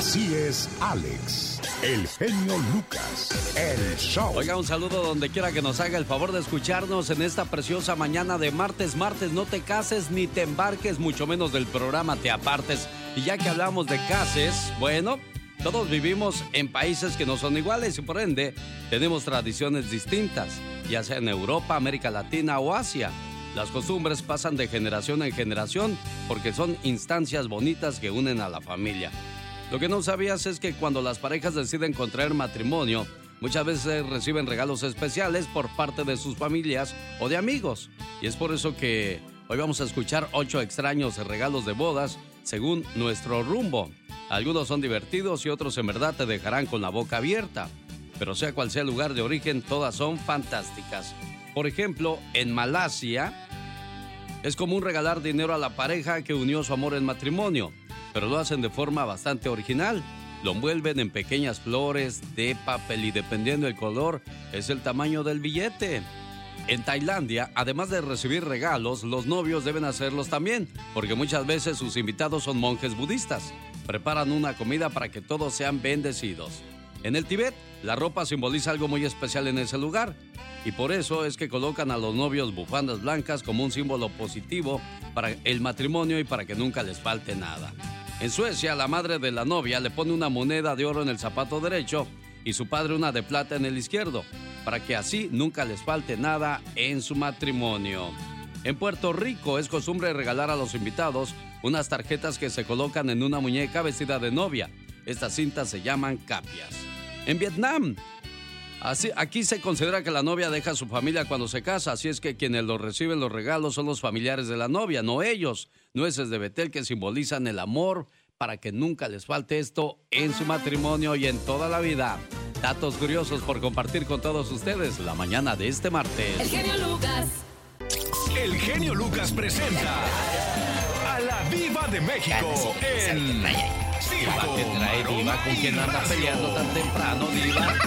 Así es, Alex, el genio Lucas, el show. Oiga, un saludo donde quiera que nos haga el favor de escucharnos en esta preciosa mañana de martes. Martes, no te cases ni te embarques, mucho menos del programa Te Apartes. Y ya que hablamos de cases, bueno, todos vivimos en países que no son iguales y por ende tenemos tradiciones distintas, ya sea en Europa, América Latina o Asia. Las costumbres pasan de generación en generación porque son instancias bonitas que unen a la familia. Lo que no sabías es que cuando las parejas deciden contraer matrimonio, muchas veces reciben regalos especiales por parte de sus familias o de amigos. Y es por eso que hoy vamos a escuchar ocho extraños regalos de bodas según nuestro rumbo. Algunos son divertidos y otros en verdad te dejarán con la boca abierta. Pero sea cual sea el lugar de origen, todas son fantásticas. Por ejemplo, en Malasia es común regalar dinero a la pareja que unió su amor en matrimonio, pero lo hacen de forma bastante original. Lo envuelven en pequeñas flores de papel y dependiendo del color es el tamaño del billete. En Tailandia, además de recibir regalos, los novios deben hacerlos también, porque muchas veces sus invitados son monjes budistas. Preparan una comida para que todos sean bendecidos. En el Tíbet, la ropa simboliza algo muy especial en ese lugar y por eso es que colocan a los novios bufandas blancas como un símbolo positivo para el matrimonio y para que nunca les falte nada. En Suecia, la madre de la novia le pone una moneda de oro en el zapato derecho y su padre una de plata en el izquierdo, para que así nunca les falte nada en su matrimonio. En Puerto Rico es costumbre regalar a los invitados unas tarjetas que se colocan en una muñeca vestida de novia. Estas cintas se llaman capias. En Vietnam, así, aquí se considera que la novia deja a su familia cuando se casa, así es que quienes lo reciben los regalos son los familiares de la novia, no ellos. Nueces de Betel que simbolizan el amor para que nunca les falte esto en su matrimonio y en toda la vida. Datos curiosos por compartir con todos ustedes la mañana de este martes. El genio Lucas. El genio Lucas presenta la Viva de México en Circo, ¿Qué trae, Diva? ¿Con quién anda peleando tan temprano, Diva?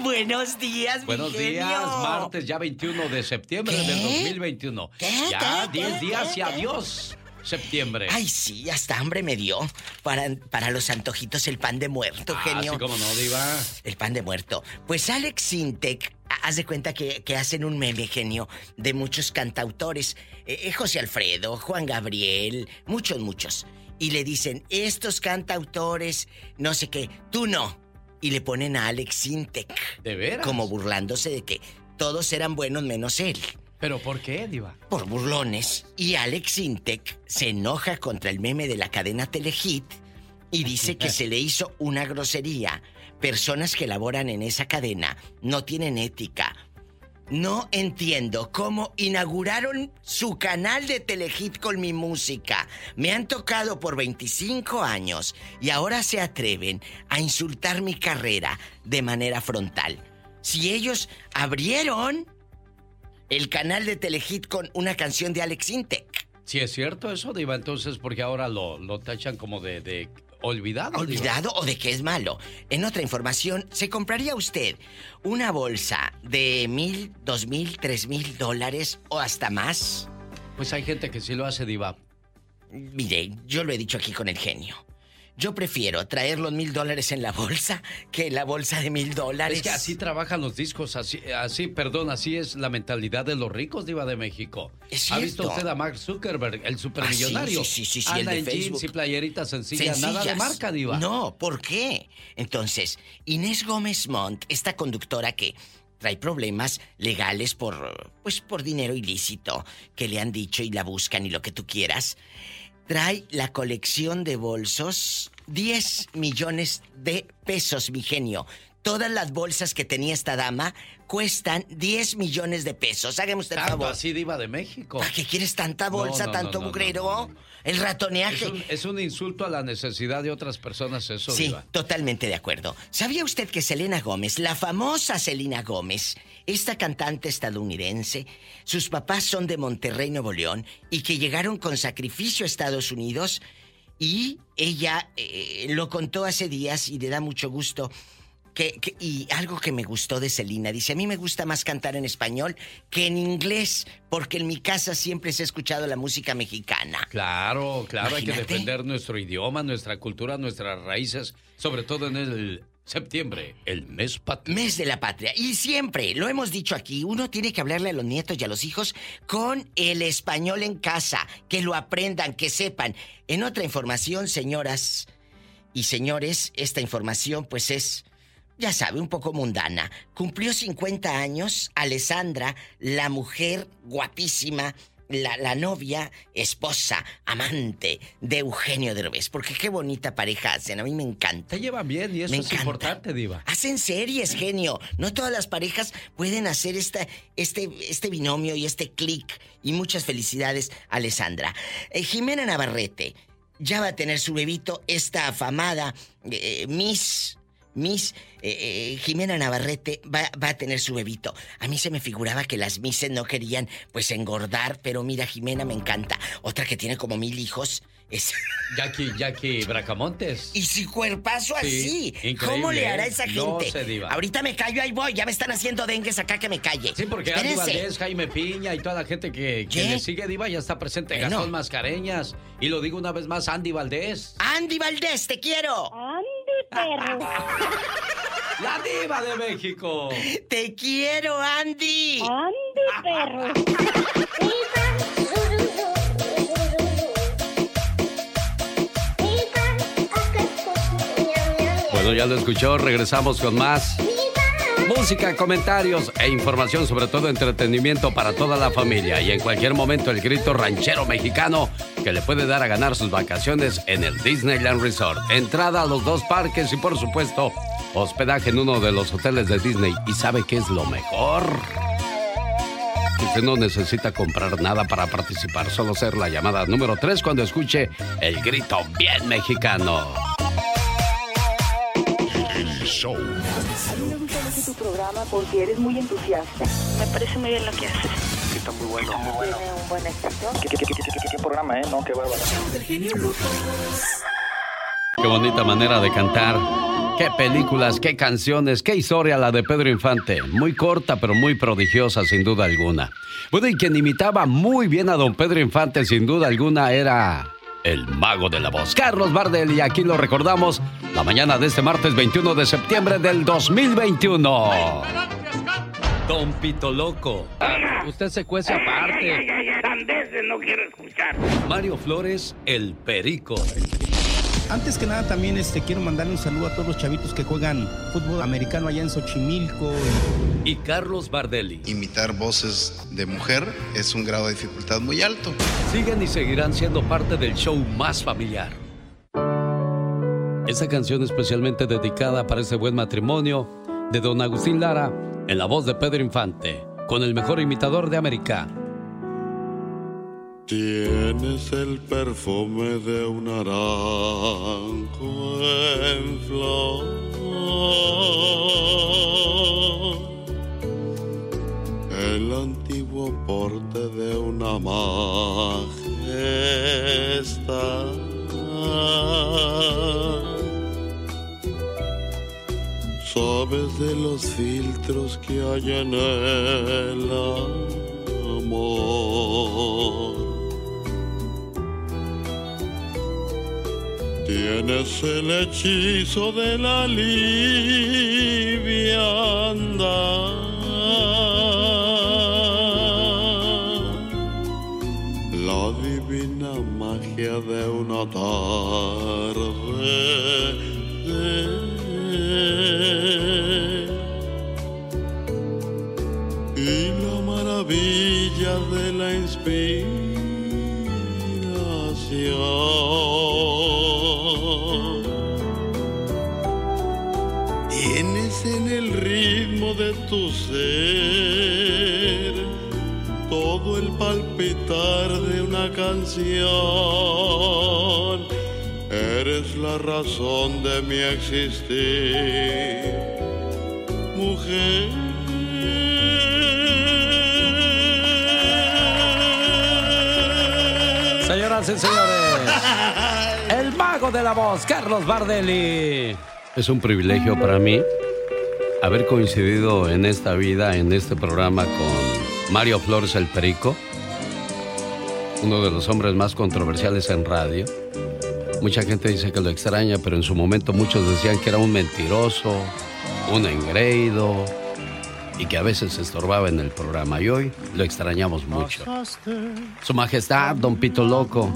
Buenos días, mi Buenos genio. días, martes ya 21 de septiembre ¿Qué? del 2021. ¿Qué? Ya ¿Qué? 10 ¿Qué? días y adiós, septiembre. Ay, sí, hasta hambre me dio. Para, para los antojitos, el pan de muerto, Ah, genio. sí, cómo no, Diva. El pan de muerto. Pues Alex Sintek, haz de cuenta que, que hacen un meme, genio, de muchos cantautores. Eh, eh, José Alfredo, Juan Gabriel, muchos, muchos. Y le dicen, estos cantautores, no sé qué, tú no. Y le ponen a Alex Sintek. ¿De veras? Como burlándose de que todos eran buenos menos él. ¿Pero por qué, Diva? Por burlones. Y Alex Sintek se enoja contra el meme de la cadena Telehit y dice que se le hizo una grosería. Personas que laboran en esa cadena no tienen ética. No entiendo cómo inauguraron su canal de Telehit con mi música. Me han tocado por 25 años y ahora se atreven a insultar mi carrera de manera frontal. Si ellos abrieron el canal de Telehit con una canción de Alex Intec. Si es cierto eso, Diva, entonces, porque ahora lo, lo tachan como de, de olvidado. ¿Olvidado o de que es malo? En otra información, ¿se compraría usted una bolsa de mil, dos mil, tres mil dólares o hasta más? Pues hay gente que sí lo hace, Diva. Mire, yo lo he dicho aquí con el genio. Yo prefiero traer los mil dólares en la bolsa que la bolsa de mil dólares. Es que así trabajan los discos, así, así, perdón, así es la mentalidad de los ricos, Diva de México. Es ¿Ha visto usted a Mark Zuckerberg, el supermillonario? Ah, sí, sí, sí, sí, Anda el de en jeans y playeritas sencillas, nada de marca, Diva. No, ¿por qué? Entonces, Inés Gómez Montt, esta conductora que trae problemas legales por pues por dinero ilícito que le han dicho y la buscan y lo que tú quieras, trae la colección de bolsos 10 millones de pesos, mi genio. Todas las bolsas que tenía esta dama cuestan 10 millones de pesos. Hágame usted el favor. así, Diva de México. ¿Para qué quieres tanta bolsa, no, tanto no, mugrero? El ratoneaje. Es un, es un insulto a la necesidad de otras personas, eso, Sí, Diva. totalmente de acuerdo. ¿Sabía usted que Selena Gómez, la famosa Selena Gómez, esta cantante estadounidense, sus papás son de Monterrey, Nuevo León, y que llegaron con sacrificio a Estados Unidos? Y ella eh, lo contó hace días y le da mucho gusto. Y algo que me gustó de Celina, dice, a mí me gusta más cantar en español que en inglés, porque en mi casa siempre se ha escuchado la música mexicana. Claro, claro, hay que defender nuestro idioma, nuestra cultura, nuestras raíces, sobre todo en el septiembre, el mes patrio. Mes de la patria. Y siempre, lo hemos dicho aquí, uno tiene que hablarle a los nietos y a los hijos con el español en casa, que lo aprendan, que sepan. En otra información, señoras y señores, esta información pues es ya sabe, un poco mundana. Cumplió 50 años Alessandra, la mujer guapísima, la, novia, esposa, amante de Eugenio Derbez. Porque qué bonita pareja hacen, a mí me encanta. Se llevan bien y eso es importante, Diva. Hacen series, genio. No todas las parejas pueden hacer esta, este, este binomio y este clic. Y muchas felicidades, Alessandra. Eh, Jimena Navarrete ya va a tener su bebito, esta afamada eh, Miss Miss eh, eh, Jimena Navarrete va, a tener su bebito. A mí se me figuraba que las Misses no querían, pues, engordar, pero mira, Jimena me encanta. Otra que tiene como mil hijos es... Jackie, Jackie Bracamontes. Y si cuerpazo así, ¿cómo le hará esa gente? Ahorita me callo, ahí voy, ya me están haciendo dengues acá que me calle. Sí, porque Andy Valdés, Jaime Piña y toda la gente que, le sigue Diva ya está presente. Bueno. Gastón Mascareñas. Y lo digo una vez más, Andy Valdés. Andy Valdés, te quiero. Perro. La diva de México. Te quiero, Andy. Andy, perro. Bueno, ya lo escuchó, regresamos con más. Música, comentarios e información, sobre todo entretenimiento para toda la familia. Y en cualquier momento el grito ranchero mexicano que le puede dar a ganar sus vacaciones en el Disneyland Resort. Entrada a los dos parques y por supuesto hospedaje en uno de los hoteles de Disney. ¿Y sabe qué es lo mejor? Usted no necesita comprar nada para participar, solo ser la llamada número 3 cuando escuche el grito bien mexicano. El show. Mucho tu programa porque eres muy entusiasta. Me parece muy bien lo que haces. está muy bueno. Está muy bueno. Tiene un buen éxito. ¿Qué, qué, qué, qué programa, eh? No, qué bárbaro. Qué bonita manera de cantar. Qué películas, qué canciones, qué historia la de Pedro Infante. Muy corta, pero muy prodigiosa, sin duda alguna. Bueno, y quien imitaba muy bien a don Pedro Infante, sin duda alguna, era el mago de la voz, Carlos Bardel. Y aquí lo recordamos la mañana de este martes 21 de septiembre del 2021. Don Pito Loco. Usted se cuece aparte. no quiero escuchar. Mario Flores, el perico. Antes que nada también este, quiero mandarle un saludo a todos los chavitos que juegan fútbol americano allá en Xochimilco. Y Carlos Bardelli. Imitar voces de mujer es un grado de dificultad muy alto. Siguen y seguirán siendo parte del show más familiar. Esta canción especialmente dedicada para ese buen matrimonio de don Agustín Lara en la voz de Pedro Infante, con el mejor imitador de América, Tienes el perfume de un naranjo en flor. El antiguo porte de una majestad. Sabes de los filtros que hay en el amor. Tienes el hechizo de la liviandad. La divina magia de una tarde. En el ritmo de tu ser todo el palpitar de una canción. Eres la razón de mi existir, mujer. Señoras y señores, el mago de la voz, Carlos Bardelli. Es un privilegio para mí haber coincidido en esta vida, en este programa con Mario Flores el Perico, uno de los hombres más controversiales en radio. Mucha gente dice que lo extraña, pero en su momento muchos decían que era un mentiroso, un engreído y que a veces se estorbaba en el programa. Y hoy lo extrañamos mucho. Su Majestad, Don Pito Loco,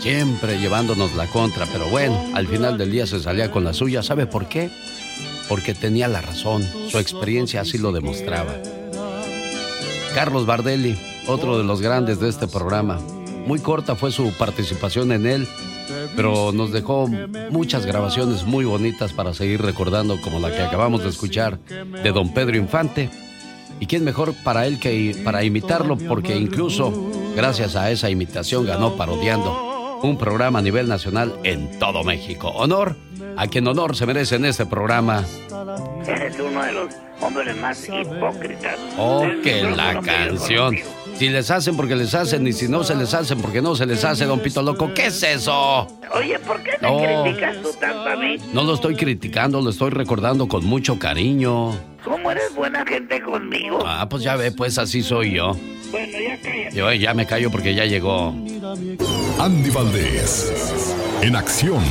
siempre llevándonos la contra, pero bueno, al final del día se salía con la suya. ¿Sabe por qué? Porque tenía la razón, su experiencia así lo demostraba. Carlos Bardelli, otro de los grandes de este programa. Muy corta fue su participación en él, pero nos dejó muchas grabaciones muy bonitas para seguir recordando, como la que acabamos de escuchar de don Pedro Infante. ¿Y quién mejor para él que para imitarlo? Porque incluso gracias a esa imitación ganó parodiando un programa a nivel nacional en todo México. Honor a quien honor se merece en este programa. Eres uno de los hombres más hipócritas. Oh, que la canción. Si les hacen porque les hacen y si no se les hacen porque no se les hace, don Pito Loco, ¿qué es eso? Oye, ¿por qué me criticas tú tanto a mí? No lo estoy criticando, lo estoy recordando con mucho cariño. ¿Cómo eres buena gente conmigo? Ah, pues ya ve, pues así soy yo. Bueno, ya cállate. Yo ya me callo porque ya llegó. Andy Valdés, en acción.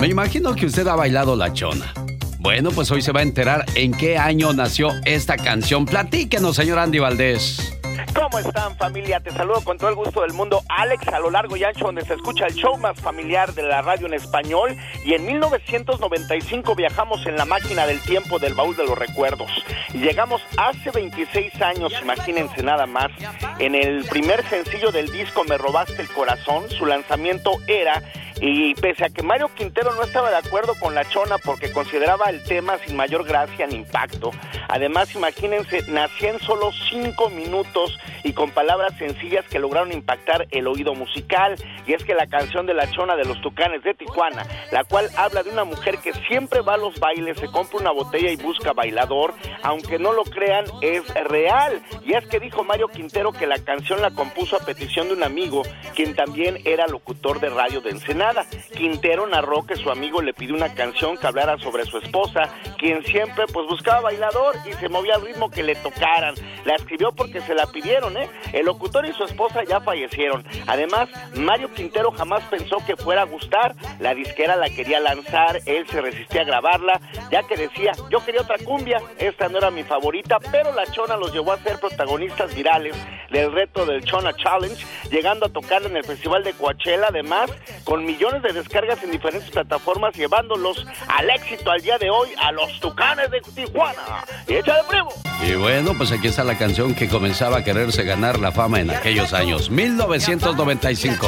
Me imagino que usted ha bailado la chona. Bueno, pues hoy se va a enterar en qué año nació esta canción. Platíquenos, señor Andy Valdés. ¿Cómo están familia? Te saludo con todo el gusto del mundo. Alex, a lo largo y ancho donde se escucha el show más familiar de la radio en español. Y en 1995 viajamos en la máquina del tiempo del baúl de los recuerdos. Y llegamos hace 26 años, imagínense nada más, en el primer sencillo del disco Me robaste el corazón. Su lanzamiento era y pese a que Mario Quintero no estaba de acuerdo con la chona porque consideraba el tema sin mayor gracia ni impacto, además imagínense, nací en solo cinco minutos y con palabras sencillas que lograron impactar el oído musical. Y es que la canción de la chona de los tucanes de Tijuana, la cual habla de una mujer que siempre va a los bailes, se compra una botella y busca bailador, aunque no lo crean, es real. Y es que dijo Mario Quintero que la canción la compuso a petición de un amigo, quien también era locutor de radio de Ensenada. Quintero narró que su amigo le pidió una canción que hablara sobre su esposa, quien siempre pues buscaba bailador y se movía al ritmo que le tocaran. La escribió porque se la pidieron, ¿eh? El locutor y su esposa ya fallecieron. Además, Mario Quintero jamás pensó que fuera a gustar. La disquera la quería lanzar, él se resistía a grabarla, ya que decía, yo quería otra cumbia, esta no era mi favorita, pero la Chona los llevó a ser protagonistas virales del reto del Chona Challenge, llegando a tocar en el Festival de Coachella, además, con millones de descargas en diferentes plataformas, llevándolos al éxito al día de hoy a los Tucanes de Tijuana. Echa de primo. Y bueno, pues aquí está la canción que comenzaba a quererse ganar la fama en aquellos años, 1995.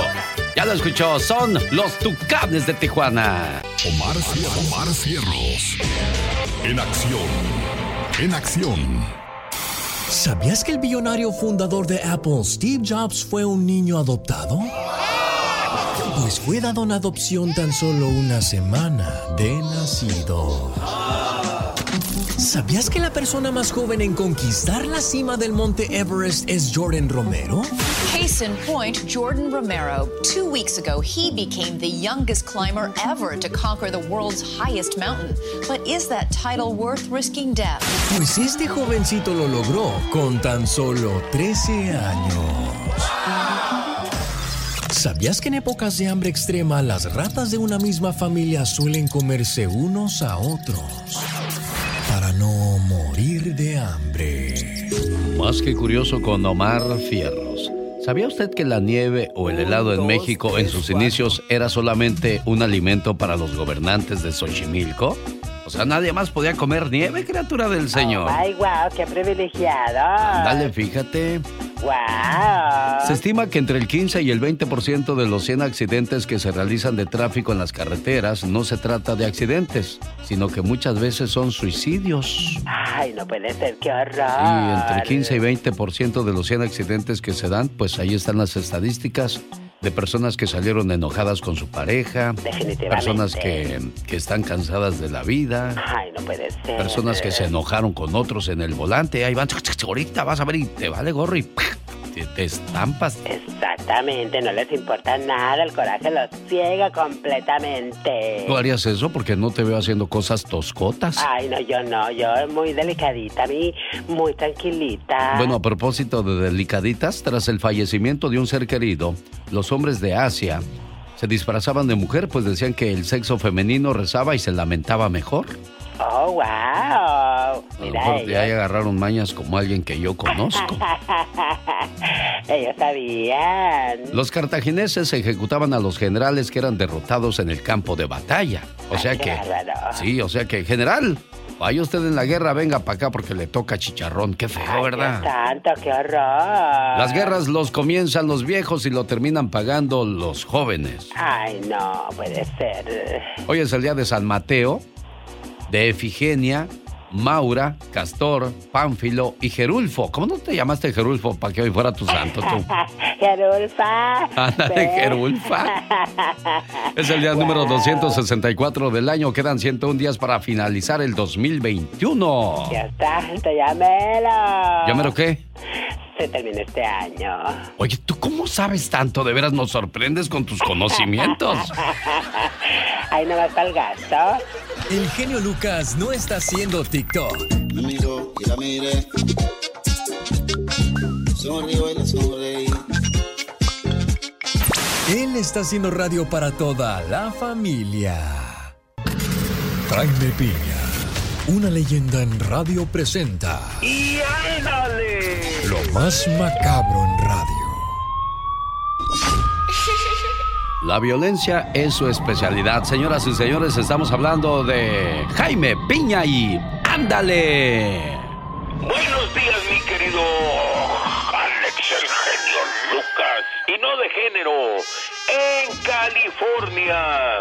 Ya lo escuchó, son los Tucanes de Tijuana. Omar, Omar Cierros. En acción. En acción. ¿Sabías que el billonario fundador de Apple, Steve Jobs, fue un niño adoptado? Pues fue dado en adopción tan solo una semana de nacido. ¿Sabías que la persona más joven en conquistar la cima del monte Everest es Jordan Romero? Case in point, Jordan Romero. Two weeks ago, he became the youngest climber ever to conquer the world's highest mountain. But is that title worth risking death? Pues este jovencito lo logró con tan solo 13 años. ¿Sabías que en épocas de hambre extrema las ratas de una misma familia suelen comerse unos a otros no morir de hambre? Más que curioso con Omar Fierros. ¿Sabía usted que la nieve o el helado en México en sus inicios era solamente un alimento para los gobernantes de Xochimilco? O sea, nadie más podía comer nieve, criatura del Señor. ay, guau, qué privilegiado. Dale, fíjate. Wow. Se estima que entre el 15 y el 20% de los 100 accidentes que se realizan de tráfico en las carreteras no se trata de accidentes, sino que muchas veces son suicidios. Ay, no puede ser, qué horror. Y entre el 15 y 20% de los 100 accidentes que se dan, pues ahí están las estadísticas de personas que salieron enojadas con su pareja, personas que, que, están cansadas de la vida, Ay, no puede ser. personas que se enojaron con otros en el volante, ahí van, ahorita vas a ver y te vale gorro y te, te estampas. Exactamente, no les importa nada, el coraje los ciega completamente. ¿Tú harías eso porque no te veo haciendo cosas toscotas? Ay, no, yo no, yo muy delicadita, a mí muy tranquilita. Bueno, a propósito de delicaditas, tras el fallecimiento de un ser querido, los hombres de Asia se disfrazaban de mujer, pues decían que el sexo femenino rezaba y se lamentaba mejor. Oh, wow. A lo Mira mejor ya agarraron mañas como alguien que yo conozco. ellos sabían. Los cartagineses ejecutaban a los generales que eran derrotados en el campo de batalla. O sea Ay, que... bárbaro. Sí, o sea que, general, vaya usted en la guerra, venga para acá porque le toca chicharrón. Qué feo, Dios ¿verdad? santo, qué horror. Las guerras los comienzan los viejos y lo terminan pagando los jóvenes. Ay, no, puede ser. Hoy es el día de San Mateo, de Efigenia, Maura, Castor, Pánfilo y Gerulfo. ¿Cómo no te llamaste Gerulfo para que hoy fuera tu santo tú? Gerulfa. Ándale. Gerulfa. Es el día número 264 del año. Quedan 101 días para finalizar el 2021. Ya está, ya melo. ¿Ya me lo qué? Se termina este año. Oye, ¿tú cómo sabes tanto? De veras nos sorprendes con tus conocimientos. Ahí no va para el gasto. El genio Lucas no está haciendo TikTok. Me miró y la miré. Sonrío y sonreí. Él está haciendo radio para toda la familia. Jaime Piña, una leyenda en radio presenta ¡Y ándale! lo más macabro en radio. La violencia es su especialidad. Señoras y señores, estamos hablando de Jaime Piña y ándale. Buenos días, mi querido Alex, el genio Lucas. Y no de género. En California,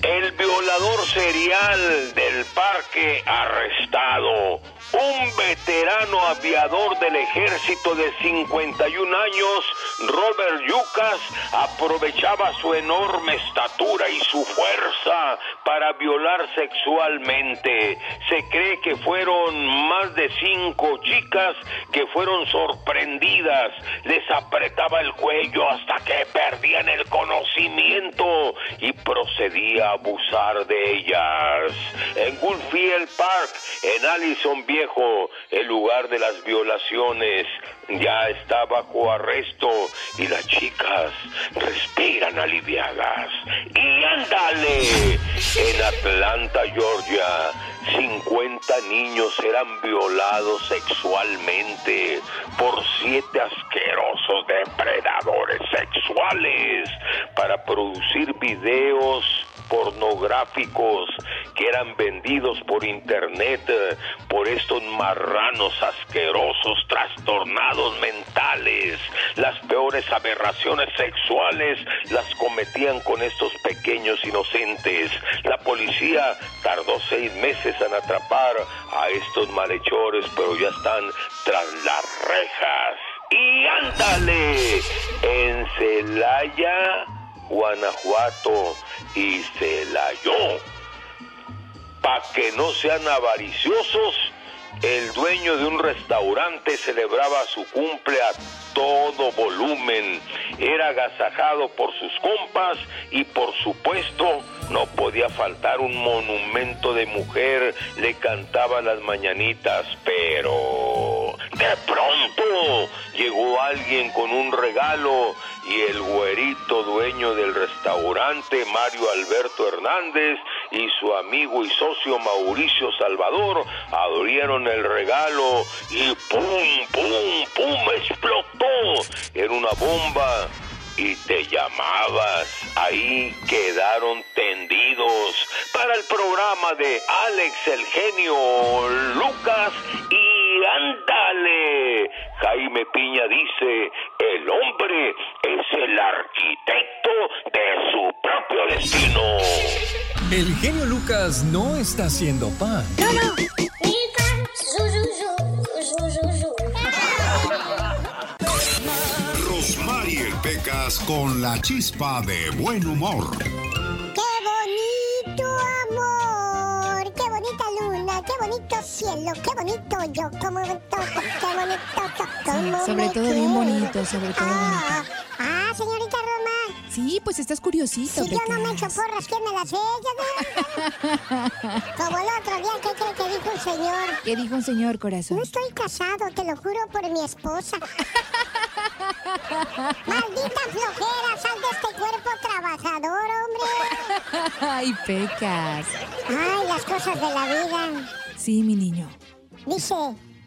el violador serial del parque arrestado. Un veterano aviador del ejército de 51 años, Robert Yucas, aprovechaba su enorme estatura y su fuerza para violar sexualmente. Se cree que fueron más de cinco chicas que fueron sorprendidas. Les apretaba el cuello hasta que perdían el conocimiento y procedía a abusar de ellas. En Gulfield Park, en Allison El lugar de las violaciones, ya está bajo arresto y las chicas respiran aliviadas. Y ándale, en Atlanta, Georgia, 50 niños eran violados sexualmente por siete asquerosos depredadores sexuales para producir videos pornográficos que eran vendidos por internet eh, por estos marranos asquerosos, trastornados mentales. Las peores aberraciones sexuales las cometían con estos pequeños inocentes. La policía tardó seis meses en atrapar a estos malhechores, pero ya están tras las rejas. Y ándale, en Celaya, Guanajuato y Celayó. Para que no sean avariciosos, el dueño de un restaurante celebraba su cumple a todo volumen. Era agasajado por sus compas y por supuesto no podía faltar un monumento de mujer. Le cantaba las mañanitas, pero de pronto llegó alguien con un regalo y el güerito dueño del restaurante, Mario Alberto Hernández, y su amigo y socio Mauricio Salvador abrieron el regalo y ¡pum, pum, pum! explotó. Era una bomba y te llamabas. Ahí quedaron tendidos para el programa de Alex el genio Lucas y ándale. Jaime Piña dice, el hombre es el arquitecto de su propio destino. El genio Lucas no está haciendo pan. Rosmarie Pecas con la chispa de buen humor. ¡Qué bonito amor! ¡Qué bonita luna! ¡Qué bonito cielo, qué bonito yo, como toco, qué bonito toco. sobre todo bien bonito, sobre todo ah, bonito. Ah, señorita Roma. Sí, pues estás curiosito. Si yo no me echo porras, ¿quién me las echa? Como el otro día, ¿qué cree que dijo un señor? ¿Qué dijo un señor, corazón? No estoy casado, te lo juro por mi esposa. Maldita flojera, sal de este cuerpo trabajador, hombre. Ay, pecas. Ay, las cosas de la vida. Sí, mi niño. Dice,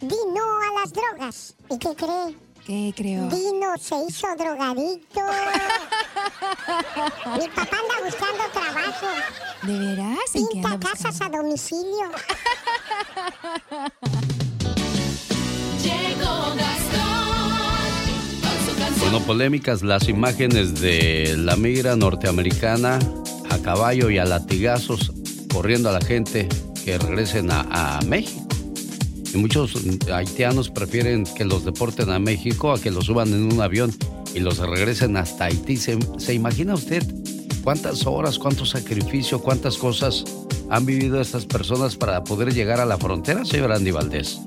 di no a las drogas. ¿Y qué cree? ¿Qué creo? Dino se hizo drogadito. Mi papá anda buscando trabajo. ¿De veras? Pinta casas a domicilio. Bueno, polémicas las imágenes de la migra norteamericana a caballo y a latigazos corriendo a la gente que regresen a, México. Y muchos haitianos prefieren que los deporten a México a que los suban en un avión y los regresen hasta Haití. ¿Se, ¿Se, imagina usted cuántas horas, cuánto sacrificio, cuántas cosas han vivido estas personas para poder llegar a la frontera, señor Andy Valdés?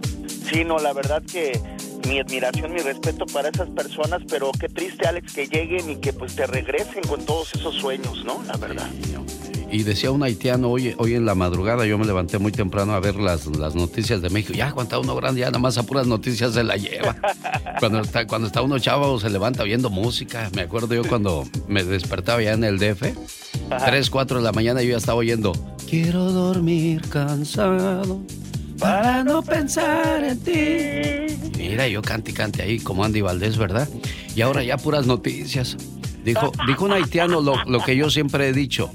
Sí, no, la verdad que mi admiración, mi respeto para esas personas, pero qué triste, Alex, que lleguen y que pues te regresen con todos esos sueños, ¿no? La verdad. Y decía un haitiano hoy, hoy en la madrugada, yo me levanté muy temprano a ver las, las noticias de México. Ya aguanta uno grande, ya nada más a puras noticias se la lleva. cuando, está, cuando está uno chavo se levanta oyendo música. Me acuerdo yo cuando me despertaba ya en el DF, tres, cuatro de la mañana yo ya estaba oyendo, quiero dormir cansado para no pensar en ti. Mira, yo cante y cante ahí como Andy Valdés, ¿verdad? Y ahora ya puras noticias. Dijo, dijo un haitiano lo, lo que yo siempre he dicho.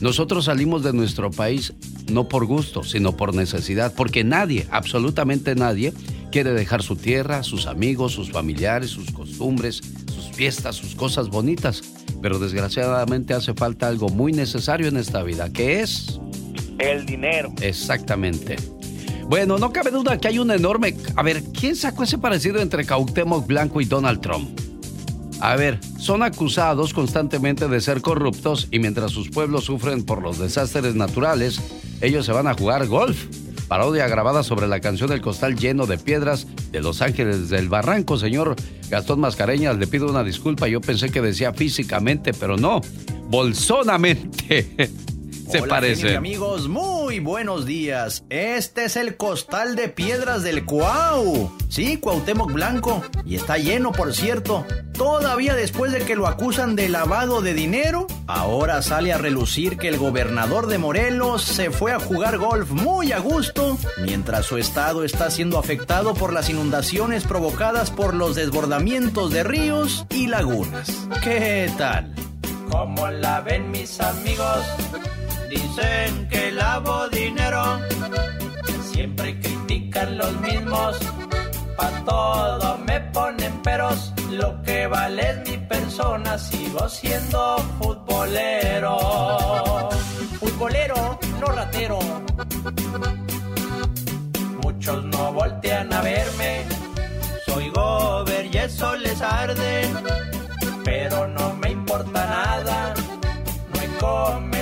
Nosotros salimos de nuestro país no por gusto, sino por necesidad, porque nadie, absolutamente nadie, quiere dejar su tierra, sus amigos, sus familiares, sus costumbres, sus fiestas, sus cosas bonitas. Pero desgraciadamente hace falta algo muy necesario en esta vida, que es... El dinero. Exactamente. Bueno, no cabe duda que hay un enorme... A ver, ¿quién sacó ese parecido entre Cautemoc Blanco y Donald Trump? A ver, son acusados constantemente de ser corruptos y mientras sus pueblos sufren por los desastres naturales, ellos se van a jugar golf. Parodia grabada sobre la canción El costal lleno de piedras de Los Ángeles del Barranco, señor Gastón Mascareñas, le pido una disculpa, yo pensé que decía físicamente, pero no, bolsonamente. se parece. amigos, muy buenos días. Este es el costal de piedras del Cuau. Sí, Cuauhtémoc Blanco. Y está lleno, por cierto. Todavía después de que lo acusan de lavado de dinero, ahora sale a relucir que el gobernador de Morelos se fue a jugar golf muy a gusto, mientras su estado está siendo afectado por las inundaciones provocadas por los desbordamientos de ríos y lagunas. ¿Qué tal? ¿Cómo la ven mis amigos? Dicen que lavo dinero, siempre critican los mismos. Pa' todo me ponen peros, lo que vale es mi persona, sigo siendo futbolero. Futbolero, no ratero. Muchos no voltean a verme, soy gober y eso les arde, pero no me importa nada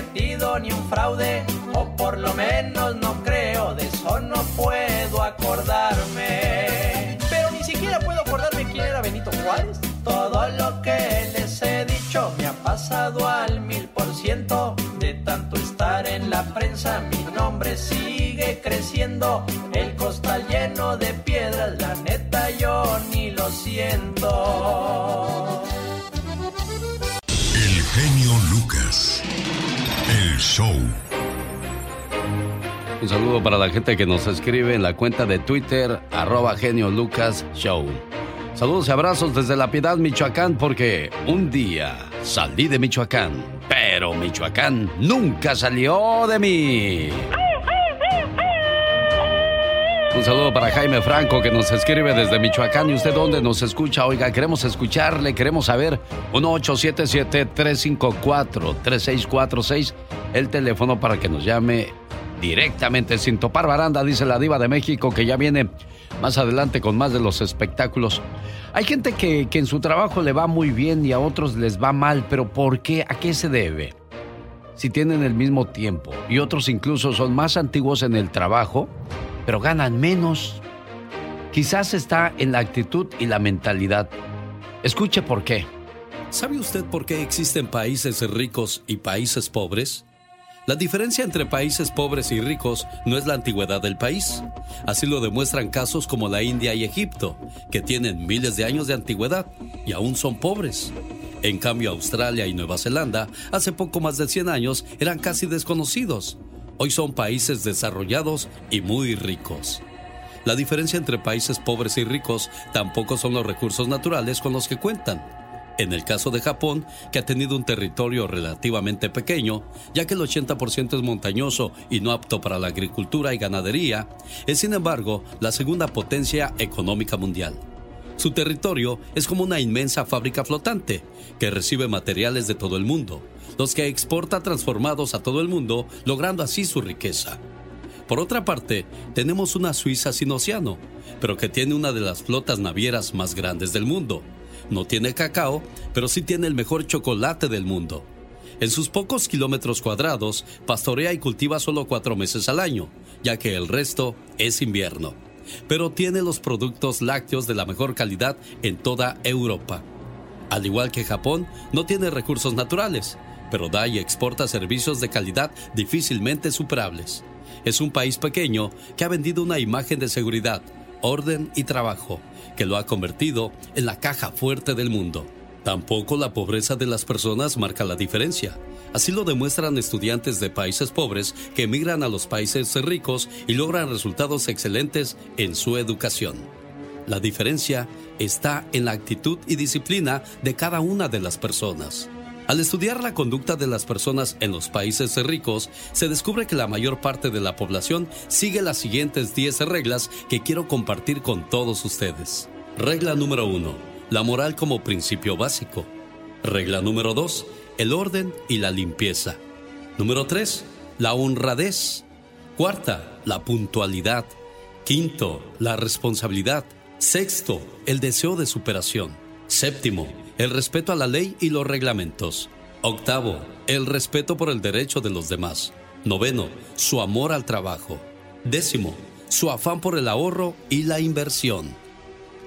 cometido ni un fraude, o por lo menos no creo, de eso no puedo acordarme. Pero ni siquiera puedo acordarme quién era Benito Juárez. Todo lo que les he dicho me ha pasado al mil por ciento. De tanto estar en la prensa, mi nombre sigue creciendo. El costal lleno de piedras, la neta yo ni lo siento. El genio Lucas. Show. Un saludo para la gente que nos escribe en la cuenta de Twitter, arroba genio Lucas Show. Saludos y abrazos desde La Piedad, Michoacán, porque un día salí de Michoacán, pero Michoacán nunca salió de mí. Un saludo para Jaime Franco que nos escribe desde Michoacán. ¿Y usted dónde nos escucha? Oiga, queremos escucharle, queremos saber. 1877-354-3646. El teléfono para que nos llame directamente sin topar baranda, dice la diva de México, que ya viene más adelante con más de los espectáculos. Hay gente que, que en su trabajo le va muy bien y a otros les va mal, pero ¿por qué? ¿A qué se debe? Si tienen el mismo tiempo y otros incluso son más antiguos en el trabajo, pero ganan menos. Quizás está en la actitud y la mentalidad. Escuche por qué. ¿Sabe usted por qué existen países ricos y países pobres? La diferencia entre países pobres y ricos no es la antigüedad del país. Así lo demuestran casos como la India y Egipto, que tienen miles de años de antigüedad y aún son pobres. En cambio, Australia y Nueva Zelanda, hace poco más de 100 años, eran casi desconocidos. Hoy son países desarrollados y muy ricos. La diferencia entre países pobres y ricos tampoco son los recursos naturales con los que cuentan. En el caso de Japón, que ha tenido un territorio relativamente pequeño, ya que el 80% es montañoso y no apto para la agricultura y ganadería, es sin embargo la segunda potencia económica mundial. Su territorio es como una inmensa fábrica flotante que recibe materiales de todo el mundo, los que exporta transformados a todo el mundo, logrando así su riqueza. Por otra parte, tenemos una Suiza sin océano, pero que tiene una de las flotas navieras más grandes del mundo, no tiene cacao, pero sí tiene el mejor chocolate del mundo. En sus pocos kilómetros cuadrados, pastorea y cultiva solo cuatro meses al año, ya que el resto es invierno. Pero tiene los productos lácteos de la mejor calidad en toda Europa. Al igual que Japón, no tiene recursos naturales, pero da y exporta servicios de calidad difícilmente superables. Es un país pequeño que ha vendido una imagen de seguridad, orden y trabajo, que lo ha convertido en la caja fuerte del mundo. Tampoco la pobreza de las personas marca la diferencia. Así lo demuestran estudiantes de países pobres que emigran a los países ricos y logran resultados excelentes en su educación. La diferencia está en la actitud y disciplina de cada una de las personas. Al estudiar la conducta de las personas en los países ricos, se descubre que la mayor parte de la población sigue las siguientes 10 reglas que quiero compartir con todos ustedes. Regla número 1. La moral como principio básico. Regla número 2. El orden y la limpieza. Número 3. La honradez. Cuarta, la puntualidad. Quinto, la responsabilidad. Sexto, el deseo de superación. Séptimo, el respeto a la ley y los reglamentos. Octavo, el respeto por el derecho de los demás. Noveno, su amor al trabajo. Décimo, su afán por el ahorro y la inversión.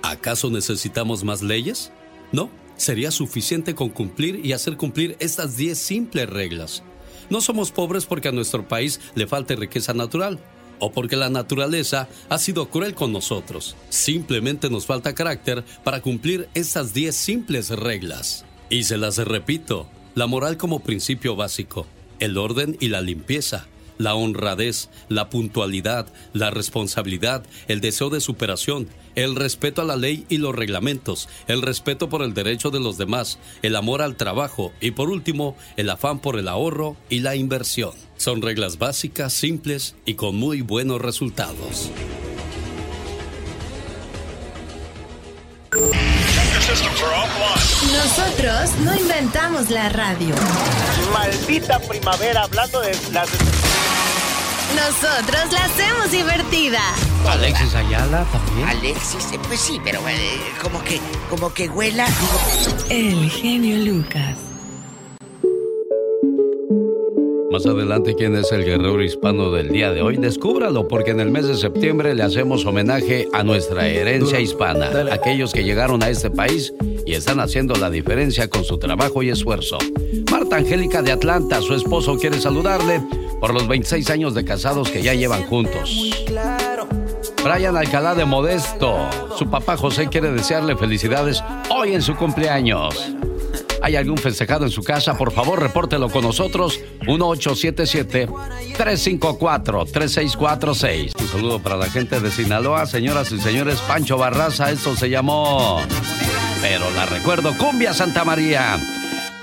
¿Acaso necesitamos más leyes? No, sería suficiente con cumplir y hacer cumplir estas 10 simples reglas. No somos pobres porque a nuestro país le falte riqueza natural o porque la naturaleza ha sido cruel con nosotros. Simplemente nos falta carácter para cumplir estas 10 simples reglas. Y se las repito, la moral como principio básico, el orden y la limpieza, la honradez, la puntualidad, la responsabilidad, el deseo de superación, el respeto a la ley y los reglamentos, el respeto por el derecho de los demás, el amor al trabajo y por último, el afán por el ahorro y la inversión. Son reglas básicas, simples y con muy buenos resultados. Nosotros no inventamos la radio. Maldita primavera, hablando de las... Nosotros la hacemos divertida. Alexis Ayala también. Alexis, eh, pues sí, pero eh, como que, como que huela. El genio Lucas. Más adelante, ¿quién es el guerrero hispano del día de hoy? Descúbralo, porque en el mes de septiembre le hacemos homenaje a nuestra herencia hispana, aquellos que llegaron a este país y están haciendo la diferencia con su trabajo y esfuerzo. Marta Angélica de Atlanta, su esposo, quiere saludarle por los 26 años de casados que ya llevan juntos. Brian Alcalá de Modesto, su papá José quiere desearle felicidades hoy en su cumpleaños. ¿Hay algún festejado en su casa? Por favor, repórtelo con nosotros. 1877-354-3646. Un saludo para la gente de Sinaloa, señoras y señores. Pancho Barraza, esto se llamó. Pero la recuerdo, Cumbia Santa María.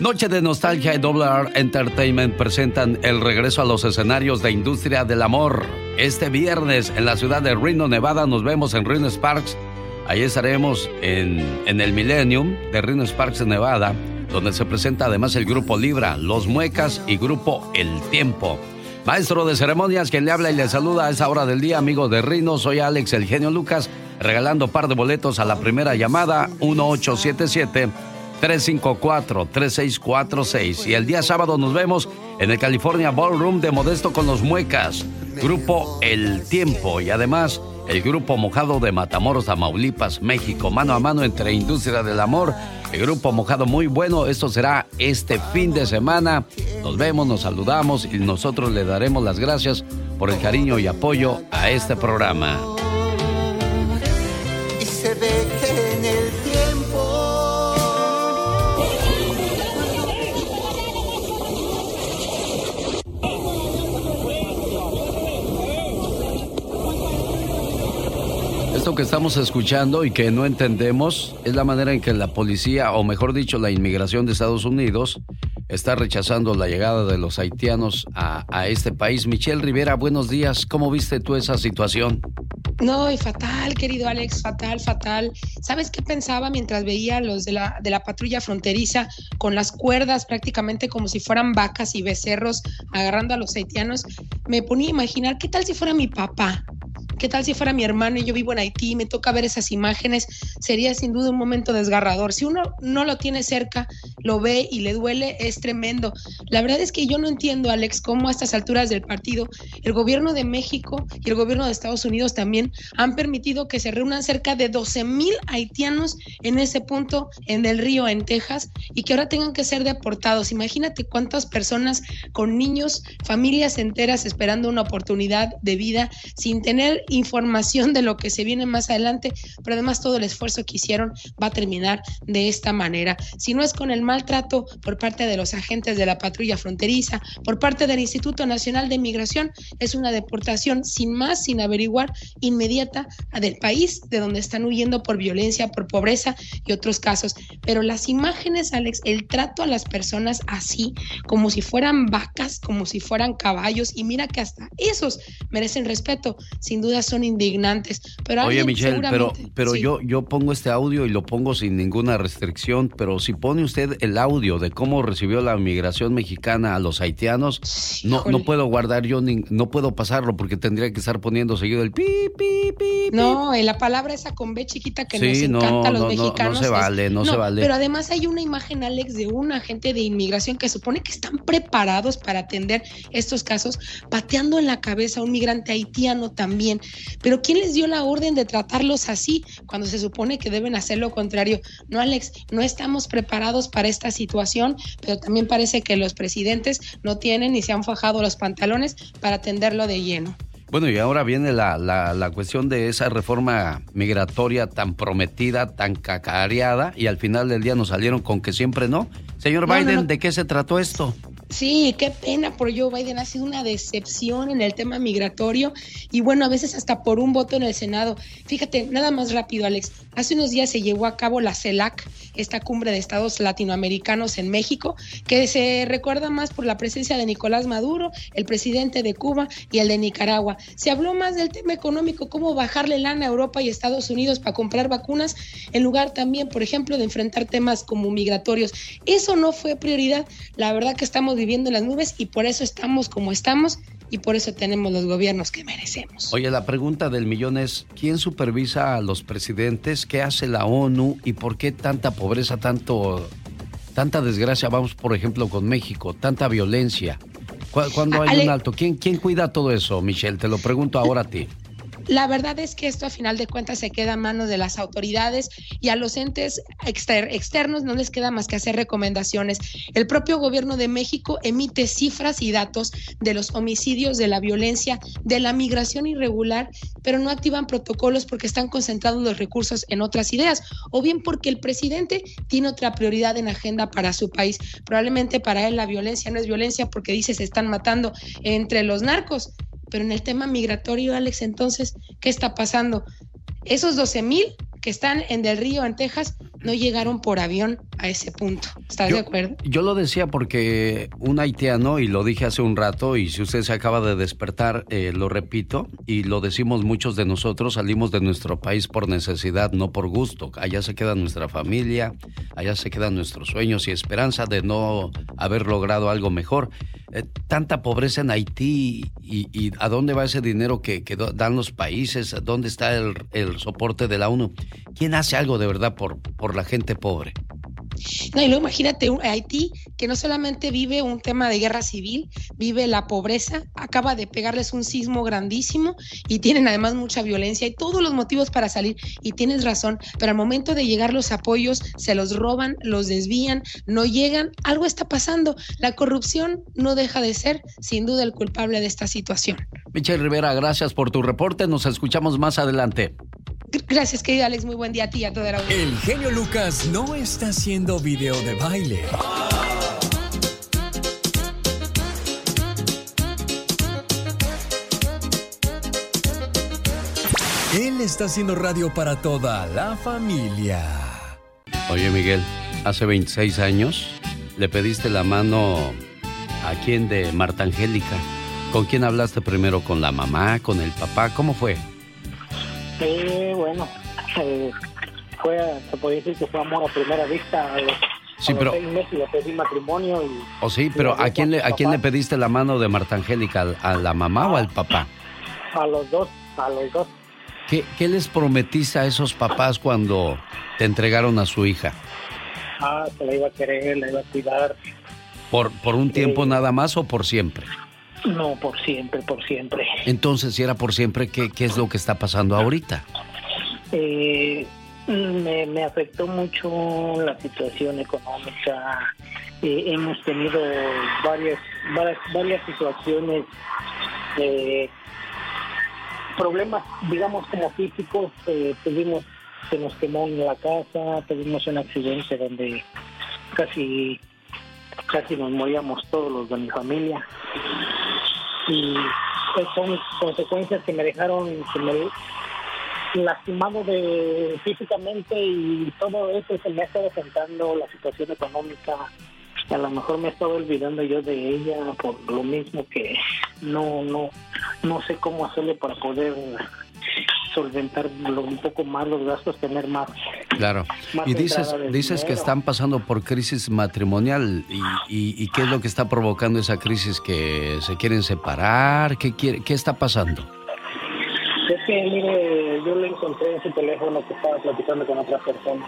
Noche de Nostalgia y Double Entertainment presentan el regreso a los escenarios de Industria del Amor. Este viernes en la ciudad de Reno, Nevada, nos vemos en Reno Sparks. Ahí estaremos en, en el Millennium de Reno Sparks, Nevada donde se presenta además el grupo Libra, Los Muecas y grupo El Tiempo. Maestro de ceremonias, quien le habla y le saluda a esa hora del día, amigo de Rino, soy Alex el genio Lucas, regalando par de boletos a la primera llamada 1877 354 3646 y el día sábado nos vemos en el California Ballroom de Modesto con los Muecas, grupo El Tiempo. Y además el grupo Mojado de Matamoros, Tamaulipas, México, mano a mano entre Industria del Amor, el grupo Mojado muy bueno, esto será este fin de semana, nos vemos, nos saludamos y nosotros le daremos las gracias por el cariño y apoyo a este programa. Esto que estamos escuchando y que no entendemos es la manera en que la policía, o mejor dicho, la inmigración de Estados Unidos, está rechazando la llegada de los haitianos a, a este país. Michelle Rivera, buenos días. ¿Cómo viste tú esa situación? No, y fatal, querido Alex, fatal, fatal. ¿Sabes qué pensaba mientras veía a los de la, de la patrulla fronteriza con las cuerdas prácticamente como si fueran vacas y becerros agarrando a los haitianos? Me ponía a imaginar, ¿qué tal si fuera mi papá? ¿Qué tal si fuera mi hermano y yo vivo en Haití y me toca ver esas imágenes? Sería sin duda un momento desgarrador. Si uno no lo tiene cerca, lo ve y le duele, es tremendo. La verdad es que yo no entiendo, Alex, cómo a estas alturas del partido el gobierno de México y el gobierno de Estados Unidos también han permitido que se reúnan cerca de 12 mil haitianos en ese punto en el río, en Texas, y que ahora tengan que ser deportados. Imagínate cuántas personas con niños, familias enteras esperando una oportunidad de vida sin tener información de lo que se viene más adelante, pero además todo el esfuerzo que hicieron va a terminar de esta manera. Si no es con el maltrato por parte de los agentes de la patrulla fronteriza, por parte del Instituto Nacional de Migración, es una deportación sin más, sin averiguar, inmediata del país de donde están huyendo por violencia, por pobreza y otros casos. Pero las imágenes, Alex, el trato a las personas así, como si fueran vacas, como si fueran caballos, y mira que hasta esos merecen respeto, sin duda son indignantes. Pero Oye, Michelle, pero, seguramente- pero sí. yo, yo pongo este audio y lo pongo sin ninguna restricción, pero si pone usted el audio de cómo recibió la migración mexicana a los haitianos, no, no puedo guardar yo, ni, no puedo pasarlo porque tendría que estar poniendo seguido el pi, pi, pi. No, la palabra esa con B chiquita que Sí, nos no, encanta a los no, no, no mexicanos. se es- vale, no se vale. Pero además hay una imagen, Alex, de un agente de inmigración que supone que están preparados para atender estos casos, pateando en la cabeza a un migrante haitiano también. Pero ¿quién les dio la orden de tratarlos así cuando se supone que deben hacer lo contrario? No, Alex, no estamos preparados para esta situación, pero también parece que los presidentes no tienen ni se han fajado los pantalones para atenderlo de lleno. Bueno, y ahora viene la, la, la cuestión de esa reforma migratoria tan prometida, tan cacareada, y al final del día nos salieron con que siempre no. Señor No, no, Biden, no. ¿de qué se trató esto? Sí, qué pena por Joe Biden. Ha sido una decepción en el tema migratorio y bueno, a veces hasta por un voto en el Senado. Fíjate, nada más rápido, Alex. Hace unos días se llevó a cabo la CELAC, esta cumbre de estados latinoamericanos en México, que se recuerda más por la presencia de Nicolás Maduro, el presidente de Cuba y el de Nicaragua. Se habló más del tema económico, cómo bajarle lana a Europa y Estados Unidos para comprar vacunas, en lugar también, por ejemplo, de enfrentar temas como migratorios. Eso no fue prioridad. La verdad que estamos viviendo en las nubes y por eso estamos como estamos y por eso tenemos los gobiernos que merecemos. Oye, la pregunta del millón es, ¿quién supervisa a los presidentes? ¿Qué hace la ONU? ¿Y por qué tanta pobreza, tanto, tanta desgracia? Vamos, por ejemplo, con México, tanta violencia. ¿Cu- ¿Cuándo hay Ale- un alto? ¿Quién, ¿Quién cuida todo eso, Michelle? Te lo pregunto ahora a ti. La verdad es que esto a final de cuentas se queda a manos de las autoridades y a los entes exter- externos no les queda más que hacer recomendaciones. El propio gobierno de México emite cifras y datos de los homicidios, de la violencia, de la migración irregular, pero no activan protocolos porque están concentrados los recursos en otras ideas o bien porque el presidente tiene otra prioridad en agenda para su país. Probablemente para él la violencia no es violencia porque dice se están matando entre los narcos. Pero en el tema migratorio, Alex, entonces, ¿qué está pasando? Esos 12 mil que están en Del Río, en Texas, no llegaron por avión a ese punto. ¿Estás de acuerdo? Yo lo decía porque un haitiano, y lo dije hace un rato, y si usted se acaba de despertar, eh, lo repito, y lo decimos muchos de nosotros, salimos de nuestro país por necesidad, no por gusto. Allá se queda nuestra familia, allá se quedan nuestros sueños y esperanza de no haber logrado algo mejor. Eh, tanta pobreza en Haití y, y a dónde va ese dinero que, dan los países, dónde está el, el soporte de la ONU. ¿Quién hace algo de verdad por, por la gente pobre? No, y luego imagínate un- Haití, que no solamente vive un tema de guerra civil, vive la pobreza, acaba de pegarles un sismo grandísimo y tienen además mucha violencia y todos los motivos para salir. Y tienes razón, pero al momento de llegar los apoyos, se los roban, los desvían, no llegan, algo está pasando. La corrupción no deja de ser, sin duda, el culpable de esta situación. Michelle Rivera, gracias por tu reporte. Nos escuchamos más adelante. Gr- Gracias, querido Alex, muy buen día a ti y a toda la audiencia. El genio Lucas no está haciendo video de baile. Él está haciendo radio para toda la familia. Oye, Miguel, hace 26 años le pediste la mano a quién de Marta Angélica. ¿Con quién hablaste primero? ¿Con la mamá? ¿Con el papá? ¿Cómo fue? Eh, bueno, eh, fue, se puede decir que fue amor a primera vista. A los, Sí, a los pero- seis meses le pedí matrimonio y ¿O sí? Pero ¿a quién, le, ¿a quién le pediste la mano de Marta Angélica? ¿Al- ¿A la mamá o al papá? a los dos, a los dos. ¿Qué, qué les prometiste a esos papás cuando te entregaron a su hija? Ah, que la iba a querer, la iba a cuidar. ¿Por, por un tiempo nada más o por siempre? No, por siempre, por siempre. Entonces, si era por siempre, ¿qué, qué es lo que está pasando ahorita? Eh, me, me afectó mucho la situación económica. Eh, hemos tenido varias, varias, varias situaciones, eh, problemas, digamos, como físicos. Eh, tuvimos, se nos quemó en la casa, tuvimos un accidente donde casi, casi nos moríamos todos los de mi familia. Y pues, son consecuencias que me dejaron, que me, lastimado de físicamente y todo eso se me ha estado sentando la situación económica a lo mejor me he estado olvidando yo de ella por lo mismo que no no no sé cómo hacerle para poder solventar lo- un poco más los gastos tener más Claro. Más Y dices, dices que están pasando por crisis matrimonial. ¿Y, y, y qué es lo que está provocando esa crisis? ¿Que se quieren separar? ¿Qué, quiere, qué está pasando? es que mire yo le encontré en su teléfono que estaba platicando con otra persona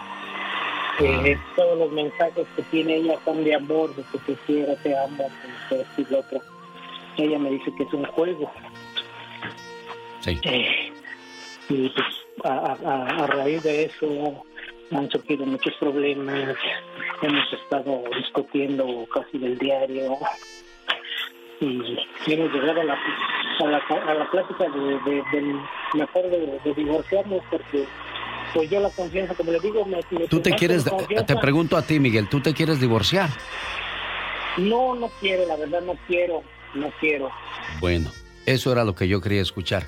Eh, todos los mensajes que tiene ella son de amor, de que te quiero, te amo, esto y lo otro. Ella me dice que es un juego. Sí. Eh, y pues a, a- a raíz de eso han surgido muchos problemas. Hemos estado discutiendo casi del diario. Y hemos llegado a la, a la, a la plática de, mejor de, de divorciarnos porque pues yo la confianza, como le digo, me, me Tú te quieres, te pregunto a ti, Miguel, ¿tú te quieres divorciar? No, no quiero, la verdad no quiero, no quiero. Bueno, eso era lo que yo quería escuchar.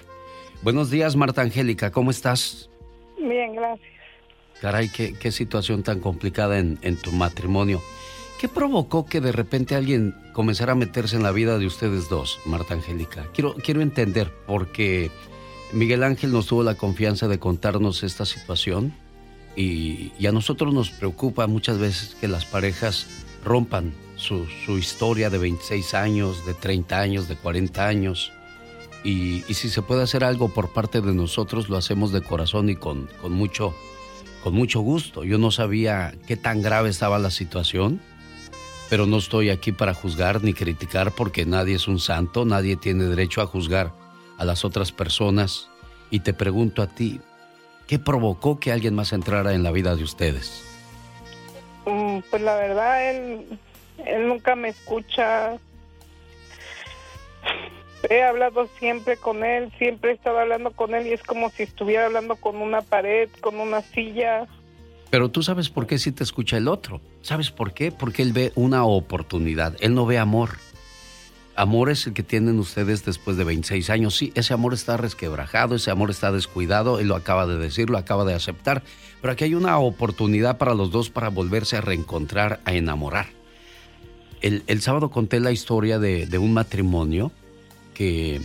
Buenos días, Marta Angélica, ¿cómo estás? Bien, gracias. Caray, qué, qué situación tan complicada en, en tu matrimonio. ¿Qué provocó que de repente alguien comenzara a meterse en la vida de ustedes dos, Marta Angélica? Quiero, quiero entender, porque Miguel Ángel nos tuvo la confianza de contarnos esta situación y, a nosotros nos preocupa muchas veces que las parejas rompan su, su historia de 26 años, de 30 años, de 40 años. Y, y si se puede hacer algo por parte de nosotros, lo hacemos de corazón y con, con, mucho, con mucho gusto. Yo no sabía qué tan grave estaba la situación, pero no estoy aquí para juzgar ni criticar porque nadie es un santo, nadie tiene derecho a juzgar a las otras personas. Y te pregunto a ti, ¿qué provocó que alguien más entrara en la vida de ustedes? Mm, Pues la verdad, él, él nunca me escucha. He hablado siempre con él, siempre he estado hablando con él y es como si estuviera hablando con una pared, con una silla. Pero tú sabes por qué si te escucha el otro. ¿Sabes por qué? Porque él ve una oportunidad. Él no ve amor. Amor es el que tienen ustedes después de 26 años. Sí, ese amor está resquebrajado, ese amor está descuidado. Él lo acaba de decir, lo acaba de aceptar. Pero aquí hay una oportunidad para los dos para volverse a reencontrar, a enamorar. El, sábado conté la historia de, de un matrimonio que,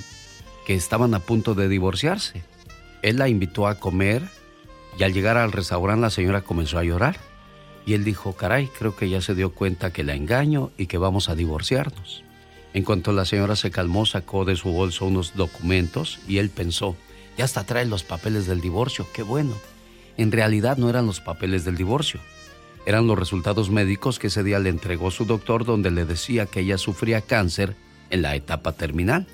que estaban a punto de divorciarse. Él la invitó a comer y al llegar al restaurante la señora comenzó a llorar. Y él dijo, caray, creo que ya se dio cuenta que la engaño y que vamos a divorciarnos. En cuanto la señora se calmó, sacó de su bolso unos documentos y él pensó, ya hasta trae los papeles del divorcio, qué bueno. En realidad no eran los papeles del divorcio, Eran los resultados médicos que ese día le entregó su doctor donde le decía que ella sufría cáncer en la etapa terminal.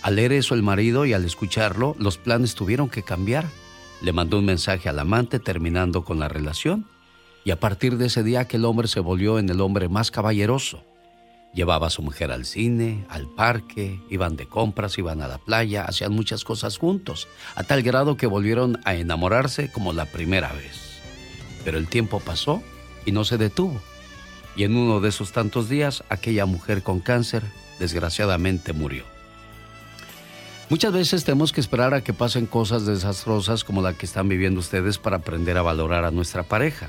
Al leer eso el marido y al escucharlo, los planes tuvieron que cambiar. Le mandó un mensaje al amante terminando con la relación y a partir de ese día aquel hombre se volvió en el hombre más caballeroso. Llevaba a su mujer al cine, al parque, iban de compras, iban a la playa, hacían muchas cosas juntos, a tal grado que volvieron a enamorarse como la primera vez. Pero el tiempo pasó y no se detuvo. Y en uno de esos tantos días, aquella mujer con cáncer desgraciadamente murió. Muchas veces tenemos que esperar a que pasen cosas desastrosas como la que están viviendo ustedes para aprender a valorar a nuestra pareja.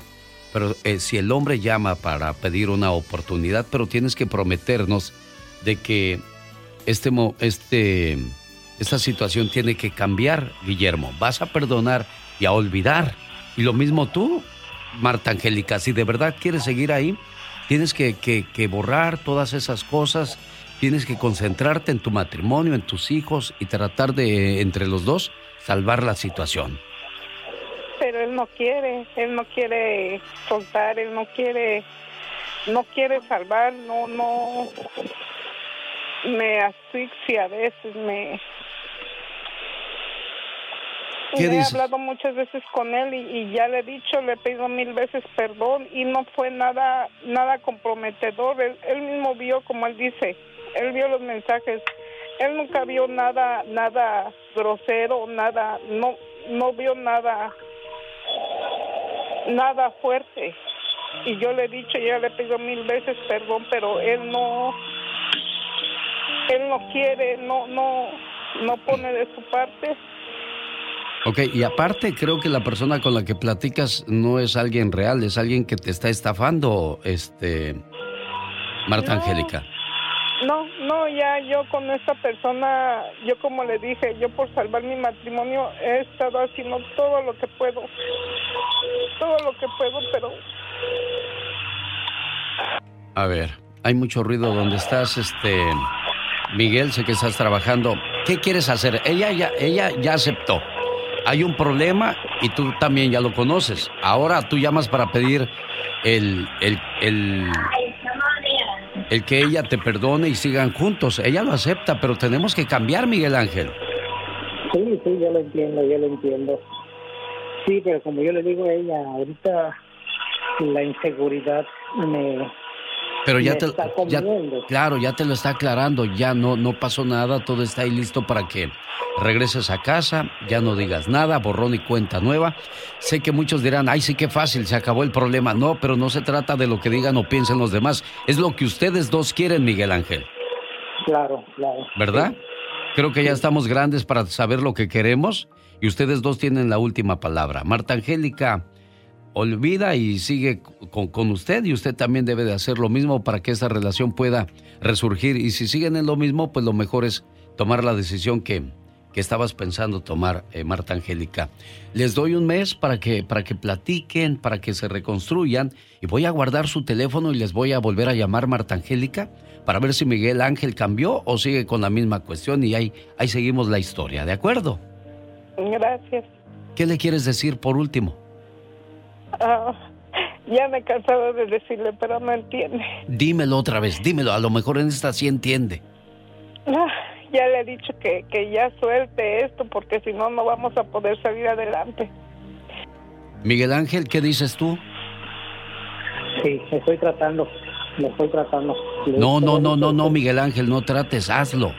Pero eh, si el hombre llama para pedir una oportunidad, pero tienes que prometernos de que este, este, esta situación tiene que cambiar, Guillermo. Vas a perdonar y a olvidar. Y lo mismo tú, Marta Angélica, si de verdad quieres seguir ahí, tienes que, que borrar todas esas cosas, tienes que concentrarte en tu matrimonio, en tus hijos y tratar de, entre los dos, salvar la situación pero él no quiere, él no quiere soltar, él no quiere, no quiere salvar, no, no, me asfixia a veces, me... he hablado muchas veces con él y, ya le he dicho, le he pedido mil veces perdón y no fue nada, nada comprometedor. Él, él mismo vio, como él dice, él vio los mensajes. Él nunca vio nada, nada grosero, nada, no, no vio nada nada fuerte. Y yo le he dicho, ya le he pedido mil veces perdón, pero él no, él no quiere, no, no, no pone de su parte. Ok, y aparte creo que la persona con la que platicas no es alguien real, es alguien que te está estafando, este, Marta Angélica. No, no, ya yo con esta persona, yo como le dije, yo por salvar mi matrimonio he estado haciendo todo lo que puedo, todo lo que puedo, pero... A ver, hay mucho ruido donde estás, este... Miguel, sé que estás trabajando. ¿Qué quieres hacer? Ella ya, ella ya aceptó. Hay un problema y tú también ya lo conoces. Ahora tú llamas para pedir el, el, el el que ella te perdone y sigan juntos. Ella lo acepta, pero tenemos que cambiar, Miguel Ángel. Sí, sí, yo lo entiendo, yo lo entiendo. Sí, pero como yo le digo a ella, ahorita la inseguridad me, pero ya te ya, claro, ya te lo está aclarando, ya no no pasó nada, todo está ahí listo para que regreses a casa, ya no digas nada, borrón y cuenta nueva. Sé que muchos dirán, "Ay, sí qué fácil, se acabó el problema." No, pero no se trata de lo que digan o piensen los demás, es lo que ustedes dos quieren, Miguel Ángel. Claro, claro. ¿Verdad? Creo que ya estamos grandes para saber lo que queremos y ustedes dos tienen la última palabra. Marta Angélica, olvida y sigue con, usted y usted también debe de hacer lo mismo para que esa relación pueda resurgir y si siguen en lo mismo pues lo mejor es tomar la decisión que, que estabas pensando tomar eh, Marta Angélica. Les doy un mes para que, para que platiquen, para que se reconstruyan y voy a guardar su teléfono y les voy a volver a llamar Marta Angélica para ver si Miguel Ángel cambió o sigue con la misma cuestión y ahí, ahí seguimos la historia, ¿de acuerdo? Gracias. ¿Qué le quieres decir por último? Ah, ya me he cansado de decirle, pero no entiende. Dímelo otra vez, dímelo. A lo mejor en esta sí entiende. Ah, ya le he dicho que, que ya suelte esto porque si no, no vamos a poder salir adelante. Miguel Ángel, ¿qué dices tú? Sí, estoy tratando. Lo estoy tratando. No, no, no, no, no, Miguel Ángel, no trates, hazlo.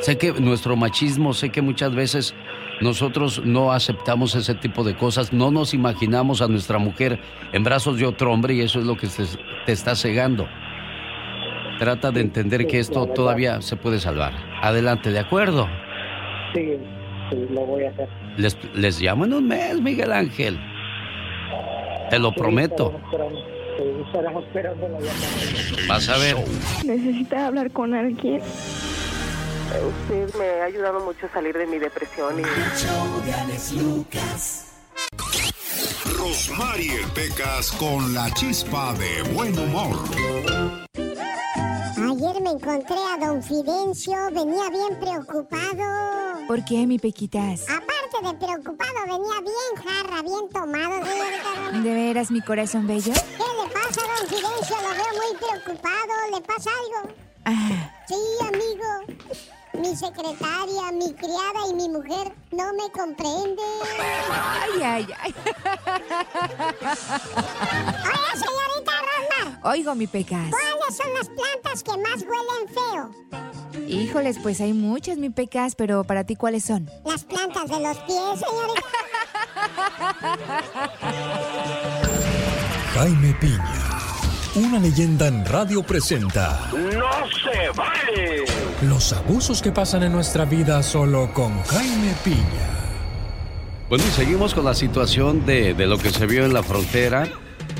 Sé que nuestro machismo, sé que muchas veces nosotros no aceptamos ese tipo de cosas, no nos imaginamos a nuestra mujer en brazos de otro hombre y eso es lo que te, está cegando. Trata de entender que esto todavía se puede salvar. Adelante, ¿de acuerdo? Sí, sí, lo voy a hacer. Les, les llamo en un mes, Miguel Ángel. Te lo prometo. Vas a ver. Necesita hablar con alguien. Usted me ha ayudado mucho a salir de mi depresión. Y... Rosmarie Pecas con la chispa de buen humor. Ayer me encontré a don Fidencio, venía bien preocupado. ¿Por qué, mi Pequitas? Aparte de preocupado, venía bien jarra, bien tomado, señorita ¿De veras, mi corazón bello? ¿Qué le pasa, don Silencio? Lo veo muy preocupado. ¿Le pasa algo? Ah. Sí, amigo. Mi secretaria, mi criada y mi mujer no me comprenden. Ay, ay, ay. Oye, señorita Rosmar. Oigo, mi pecas. ¿Cuáles son las plantas que más huelen feo? Híjoles, pues hay muchas, mi pecas, pero para ti, ¿cuáles son? Las plantas de los pies, señorita. Jaime Piña, una leyenda en radio presenta ¡No se vale! los abusos que pasan en nuestra vida solo con Jaime Piña. Bueno, y seguimos con la situación de, de lo que se vio en la frontera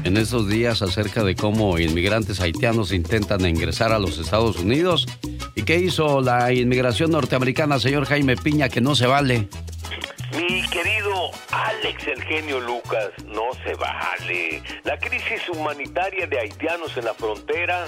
en estos días acerca de cómo inmigrantes haitianos intentan ingresar a los Estados Unidos. ¿Y qué hizo la inmigración norteamericana, señor Jaime Piña, que no se vale? Mi querido Alex el genio Lucas, no se vale. La crisis humanitaria de haitianos en la frontera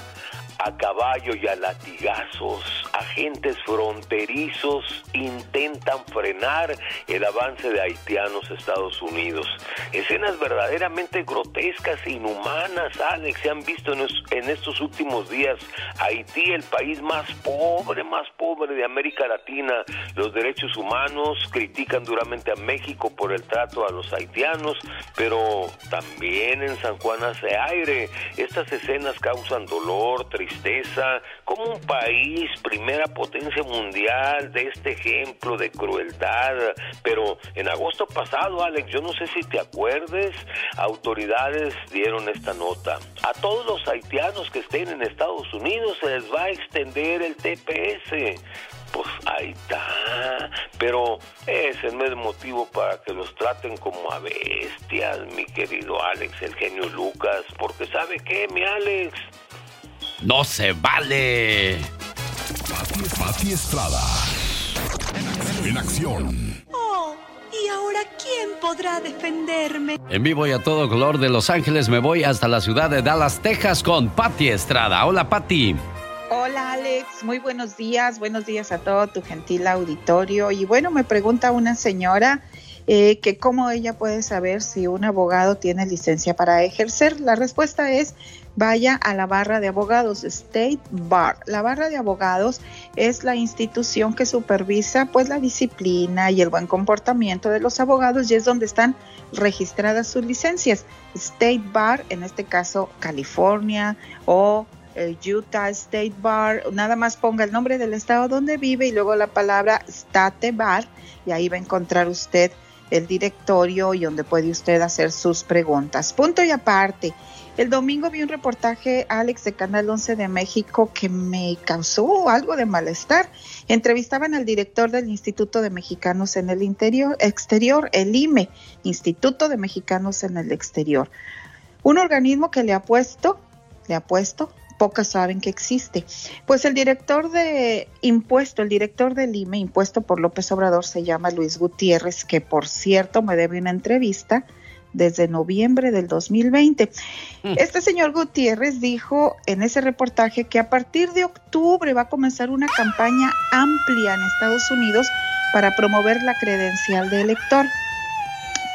a caballo y a latigazos, agentes fronterizos intentan frenar el avance de haitianos a Estados Unidos. Escenas verdaderamente grotescas e inhumanas, Alex, se han visto en, es- en estos últimos días. Haití, el país más pobre, más pobre de América Latina. Los derechos humanos critican duramente a México por el trato a los haitianos, pero también en San Juan hace aire. Estas escenas causan dolor, tristeza, como un país, primera potencia mundial, de este ejemplo de crueldad. Pero en agosto pasado, Alex, yo no sé si te acuerdes, autoridades dieron esta nota. A todos los haitianos que estén en Estados Unidos se les va a extender el TPS. Pues ahí está. Pero ese no es motivo para que los traten como a bestias, mi querido Alex, el genio Lucas. Porque ¿sabe qué, mi Alex? ¡No se vale! Pati Estrada. En acción. Oh, ¿y ahora quién podrá defenderme? En vivo y a todo color de Los Ángeles me voy hasta la ciudad de Dallas, Texas con Patti Estrada. Hola, Patti. Hola Alex, muy buenos días, buenos días a todo tu gentil auditorio. Y bueno, me pregunta una señora eh, que cómo ella puede saber si un abogado tiene licencia para ejercer. La respuesta es vaya a la barra de abogados, State Bar. La barra de abogados es la institución que supervisa pues la disciplina y el buen comportamiento de los abogados y es donde están registradas sus licencias. State Bar, en este caso California o el Utah State Bar, nada más ponga el nombre del estado donde vive y luego la palabra State Bar y ahí va a encontrar usted el directorio y donde puede usted hacer sus preguntas. Punto y aparte, el domingo vi un reportaje, Alex, de Canal 11 de México que me causó algo de malestar. Entrevistaban al director del Instituto de Mexicanos en el interior, exterior, el IME, Instituto de Mexicanos en el exterior. Un organismo que le ha puesto, le ha puesto, pocas saben que existe. Pues el director de impuesto, el director del IME, impuesto por López Obrador, se llama Luis Gutiérrez, que por cierto me debe una entrevista desde noviembre del 2020. Este señor Gutiérrez dijo en ese reportaje que a partir de octubre va a comenzar una campaña amplia en Estados Unidos para promover la credencial de elector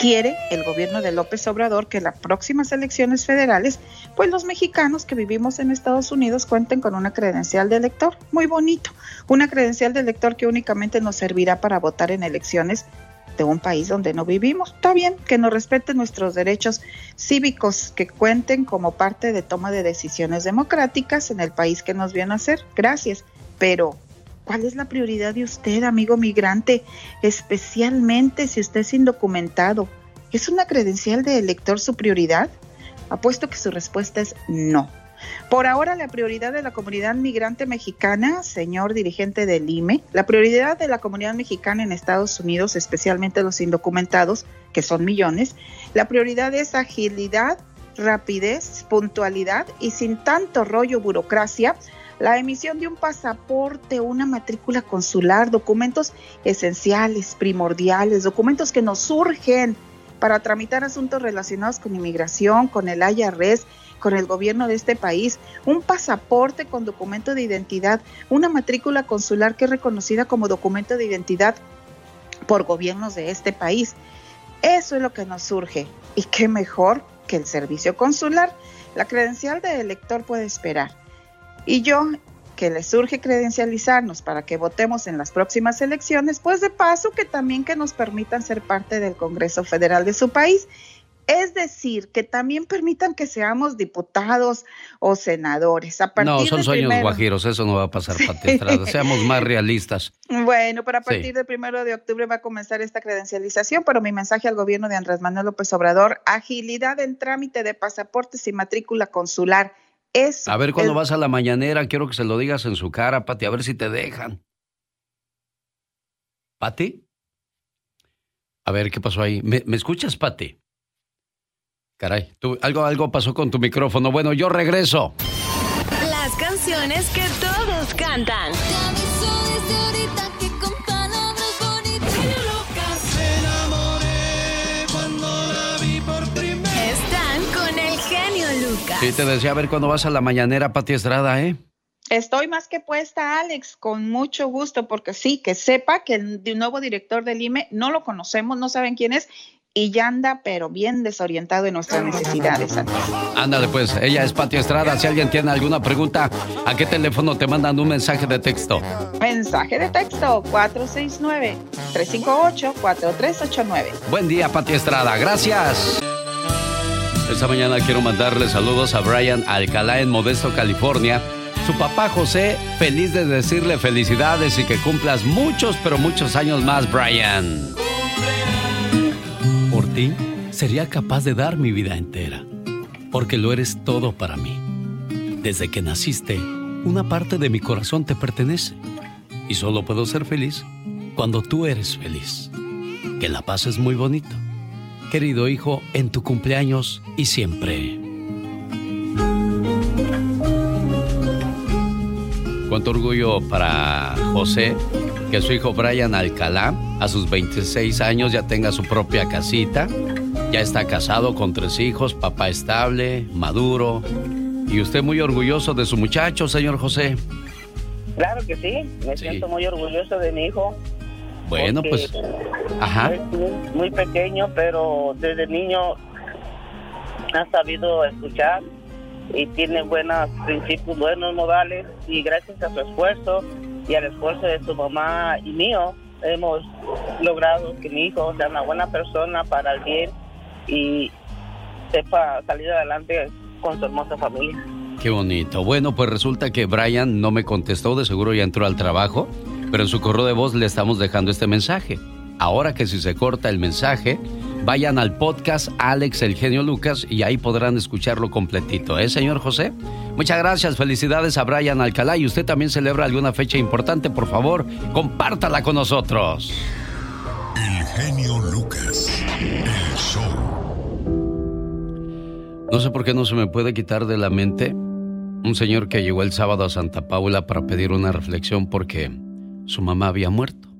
quiere el gobierno de López Obrador que en las próximas elecciones federales, pues los mexicanos que vivimos en Estados Unidos cuenten con una credencial de elector. Muy bonito. Una credencial de elector que únicamente nos servirá para votar en elecciones de un país donde no vivimos. Está bien que nos respeten nuestros derechos cívicos, que cuenten como parte de toma de decisiones democráticas en el país que nos viene a hacer. Gracias. Pero ¿Cuál es la prioridad de usted, amigo migrante? Especialmente si usted es indocumentado. ¿Es una credencial de elector su prioridad? Apuesto que su respuesta es no. Por ahora, la prioridad de la comunidad migrante mexicana, señor dirigente del IME, la prioridad de la comunidad mexicana en Estados Unidos, especialmente los indocumentados, que son millones, la prioridad es agilidad, rapidez, puntualidad y sin tanto rollo burocracia la emisión de un pasaporte, una matrícula consular, documentos esenciales, primordiales, documentos que nos surgen para tramitar asuntos relacionados con inmigración, con el IRS, con el gobierno de este país, un pasaporte con documento de identidad, una matrícula consular que es reconocida como documento de identidad por gobiernos de este país. Eso es lo que nos surge. Y qué mejor que el servicio consular. La credencial de elector puede esperar. Y yo, que le surge credencializarnos para que votemos en las próximas elecciones, pues de paso que también que nos permitan ser parte del Congreso Federal de su país. Es decir, que también permitan que seamos diputados o senadores. A no, son sueños guajiros, eso no va a pasar, Pati Estrada. Seamos más realistas. Bueno, pero a partir del primero de octubre va a comenzar esta credencialización, pero mi mensaje al gobierno de Andrés Manuel López Obrador, agilidad en trámite de pasaportes y matrícula consular a ver, cuando vas a la mañanera, quiero que se lo digas en su cara, Pati, a ver si te dejan. ¿Pati? A ver, ¿qué pasó ahí? ¿Me, escuchas, Pati? Caray, tú, algo, algo pasó con tu micrófono. Bueno, yo regreso. Las canciones que todos cantan. Sí, te decía a ver cuándo vas a la mañanera, Pati Estrada, ¿eh? Estoy más que puesta, Alex, con mucho gusto, porque sí, que sepa que el nuevo director del IME no lo conocemos, no saben quién es, y ya anda, pero bien desorientado en nuestras necesidades. Ándale, pues, ella es Pati Estrada. Si alguien tiene alguna pregunta, ¿a qué teléfono te mandan un mensaje de texto? Mensaje de texto 469-358-4389. Buen día, Pati Estrada. Gracias. Esta mañana quiero mandarle saludos a Brian Alcalá en Modesto, California. Su papá José, feliz de decirle felicidades y que cumplas muchos, pero muchos años más, Brian. Sería capaz de dar mi vida entera, porque lo eres todo para mí. Desde que naciste, una parte de mi corazón te pertenece, y solo puedo ser feliz cuando tú eres feliz. Que la paz es muy bonito querido hijo, en tu cumpleaños y siempre. Cuánto orgullo para José que su hijo Brian Alcalá, a sus 26 años, ya tenga su propia casita. Ya está casado con tres hijos, papá estable, maduro. Y usted muy orgulloso de su muchacho, señor José. Claro que sí, me siento muy orgulloso de mi hijo. Bueno, pues. Ajá. Es muy, pequeño, pero desde niño ha sabido escuchar y tiene buenos principios, buenos modales y gracias a su esfuerzo y al esfuerzo de su mamá y mío hemos logrado que mi hijo sea una buena persona para el bien y sepa salir adelante con su hermosa familia. Qué bonito. Bueno, pues resulta que Brian no me contestó, de seguro ya entró al trabajo pero en su correo de voz le estamos dejando este mensaje. Ahora que si se corta el mensaje, vayan al podcast Alex el genio Lucas y ahí podrán escucharlo completito. ¿Eh, señor José? Muchas gracias, felicidades a Brian Alcalá y usted también celebra alguna fecha importante, por favor, compártala con nosotros. El genio Lucas, el show. No sé por qué no se me puede quitar de la mente un señor que llegó el sábado a Santa Paula para pedir una reflexión porque su mamá había muerto.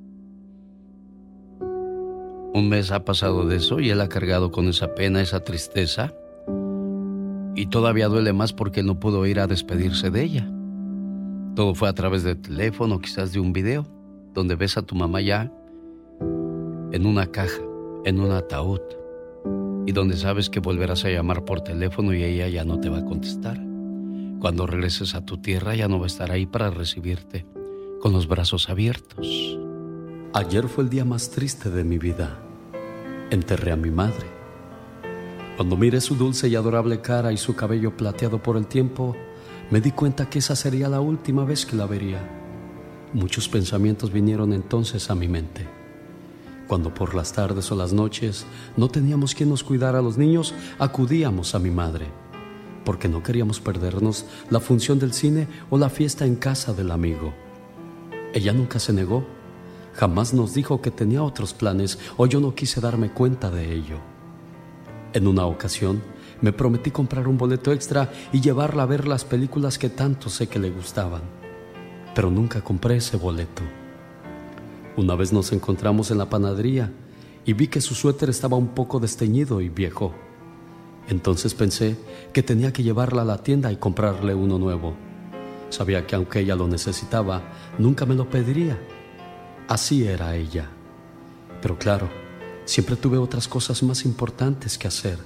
Un mes ha pasado de eso y él ha cargado con esa pena, esa tristeza. Y todavía duele más porque no pudo ir a despedirse de ella. Todo fue a través del teléfono, quizás de un video, donde ves a tu mamá ya en una caja, en un ataúd, y donde sabes que volverás a llamar por teléfono y ella ya no te va a contestar. Cuando regreses a tu tierra ya no va a estar ahí para recibirte con los brazos abiertos. Ayer fue el día más triste de mi vida. Enterré a mi madre. Cuando miré su dulce y adorable cara y su cabello plateado por el tiempo, me di cuenta que esa sería la última vez que la vería. Muchos pensamientos vinieron entonces a mi mente. Cuando por las tardes o las noches no teníamos quien nos cuidara a los niños, acudíamos a mi madre, porque no queríamos perdernos la función del cine o la fiesta en casa del amigo. Ella nunca se negó, jamás nos dijo que tenía otros planes o yo no quise darme cuenta de ello. En una ocasión, me prometí comprar un boleto extra y llevarla a ver las películas que tanto sé que le gustaban, pero nunca compré ese boleto. Una vez nos encontramos en la panadería y vi que su suéter estaba un poco desteñido y viejo. Entonces pensé que tenía que llevarla a la tienda y comprarle uno nuevo. Sabía que aunque ella lo necesitaba, nunca me lo pediría. Así era ella. Pero claro, siempre tuve otras cosas más importantes que hacer.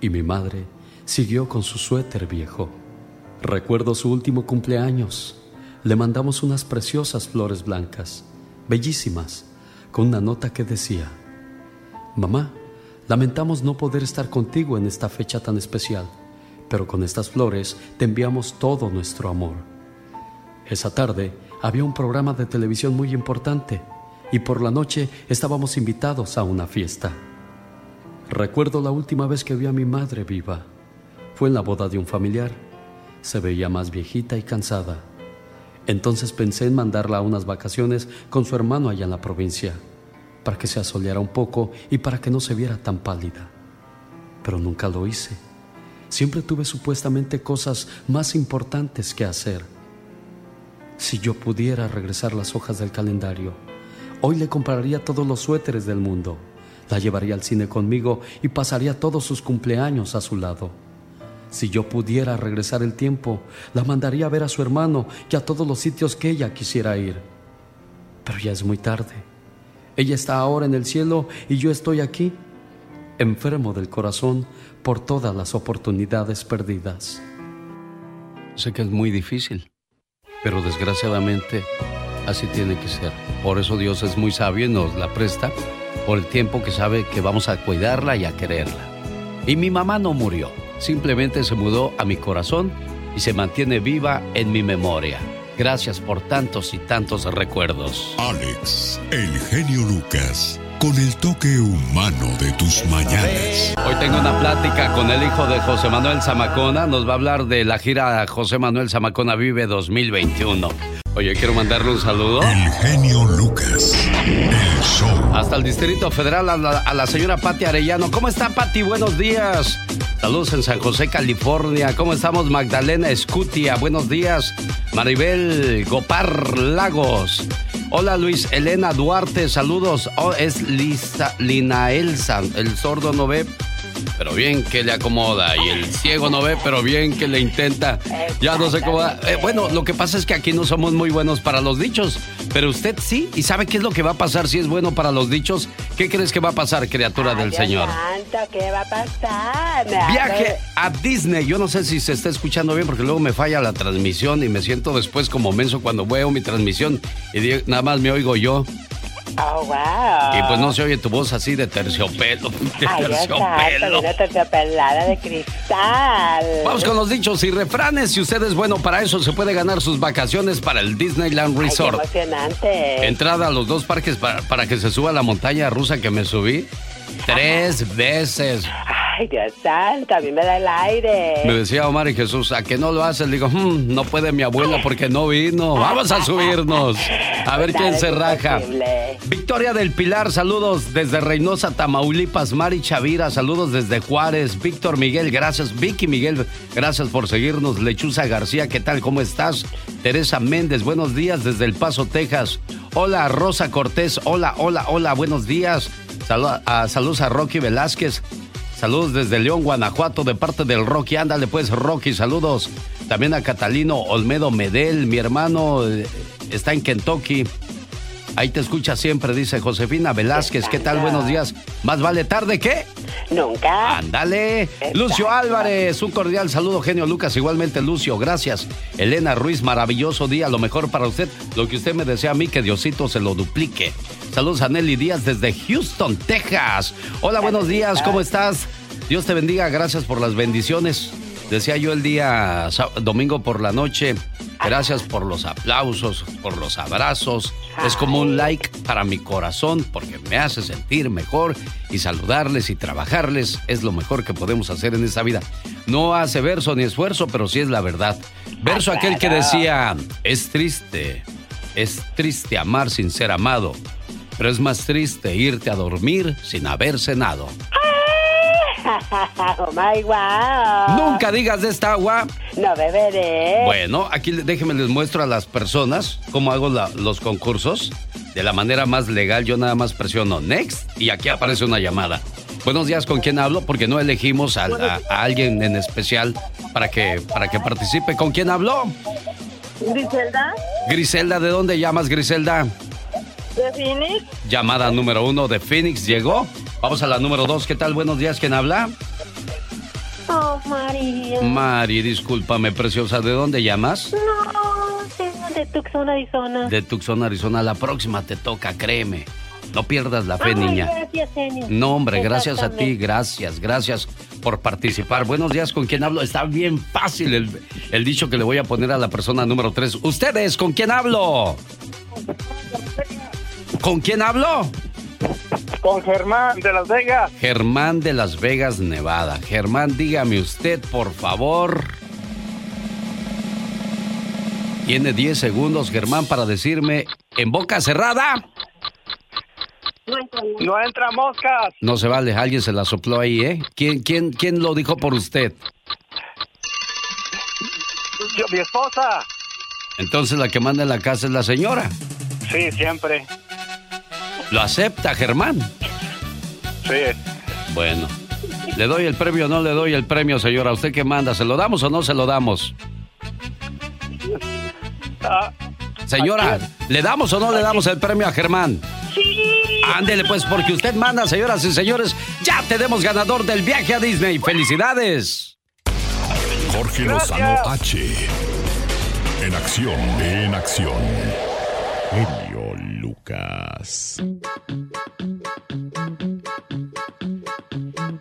Y mi madre siguió con su suéter viejo. Recuerdo su último cumpleaños. Le mandamos unas preciosas flores blancas, bellísimas, con una nota que decía, Mamá, lamentamos no poder estar contigo en esta fecha tan especial, pero con estas flores te enviamos todo nuestro amor. Esa tarde había un programa de televisión muy importante y por la noche estábamos invitados a una fiesta. Recuerdo la última vez que vi a mi madre viva. Fue en la boda de un familiar. Se veía más viejita y cansada. Entonces pensé en mandarla a unas vacaciones con su hermano allá en la provincia, para que se asoleara un poco y para que no se viera tan pálida. Pero nunca lo hice. Siempre tuve supuestamente cosas más importantes que hacer. Si yo pudiera regresar las hojas del calendario, hoy le compraría todos los suéteres del mundo, la llevaría al cine conmigo y pasaría todos sus cumpleaños a su lado. Si yo pudiera regresar el tiempo, la mandaría a ver a su hermano y a todos los sitios que ella quisiera ir. Pero ya es muy tarde. Ella está ahora en el cielo y yo estoy aquí, enfermo del corazón por todas las oportunidades perdidas. Sé que es muy difícil, pero desgraciadamente así tiene que ser. Por eso Dios es muy sabio y nos la presta por el tiempo que sabe que vamos a cuidarla y a quererla. Y mi mamá no murió simplemente se mudó a mi corazón y se mantiene viva en mi memoria. Gracias por tantos y tantos recuerdos. Alex, el genio Lucas, con el toque humano de tus mañanas. Hoy tengo una plática con el hijo de José Manuel Zamacona. Nos va a hablar de la gira José Manuel Zamacona Vive 2021. Oye, quiero mandarle un saludo. El genio Lucas. El show. Hasta el Distrito Federal a la, señora Patti Arellano. ¿Cómo está, Patti? Buenos días. Saludos en San José, California. ¿Cómo estamos, Magdalena Escutia? Buenos días. Maribel Gopar Lagos. Hola, Luis Elena Duarte. Saludos. Oh, es Lisa, Lina Elsa. El sordo no ve pero bien que le acomoda. Y el ciego no ve, pero bien que le intenta. Ya no sé cómo. Eh, bueno, lo que pasa es que aquí no somos muy buenos para los dichos, pero usted sí. ¿Y sabe qué es lo que va a pasar si es bueno para los dichos? ¿Qué crees que va a pasar, criatura del Señor? ¿qué va a pasar? Viaje a Disney. Yo no sé si se está escuchando bien porque luego me falla la transmisión y me siento después como menso cuando veo mi transmisión y nada más me oigo yo. Oh, wow. Y pues no se oye tu voz así de terciopelo. De Ay, terciopelo. una terciopelada de cristal. Vamos con los dichos y refranes. Si usted es bueno para eso, se puede ganar sus vacaciones para el Disneyland Resort. Ay, qué emocionante. Entrada a los dos parques para, para que se suba a la montaña rusa que me subí. Tres veces. Ay, Dios santo, a mí me da el aire. Me decía Omar y Jesús, ¿a qué no lo haces? Le digo, hmm, no puede mi abuela porque no vino. Vamos a subirnos. A ver quién se raja. Victoria del Pilar, saludos desde Reynosa, Tamaulipas. Mari Chavira, saludos desde Juárez. Víctor Miguel, gracias. Vicky Miguel, gracias por seguirnos. Lechuza García, ¿qué tal? ¿Cómo estás? Teresa Méndez, buenos días desde El Paso, Texas. Hola, Rosa Cortés. Hola, hola, hola, buenos días. Saludos a Rocky Velázquez. Saludos desde León, Guanajuato, de parte del Rocky. Ándale pues, Rocky, saludos. También a Catalino Olmedo Medel, mi hermano eh, está en Kentucky. Ahí te escucha siempre, dice Josefina Velázquez. ¿Qué tal? Buenos días. ¿Más vale tarde que? Nunca. Ándale. Lucio Álvarez, un cordial saludo, genio Lucas. Igualmente, Lucio, gracias. Elena Ruiz, maravilloso día. Lo mejor para usted. Lo que usted me desea a mí, que Diosito se lo duplique. Saludos a Nelly Díaz desde Houston, Texas. Hola, buenos días. ¿Cómo estás? Dios te bendiga. Gracias por las bendiciones. Decía yo el día domingo por la noche, gracias por los aplausos, por los abrazos. Es como un like para mi corazón porque me hace sentir mejor y saludarles y trabajarles es lo mejor que podemos hacer en esta vida. No hace verso ni esfuerzo, pero sí es la verdad. Verso aquel que decía, es triste, es triste amar sin ser amado, pero es más triste irte a dormir sin haber cenado. oh my wow. Nunca digas de esta agua. No beberé. Bueno, aquí déjenme les muestro a las personas cómo hago los concursos. De la manera más legal, yo nada más presiono next y aquí aparece una llamada. Buenos días, ¿con quién hablo? Porque no elegimos a, alguien en especial para que, para que participe. ¿Con quién hablo? Griselda. Griselda, ¿de dónde llamas, Griselda? ¿De Phoenix? Llamada número uno de Phoenix llegó. Vamos a la número dos. ¿Qué tal? Buenos días. ¿Quién habla? Oh, María. Mari, discúlpame, preciosa. ¿De dónde llamas? No, de Tucson, Arizona. De Tucson, Arizona. La próxima te toca, créeme. No pierdas la fe, Ay, niña. Gracias, genio. No, hombre, gracias a ti, gracias, gracias por participar. Buenos días, ¿con quién hablo? Está bien fácil el, el dicho que le voy a poner a la persona número tres. ¿Ustedes con quién hablo? ¿Con quién hablo? Con Germán de Las Vegas. Germán de Las Vegas, Nevada. Germán, dígame usted, por favor. Tiene 10 segundos, Germán, para decirme en boca cerrada. No entra moscas. No se vale, alguien se la sopló ahí, ¿eh? ¿Quién, quién, quién lo dijo por usted? Yo, mi esposa. Entonces la que manda en la casa es la señora. Sí, siempre. ¿Lo acepta, Germán? Sí. Bueno. ¿Le doy el premio o no le doy el premio, señora? ¿Usted qué manda? ¿Se lo damos o no se lo damos? Ah, Señora, ¿le damos o no le damos el premio a Germán? Sí. Ándele pues, porque usted manda, señoras y señores. Ya tenemos ganador del viaje a Disney. ¡Felicidades! Jorge Lozano H. En acción, en acción. Genio Lucas.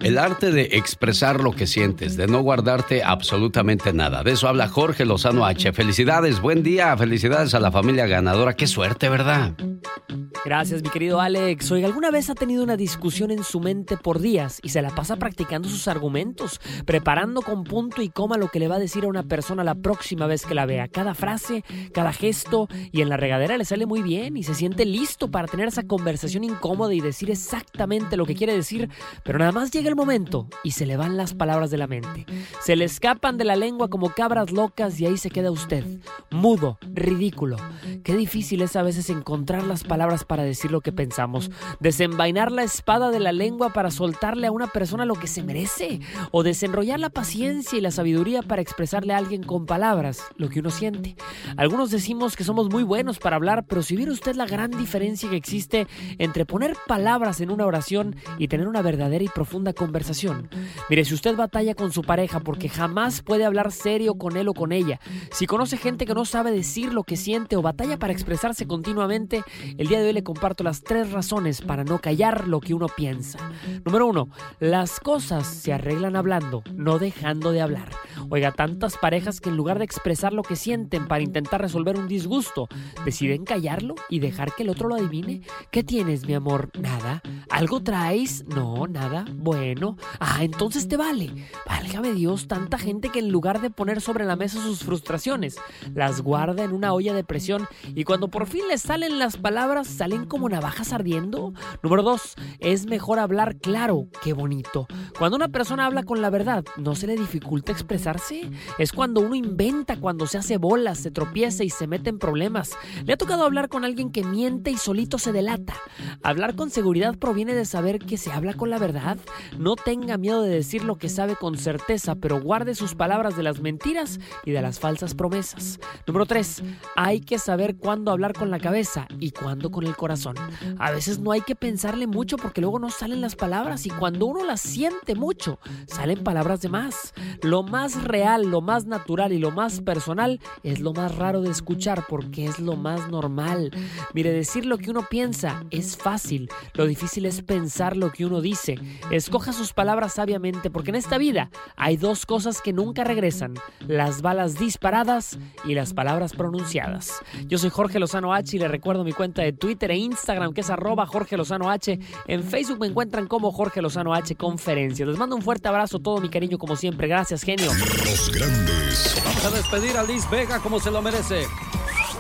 El arte de expresar lo que sientes, de no guardarte absolutamente nada. De eso habla Jorge Lozano H. Felicidades, buen día, felicidades a la familia ganadora. Qué suerte, ¿verdad? Gracias, mi querido Alex. Oiga, ¿alguna vez ha tenido una discusión en su mente por días y se la pasa practicando sus argumentos, preparando con punto y coma lo que le va a decir a una persona la próxima vez que la vea? Cada frase, cada gesto y en la regadera le sale muy bien y se siente listo para tener esa conversación incómoda y decir exactamente lo que quiere decir, pero nada más llega el momento y se le van las palabras de la mente. Se le escapan de la lengua como cabras locas y ahí se queda usted, mudo, ridículo. Qué difícil es a veces encontrar las palabras para decir lo que pensamos, desenvainar la espada de la lengua para soltarle a una persona lo que se merece, o desenrollar la paciencia y la sabiduría para expresarle a alguien con palabras lo que uno siente. Algunos decimos que somos muy buenos para hablar, pero si viera usted la gran diferencia que existe entre poner palabras en una oración y tener una verdadera y profunda conversación. Mire, si usted batalla con su pareja porque jamás puede hablar serio con él o con ella, si conoce gente que no sabe decir lo que siente o batalla para expresarse continuamente, el día de hoy le comparto las tres razones para no callar lo que uno piensa. Número uno, las cosas se arreglan hablando, no dejando de hablar. Oiga, tantas parejas que en lugar de expresar lo que sienten para intentar resolver un disgusto, deciden callarlo y dejar que el otro lo adivine. ¿Qué tienes, mi amor? Nada. ¿Algo traes? No, nada. Bueno. Ah, entonces te vale. Válgame Dios, tanta gente que en lugar de poner sobre la mesa sus frustraciones, las guarda en una olla de presión y cuando por fin les salen las palabras, salen como navajas ardiendo. Número dos, es mejor hablar claro que bonito. Cuando una persona habla con la verdad, ¿no se le dificulta expresarse? Es cuando uno inventa, cuando se hace bolas, se tropieza y se mete en problemas. ¿Le ha tocado hablar con alguien que miente y solito se delata? Hablar con seguridad proviene de saber que se habla con la verdad. No tenga miedo de decir lo que sabe con certeza, pero guarde sus palabras de las mentiras y de las falsas promesas. Número 3. Hay que saber cuándo hablar con la cabeza y cuándo con el corazón. A veces no hay que pensarle mucho porque luego no salen las palabras y cuando uno las siente mucho, salen palabras de más. Lo más real, lo más natural y lo más personal es lo más raro de escuchar porque es lo más normal. Mire, decir lo que uno piensa es fácil, lo difícil es pensar lo que uno dice. Escoja sus palabras sabiamente porque en esta vida hay dos cosas que nunca regresan, las balas disparadas y las palabras pronunciadas. Yo soy Jorge Lozano H y le recuerdo mi cuenta de Twitter e Instagram que es arroba Jorge Lozano H. En Facebook me encuentran como Jorge Lozano H Conferencias. Les mando un fuerte abrazo, todo mi cariño como siempre. Gracias, genio. Los grandes. Vamos a despedir a Liz Vega como se lo merece.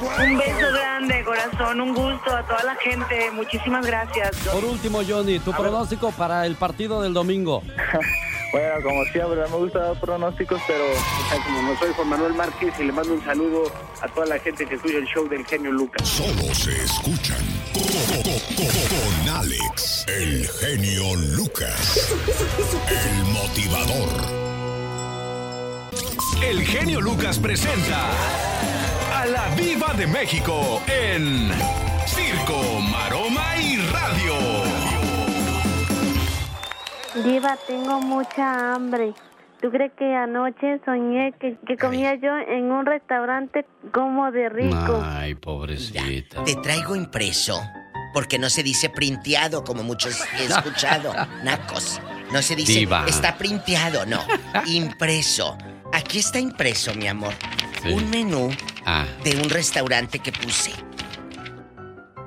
Un beso grande, corazón, un gusto a toda la gente. Muchísimas gracias. Por último, Johnny, tu pronóstico para el partido del domingo. Bueno, como siempre, me gusta dar pronósticos, pero o sea, como no soy Juan Manuel Márquez y le mando un saludo a toda la gente que escucha el show del genio Lucas. Solo se escuchan con Alex, el genio Lucas, el motivador. El genio Lucas presenta a la Viva de México en circo, maroma y radio. Diva, tengo mucha hambre. ¿Tú crees que anoche soñé que, que comía yo en un restaurante como de rico? Ay, pobrecita. Te traigo impreso, porque no se dice printeado como muchos he escuchado. Nacos. No se dice Diva. está printeado, no. Impreso. Aquí está impreso, mi amor. Sí. Un menú Ah, de un restaurante que puse.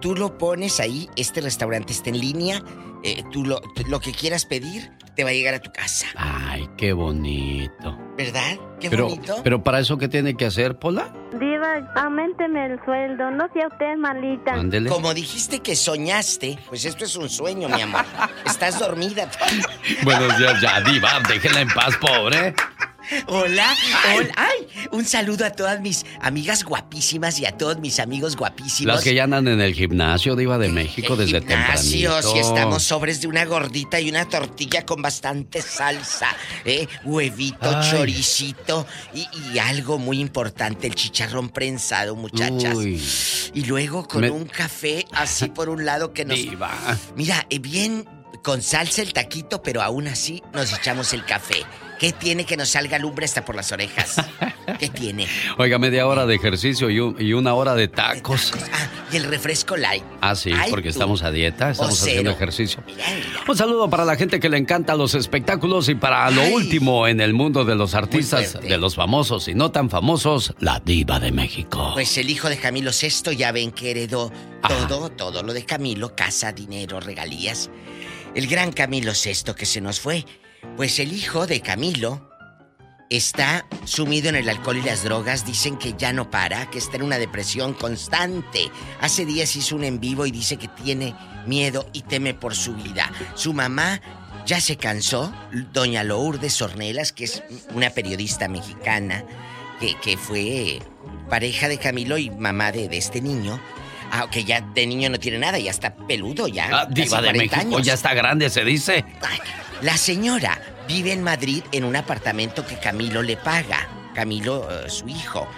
Tú lo pones ahí, este restaurante está en línea, eh, tú lo, lo que quieras pedir te va a llegar a tu casa, ay, qué bonito. ¿verdad? Qué Pero, bonito. pero para eso, ¿qué tiene que hacer, Pola? Diva, aumenteme el sueldo. No sea usted malita. Ándele. Como dijiste que soñaste, pues esto es un sueño, mi amor. Estás dormida. Buenos días, ya, Diva, déjela en paz, pobre. Hola, hola. Ay, un saludo a todas mis amigas guapísimas y a todos mis amigos guapísimos. Las que ya andan en el gimnasio, Diva de México, desde Gimnasio, tempranito. si estamos sobres de una gordita y una tortilla con bastante salsa, ¿eh? huevito, Ay. choricito y, y algo muy importante, el chicharrón prensado, muchachas. Uy. Y luego con Me- un café así por un lado que nos... Diva. Mira, eh, bien con salsa el taquito, pero aún así nos echamos el café. ¿Qué tiene que nos salga lumbre hasta por las orejas? ¿Qué tiene? Oiga, media hora de ejercicio y, un- y una hora de tacos. Y el refresco light. Ah, sí, Ay, porque tú. estamos a dieta, estamos haciendo ejercicio. Un saludo para la gente que le encanta los espectáculos y para lo último en el mundo de los artistas, de los famosos y no tan famosos, la diva de México. Pues el hijo de Camilo VI ya ven que heredó todo, todo lo de Camilo, casa, dinero, regalías. El gran Camilo VI que se nos fue. Pues el hijo de Camilo está sumido en el alcohol y las drogas. Dicen que ya no para, que está en una depresión constante. Hace días hizo un en vivo y dice que tiene miedo y teme por su vida. Su mamá ya se cansó, doña Lourdes Ornelas, que es una periodista mexicana, que, fue pareja de Camilo y mamá de este niño. Aunque ya de niño no tiene nada, ya está peludo, ya. Ah, diva de 40 México, años. ya está grande, se dice. La señora vive en Madrid en un apartamento que Camilo le paga. Camilo, eh, su hijo.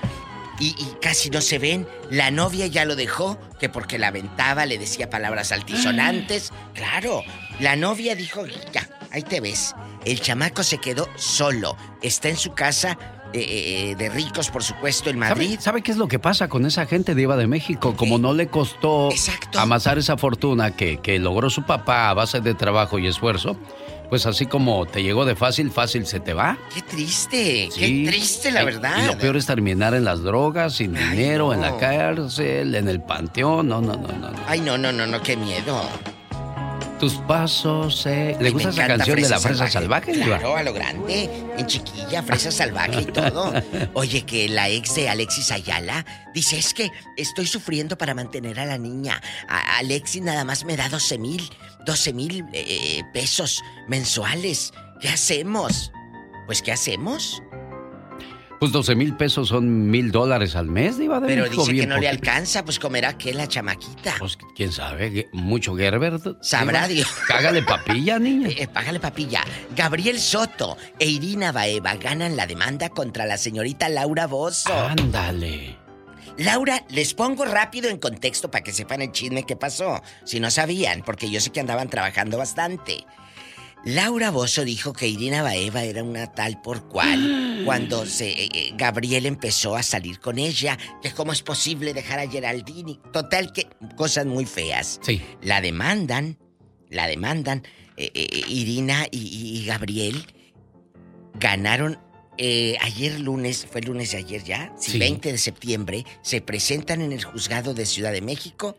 Y, y casi no se ven. La novia ya lo dejó, que porque la aventaba, le decía palabras altisonantes. Claro, la novia dijo, ya, ahí te ves. El chamaco se quedó solo. Está en su casa eh, eh, de ricos, por supuesto, en Madrid. ¿Sabe, sabe qué es lo que pasa con esa gente diva de México? Como no le costó amasar esa fortuna que, que logró su papá a base de trabajo y esfuerzo, pues así como te llegó de fácil, fácil se te va. Qué triste, Sí. qué triste, la Y- verdad. Y lo peor es terminar en las drogas, sin dinero, en la cárcel, en el panteón. No, no, no, no. no. Ay, no, no, no, no, qué miedo. Tus pasos, eh. ¿Le gusta esa canción de la fresa salvaje? Claro, a lo grande, en chiquilla, fresa salvaje y todo. Oye, que la ex de Alexis Ayala dice, es que estoy sufriendo para mantener a la niña. A- Alexis nada más me da 12 mil, 12 mil eh, pesos mensuales. ¿Qué hacemos? Pues, ¿qué hacemos? Pues 12 mil pesos son mil dólares al mes, Diva de Pero México, dice que no le alcanza, pues comerá que la chamaquita. Pues quién sabe, mucho Gerber. Sabrá. Dios. Cágale papilla, niña. Eh, págale papilla. Gabriel Soto e Irina Baeva ganan la demanda contra la señorita Laura Bozo. Ándale. Laura, les pongo rápido en contexto para que sepan el chisme que pasó. Si no sabían, porque yo sé que andaban trabajando bastante. Laura Bozo dijo que Irina Baeva era una tal por cual cuando se, eh, eh, Gabriel empezó a salir con ella, que cómo es posible dejar a Geraldini. Total que cosas muy feas. Sí. La demandan, la demandan. eh, eh, Irina y, y- y Gabriel ganaron eh, ayer lunes, fue el lunes de ayer ya, sí, Sí. 20 de septiembre, se presentan en el juzgado de Ciudad de México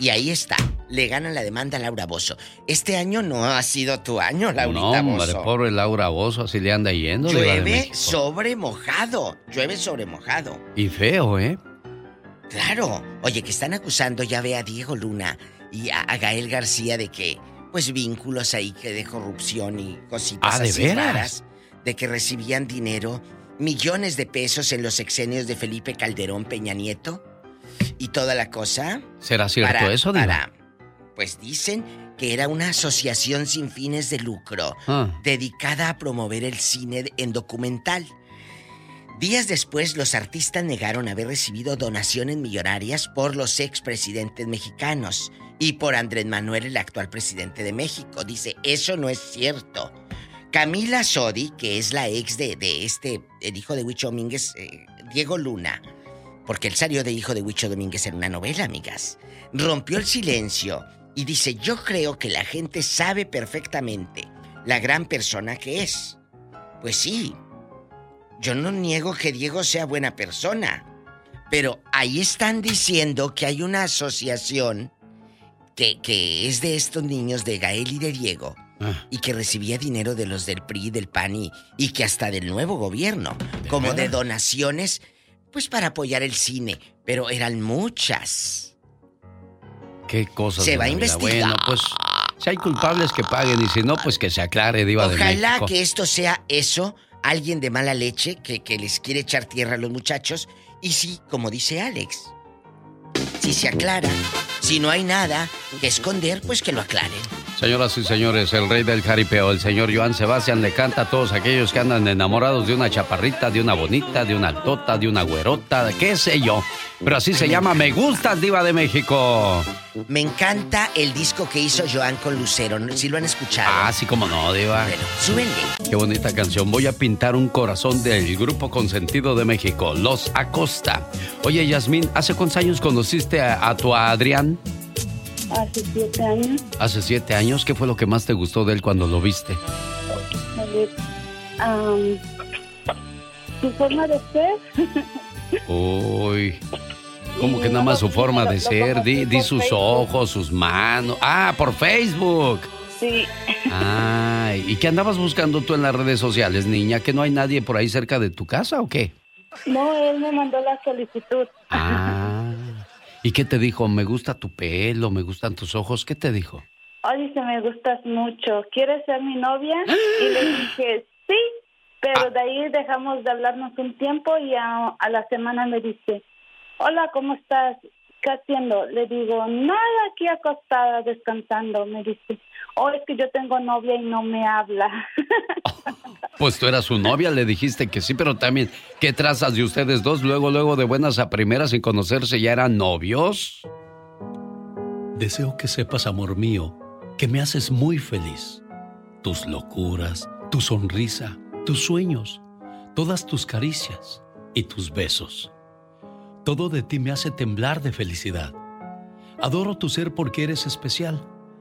y ahí está, le ganan la demanda a Laura Bozo. Este año no ha sido tu año, Laurita No, hombre, Bozzo. pobre Laura Bozo, así le anda yendo. Llueve sobre mojado, llueve sobre mojado. Y feo, ¿eh? Claro. Oye, que están acusando, ya ve a Diego Luna y a, a Gael García de que, pues, vínculos ahí que de corrupción y cositas Ah, ¿de así veras? raras, de que recibían dinero, millones de pesos en los sexenios de Felipe Calderón Peña Nieto y toda la cosa. ¿Será cierto Para- eso, Diva? para- pues dicen que era una asociación sin fines de lucro Ah. dedicada a promover el cine en documental. Días después, los artistas negaron haber recibido donaciones millonarias por los expresidentes mexicanos y por Andrés Manuel, el actual presidente de México. Dice, eso no es cierto. Camila Sodi, que es la ex de, de este, el hijo de Huicho Domínguez, eh, Diego Luna, porque él salió de hijo de Huicho Domínguez en una novela, amigas, rompió el silencio y dice, yo creo que la gente sabe perfectamente la gran persona que es. Pues sí, yo no niego que Diego sea buena persona, pero ahí están diciendo que hay una asociación que, que es de estos niños de Gael y de Diego Ah. y que recibía dinero de los del PRI, del PAN y, y que hasta del nuevo gobierno, como de donaciones, pues para apoyar el cine, pero eran muchas. Qué cosas. Se de va a investigar. Bueno, pues si hay culpables que paguen y si no, pues que se aclare, Diva de Ojalá México. que esto sea eso, alguien de mala leche que, que les quiere echar tierra a los muchachos. Y sí, como dice Alex, si se aclara, si no hay nada que esconder, pues que lo aclaren. Señoras y señores, el rey del jaripeo, el señor Joan Sebastián, le canta a todos aquellos que andan enamorados de una chaparrita, de una bonita, de una altota, de una güerota, de qué sé yo. Pero así se llama Me Gustas, Diva de México. Me encanta el disco que hizo Joan con Lucero, si lo han escuchado. Ah, sí, como no, Diva. Súbenle. Qué bonita canción. Voy a pintar un corazón del grupo consentido de México, Los Acosta. Oye, Yasmín, ¿hace cuántos años conociste a, a tu Adrián? Hace siete años. Hace siete años. ¿Qué fue lo que más te gustó de él cuando lo viste? am, su forma de ser. Uy. Como que nada más su forma de ser, di, di sus ojos, sus manos. Ah, por Facebook. sí. Ay, ¿y qué andabas buscando tú en las redes sociales, niña? ¿Que no hay nadie por ahí cerca de tu casa o qué? No, él me mandó la solicitud. Ah. ¿Y qué te dijo? Me gusta tu pelo, me gustan tus ojos. ¿Qué te dijo? Oye, dice, me gustas mucho. ¿Quieres ser mi novia? Y le dije, sí. Pero de ahí dejamos de hablarnos un tiempo y a, a la semana me dice, hola, ¿cómo estás? ¿Qué haciendo? Le digo, nada, aquí acostada, descansando. Me dice, oh, es que yo tengo novia y no me habla. Pues tú eras su novia, le dijiste que sí, pero también, ¿qué trazas de ustedes dos? Luego, luego de buenas a primeras sin conocerse, ¿ya eran novios? Deseo que sepas, amor mío, que me haces muy feliz. Tus locuras, tu sonrisa, tus sueños, todas tus caricias y tus besos. Todo de ti me hace temblar de felicidad. Adoro tu ser porque eres especial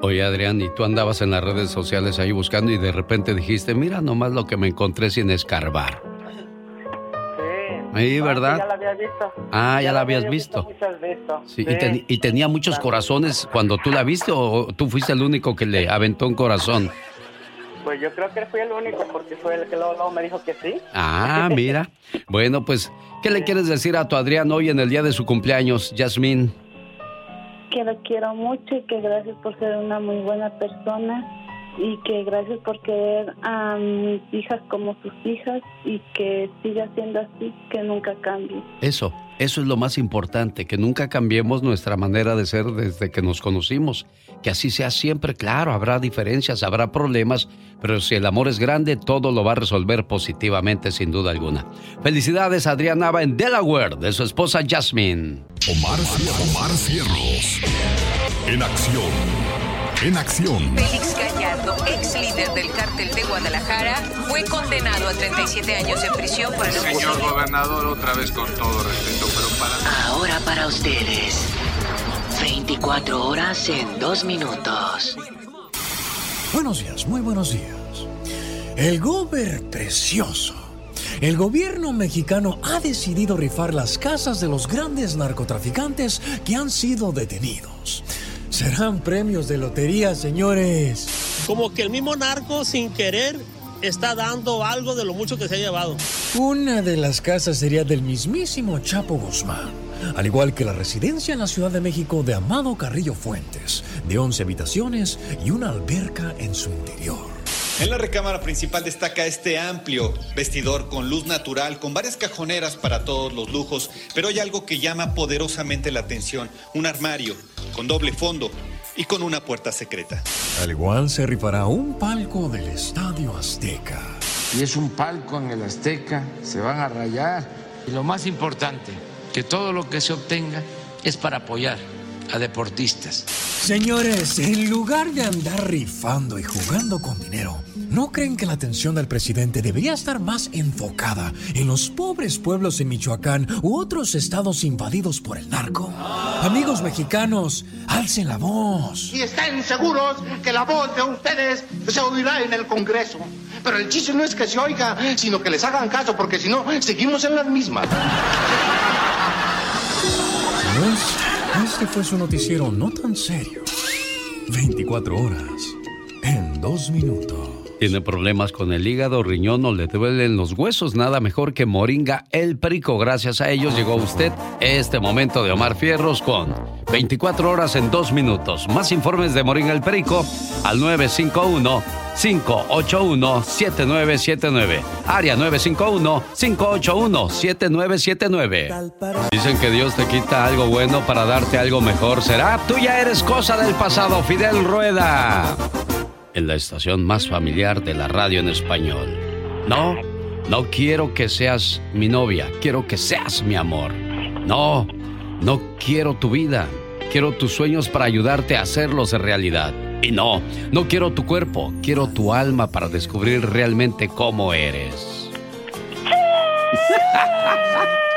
Oye, Adrián, y tú andabas en las redes sociales ahí buscando y de repente dijiste, mira nomás lo que me encontré sin escarbar. Ahí, Ah, ¿verdad? sí, ya la había visto. Ah, ya la habías había visto. Muchas veces. Sí, Y, ten- y tenía muchos corazones cuando tú la viste o tú fuiste el único que le aventó un corazón. Pues yo creo que fui el único porque fue el que luego, luego me dijo que sí. Ah, mira. Bueno, pues, ¿qué le quieres decir a tu Adrián hoy en el día de su cumpleaños, Yasmín? Que lo quiero mucho y que gracias por ser una muy buena persona y que gracias por querer a mis hijas como sus hijas y que siga siendo así, que nunca cambie. Eso, eso es lo más importante, que nunca cambiemos nuestra manera de ser desde que nos conocimos. Que así sea siempre, claro, habrá diferencias, habrá problemas, pero si el amor es grande, todo lo va a resolver positivamente, sin duda alguna. Felicidades, Adrián Nava en Delaware, de su esposa Jasmine. Omar, Omar Cierros. En acción. En acción. Félix Gallardo, ex líder del cártel de Guadalajara, fue condenado a 37 años de prisión por el Señor gobernador, otra vez con todo respeto, pero para... Ahora para ustedes. 24 horas en 2 minutos. Buenos días, muy buenos días. El gober precioso. El gobierno mexicano ha decidido rifar las casas de los grandes narcotraficantes que han sido detenidos. Serán premios de lotería, señores. Como que el mismo narco sin querer está dando algo de lo mucho que se ha llevado. Una de las casas sería del mismísimo Chapo Guzmán. al igual que la residencia en la Ciudad de México de Amado Carrillo Fuentes, de 11 habitaciones y una alberca en su interior. En la recámara principal destaca este amplio vestidor con luz natural, con varias cajoneras para todos los lujos, pero hay algo que llama poderosamente la atención, un armario con doble fondo y con una puerta secreta. Al igual se rifará un palco del Estadio Azteca. Y es un palco en el Azteca, se van a rayar. Y lo más importante, que todo lo que se obtenga es para apoyar a deportistas. Señores, en lugar de andar rifando y jugando con dinero, ¿no creen que la atención del presidente debería estar más enfocada en los pobres pueblos en Michoacán u otros estados invadidos por el narco? Amigos mexicanos, alcen la voz. Y estén seguros que la voz de ustedes se oirá en el Congreso. Pero el chiste no es que se oiga, sino que les hagan caso, porque si no, seguimos en las mismas. Este fue su noticiero no tan serio. 24 horas en dos minutos. Tiene problemas con el hígado, riñón o le duelen los huesos. Nada mejor que Moringa El Perico. Gracias a ellos llegó usted este momento de Omar Fierros con 24 horas en dos minutos. Más informes de Moringa El Perico al 951-581-7979. Área 951-581-7979. Dicen que Dios te quita algo bueno para darte algo mejor. ¿Será? Tú ya eres cosa del pasado, Fidel Rueda en la estación más familiar de la radio en español. No, no quiero que seas mi novia, quiero que seas mi amor. No, no quiero tu vida, quiero tus sueños para ayudarte a hacerlos realidad. Y no, no quiero tu cuerpo, quiero tu alma para descubrir realmente cómo eres.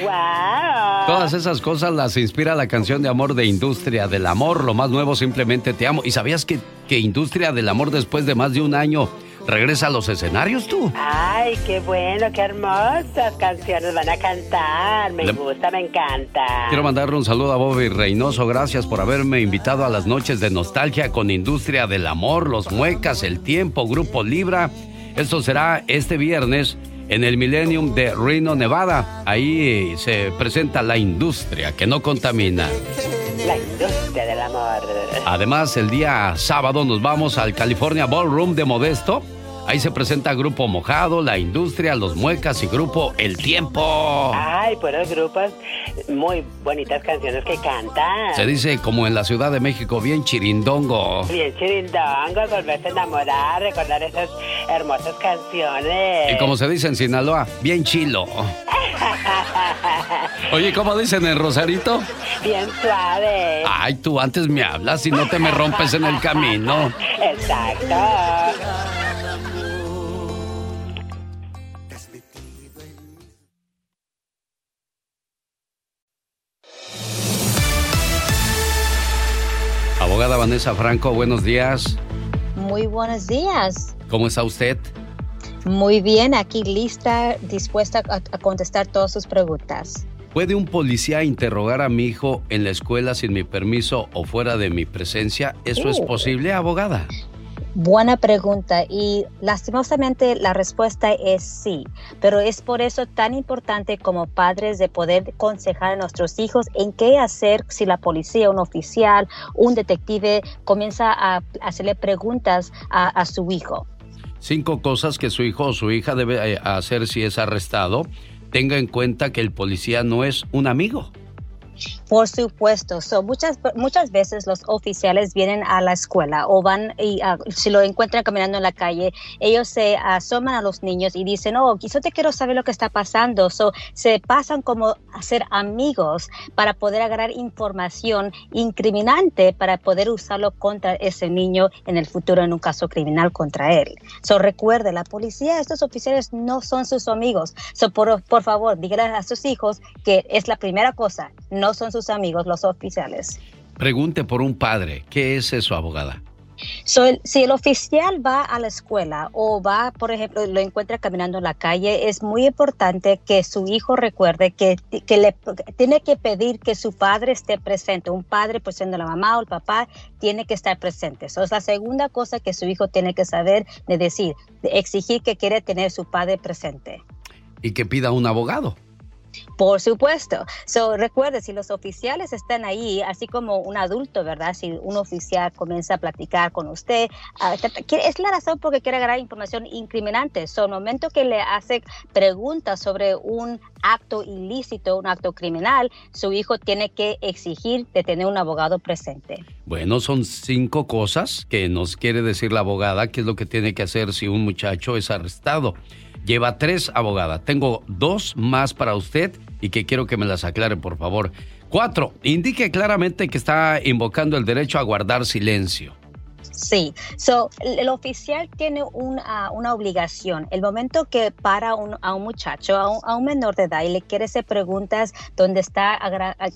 ¡Wow! Todas esas cosas las inspira la canción de amor de Industria del Amor, lo más nuevo simplemente te amo. ¿Y sabías que, que Industria del Amor después de más de un año regresa a los escenarios tú? Ay, qué bueno, qué hermosas canciones van a cantar. Me Le- gusta, me encanta. Quiero mandarle un saludo a Bobby Reynoso, gracias por haberme invitado a las noches de nostalgia con Industria del Amor, Los Muecas, El Tiempo, Grupo Libra. Esto será este viernes en el Millennium de Reno, Nevada. Ahí se presenta la industria que no contamina. La industria del amor. Además, el día sábado nos vamos al California Ballroom de Modesto. Ahí se presenta Grupo Mojado, La Industria, Los Muecas y Grupo El Tiempo. Ay, buenos grupos, muy bonitas canciones que cantan. Se dice como en la Ciudad de México, bien chirindongo. Bien chirindongo, volverse a enamorar, recordar esas hermosas canciones. Y como se dice en Sinaloa, bien chilo. Oye, ¿cómo dicen en Rosarito? Bien suave. Ay, tú antes me hablas y no te me rompes en el camino. Exacto. Abogada Vanessa Franco, buenos días. Muy buenos días. ¿Cómo está usted? Muy bien, aquí lista, dispuesta a, a contestar todas sus preguntas. ¿Puede un policía interrogar a mi hijo en la escuela sin mi permiso o fuera de mi presencia? ¿Eso es posible, abogada? Buena pregunta y lastimosamente la respuesta es sí, pero es por eso tan importante como padres de poder aconsejar a nuestros hijos en qué hacer si la policía, un oficial, un detective comienza a hacerle preguntas a, a su hijo. Cinco cosas que su hijo o su hija debe eh, hacer si es arrestado. Tenga en cuenta que el policía no es un amigo. Por supuesto, so, muchas, muchas veces los oficiales vienen a la escuela o van y ah, si lo encuentran caminando en la calle, ellos se asoman a los niños y dicen, oh, yo te quiero saber lo que está pasando. So, se pasan como a ser amigos para poder agarrar información incriminante para poder usarlo contra ese niño en el futuro en un caso criminal contra él. So, recuerde, la policía, estos oficiales no son sus amigos. So, por, por favor, díganle a sus hijos que es la primera cosa, no son amigos los oficiales. Pregunte por un padre. ¿Qué es eso, abogada? So, si el oficial va a la escuela o va, por ejemplo, lo encuentra caminando en la calle, es muy importante que su hijo recuerde que, que le tiene que pedir que su padre esté presente. Un padre, pues siendo la mamá o el papá, tiene que estar presente. Eso es la segunda cosa que su hijo tiene que saber de decir, de exigir que quiere tener su padre presente. Y que pida un abogado. Por supuesto. So, recuerde, si los oficiales están ahí, así como un adulto, ¿verdad? Si un oficial comienza a platicar con usted, ah, es la razón porque quiere agarrar información incriminante. So, el momento que le hace preguntas sobre un acto ilícito, un acto criminal, su hijo tiene que exigir de tener un abogado presente. Bueno, son cinco cosas que nos quiere decir la abogada, qué es lo que tiene que hacer si un muchacho es arrestado. Lleva tres abogadas. Tengo dos más para usted y que quiero que me las aclare, por favor. Cuatro, indique claramente que está invocando el derecho a guardar silencio. Sí, so, el oficial tiene una, una obligación. El momento que para un, a un muchacho, a un, menor de edad y le quiere hacer preguntas donde está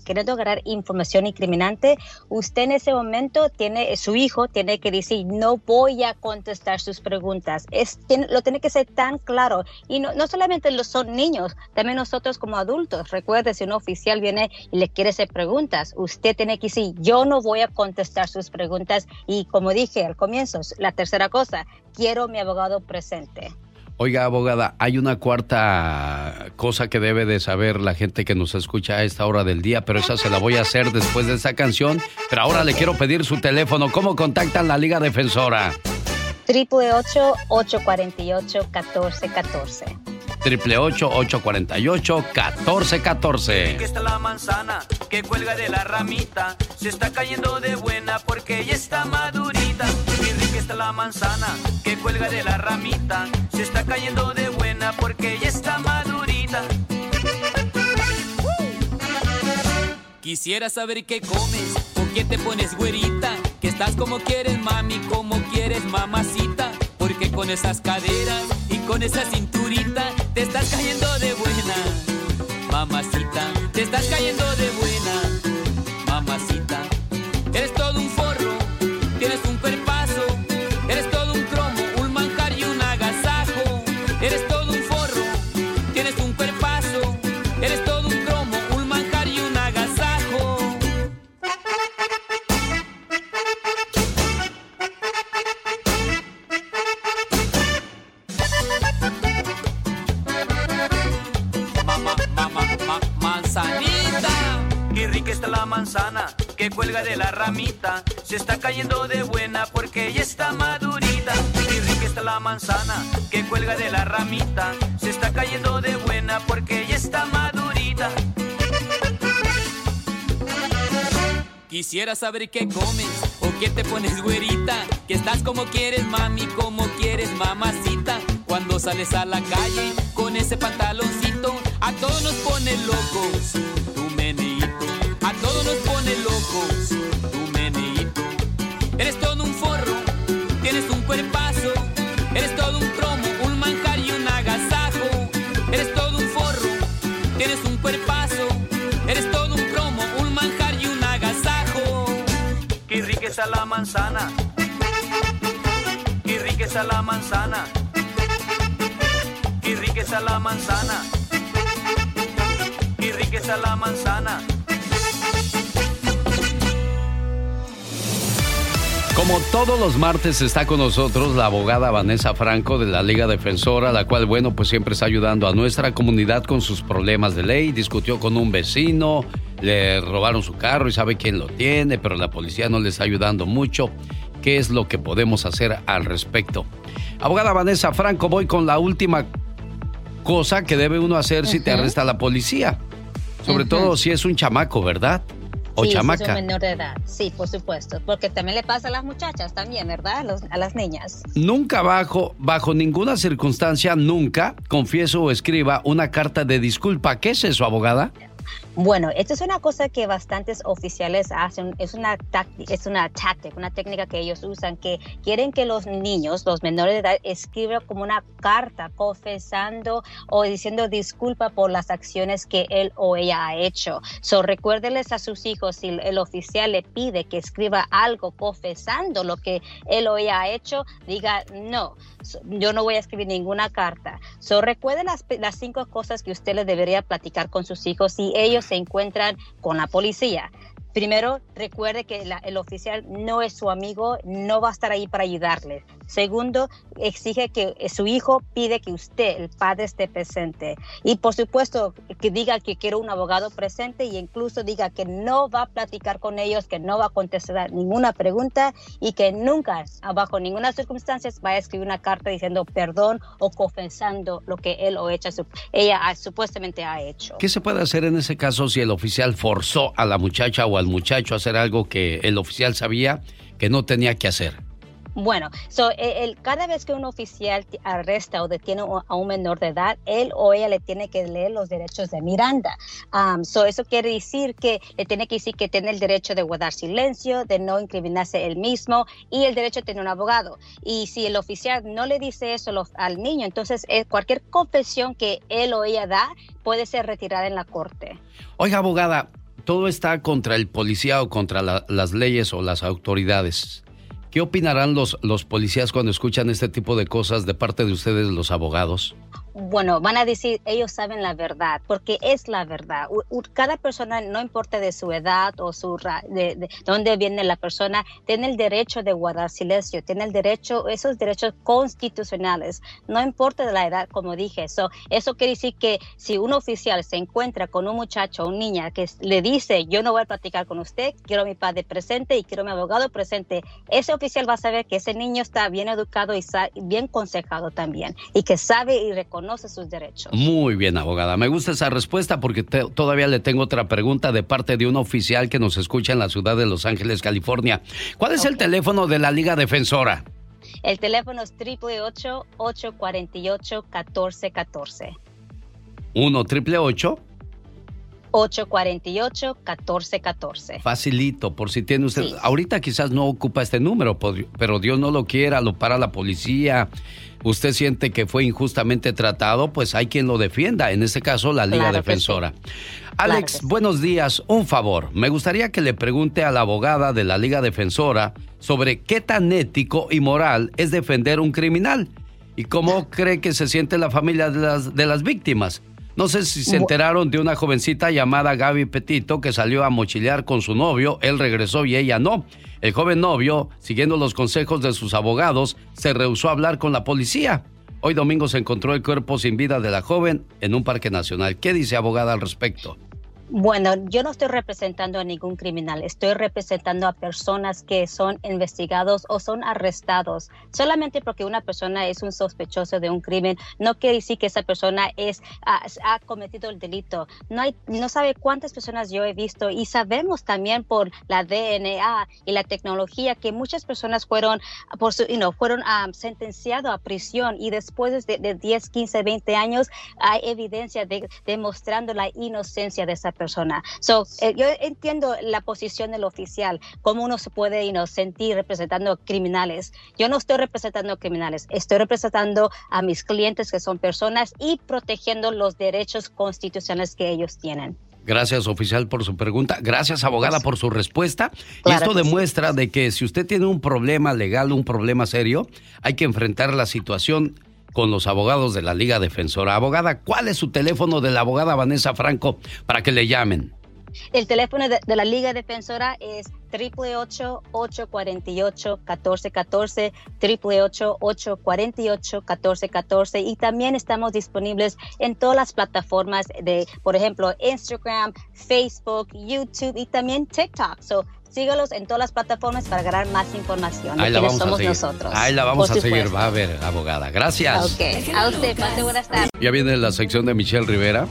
queriendo agarrar información incriminante, usted en ese momento tiene, su hijo tiene que decir, no voy a contestar sus preguntas. Es, lo tiene que ser tan claro. Y no, no solamente los son niños, también nosotros como adultos. Recuerde, si un oficial viene y le quiere hacer preguntas, usted tiene que decir, yo no voy a contestar sus preguntas. Y como dije, al comienzo. La tercera cosa, quiero mi abogado presente. Oiga, abogada, hay una cuarta cosa que debe de saber la gente que nos escucha a esta hora del día, pero esa se la voy a hacer después de esta canción. Pero ahora le quiero pedir su teléfono. ¿Cómo contactan la Liga Defensora? 888-848-1414. 888-848-1414. Que está la manzana que cuelga de la ramita. Se está cayendo de buena porque ya está madurita. Qué rica está la manzana que cuelga de la ramita. Se está cayendo de buena porque ya está madurita. Quisiera saber qué comes o qué te pones güerita. Que estás como quieres, mami, como quieres, mamacita. Porque con esas caderas y con esa cinturita te estás cayendo de buena, mamacita. Te estás cayendo de buena, que cuelga de la ramita. Se está cayendo de buena porque ya está madurita. Qué rica está la manzana que cuelga de la ramita. Se está cayendo de buena porque ya está madurita. Quisiera saber qué comes o qué te pones güerita. Que estás como quieres, mami, como quieres, mamacita. Cuando sales a la calle con ese pantaloncito, a todos nos pone locos. Tu meneíto, a todos nos pone locos. Tu meneíto. Eres todo un forro, tienes un cuerpazo. Eres todo un cromo, un manjar y un agasajo. Eres todo un forro, tienes un cuerpazo. Eres todo un cromo, un manjar y un agasajo. Qué rica la manzana. Qué rica está la manzana. Qué rica está la manzana. Qué rica la manzana. Como todos los martes está con nosotros la abogada Vanessa Franco de la Liga Defensora, la cual, bueno, pues siempre está ayudando a nuestra comunidad con sus problemas de ley. Discutió con un vecino, le robaron su carro y sabe quién lo tiene, pero la policía no le está ayudando mucho. ¿Qué es lo que podemos hacer al respecto? Abogada Vanessa Franco, voy con la última cosa que debe uno hacer si te arresta la policía. Sobre todo si es un chamaco, ¿verdad? O sí, si es chamaca. un menor de edad. Sí, por supuesto. Porque también le pasa a las muchachas también, ¿verdad? A, los- a las niñas. Nunca bajo, bajo ninguna circunstancia, nunca confieso o escriba una carta de disculpa. ¿Qué es eso, abogada? Bueno, esto es una cosa que bastantes oficiales hacen, es una, tácti- es una táctica, una técnica que ellos usan, que quieren que los niños, los menores de edad, escriban como una carta confesando o diciendo disculpa por las acciones que él o ella ha hecho. So, recuérdeles a sus hijos, si el oficial le pide que escriba algo confesando lo que él o ella ha hecho, diga no, yo no voy a escribir ninguna carta. So, recuerde las, las cinco cosas que usted le debería platicar con sus hijos si ellos se encuentran con la policía. Primero, recuerde que el oficial no es su amigo, no va a estar ahí para ayudarle. Segundo, exige que su hijo pide que usted, el padre, esté presente. Y por supuesto, que diga que quiere un abogado presente y incluso diga que no va a platicar con ellos, que no va a contestar ninguna pregunta y que nunca, bajo ninguna circunstancia, va a escribir una carta diciendo perdón o confesando lo que él o ella, ella supuestamente ha hecho. ¿Qué se puede hacer en ese caso si el oficial forzó a la muchacha o al muchacho a hacer algo que el oficial sabía que no tenía que hacer? Bueno, so, e, el, cada vez que un oficial arresta o detiene a un menor de edad, él o ella le tiene que leer los derechos de Miranda. Um, so, eso quiere decir que le tiene que decir que tiene el derecho de guardar silencio, de no incriminarse él mismo y el derecho de tener un abogado. Y si el oficial no le dice eso al niño, entonces eh, cualquier confesión que él o ella da puede ser retirada en la corte. Oiga, abogada, todo está contra el policía o contra las leyes o las autoridades. ¿Qué opinarán los, los policías cuando escuchan este tipo de cosas de parte de ustedes, los abogados? Bueno, van a decir, ellos saben la verdad, porque es la verdad. cada persona, no importa de su edad o su de, de, dónde viene la persona, tiene el derecho de guardar silencio, tiene el derecho, esos derechos constitucionales, no importa de la edad, como dije. eso eso quiere decir que si un oficial se encuentra con un muchacho o una niña que le dice, yo no voy a platicar con usted, quiero a mi padre presente y quiero a mi abogado presente, ese oficial va a saber que ese niño está bien educado y bien consejado también, y que sabe y reconoce conoce sus derechos. Muy bien, abogada. Me gusta esa respuesta porque todavía le tengo otra pregunta de parte de un oficial que nos escucha en la ciudad de Los Ángeles, California. ¿Cuál es el teléfono de la Liga Defensora? El teléfono es 888-848-1414. 1 triple 848-1414. Facilito, por si tiene usted. Ahorita quizás no ocupa este número, pero Dios no lo quiera, lo para la policía. Usted siente que fue injustamente tratado, pues hay quien lo defienda, en este caso la Liga Defensora. Alex, buenos días. Un favor, me gustaría que le pregunte a la abogada de la Liga Defensora sobre qué tan ético y moral es defender un criminal y cómo cree que se siente la familia de las, de las víctimas. No sé si se enteraron de una jovencita llamada Gaby Petito que salió a mochilear con su novio, él regresó y ella no. El joven novio, siguiendo los consejos de sus abogados, se rehusó a hablar con la policía. Hoy domingo se encontró el cuerpo sin vida de la joven en un parque nacional. ¿Qué dice abogada al respecto? Bueno, yo no estoy representando a ningún criminal, estoy representando a personas que son investigados o son arrestados. Solamente porque una persona es un sospechoso de un crimen, no quiere decir que esa persona es, ha, cometido el delito. No, hay, no sabe cuántas personas yo he visto y sabemos también por la DNA y la tecnología que muchas personas fueron, por su, fueron um, sentenciados a prisión y después de, de, 10, 15, 20 años hay evidencia de, demostrando la inocencia de esa persona persona. So, eh, yo entiendo la posición del oficial, cómo uno se puede you sentir representando criminales. Yo no estoy representando criminales, estoy representando a mis clientes que son personas y protegiendo los derechos constitucionales que ellos tienen. Gracias, oficial, por su pregunta. Gracias, abogada, por su respuesta. y esto demuestra de que si usted tiene un problema legal, un problema serio, hay que enfrentar la situación con los abogados de la Liga Defensora. Abogada, ¿cuál es su teléfono de la abogada Vanessa Franco para que le llamen? El teléfono de, la Liga Defensora es 888-848-1414, 888-848-1414 y también estamos disponibles en todas las plataformas de, por ejemplo, Instagram, Facebook, YouTube y también TikTok. So, Sígalos en todas las plataformas para ganar más información. Ahí la vamos somos a seguir. nosotros. Ahí la vamos a seguir. Va a ver, abogada. Gracias. Ok. A usted, pase buenas tardes. Ya viene la sección de Michelle Rivera.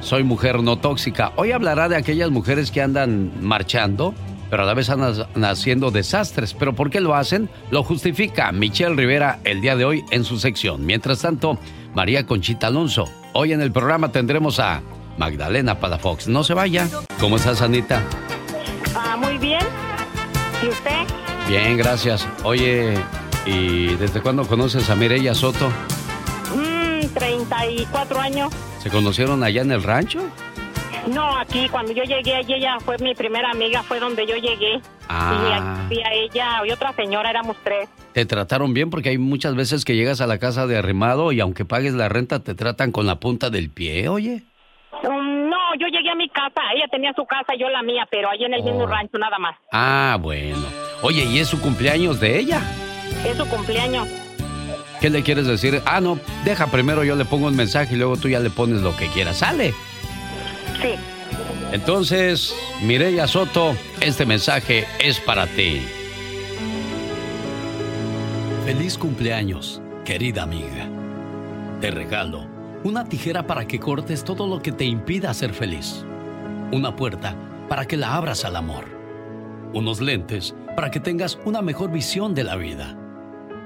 Soy mujer no tóxica. Hoy hablará de aquellas mujeres que andan marchando, pero a la vez andan haciendo desastres. ¿Pero por qué lo hacen? Lo justifica Michelle Rivera el día de hoy en su sección. Mientras tanto, María Conchita Alonso. Hoy en el programa tendremos a Magdalena Palafox. No se vaya. ¿Cómo estás, Anita? Bien. ¿Y usted? Bien, gracias. Oye, ¿y desde cuándo conoces a Mireya Soto? Mmm, 34 años. ¿Se conocieron allá en el rancho? No, aquí cuando yo llegué, allí ella fue mi primera amiga, fue donde yo llegué. Ah. Y a ella y otra señora, éramos tres. ¿Te trataron bien? Porque hay muchas veces que llegas a la casa de arrimado y aunque pagues la renta te tratan con la punta del pie, oye. Um, no, yo llegué a mi casa, ella tenía su casa, yo la mía, pero ahí en el mismo oh. rancho nada más. Ah, bueno. Oye, ¿y es su cumpleaños de ella? Es su cumpleaños. ¿Qué le quieres decir? Ah, no, deja primero yo le pongo un mensaje y luego tú ya le pones lo que quieras. Sale. Sí. Entonces, Mireya Soto, este mensaje es para ti. Feliz cumpleaños, querida amiga. Te regalo una tijera para que cortes todo lo que te impida ser feliz. Una puerta para que la abras al amor. Unos lentes para que tengas una mejor visión de la vida.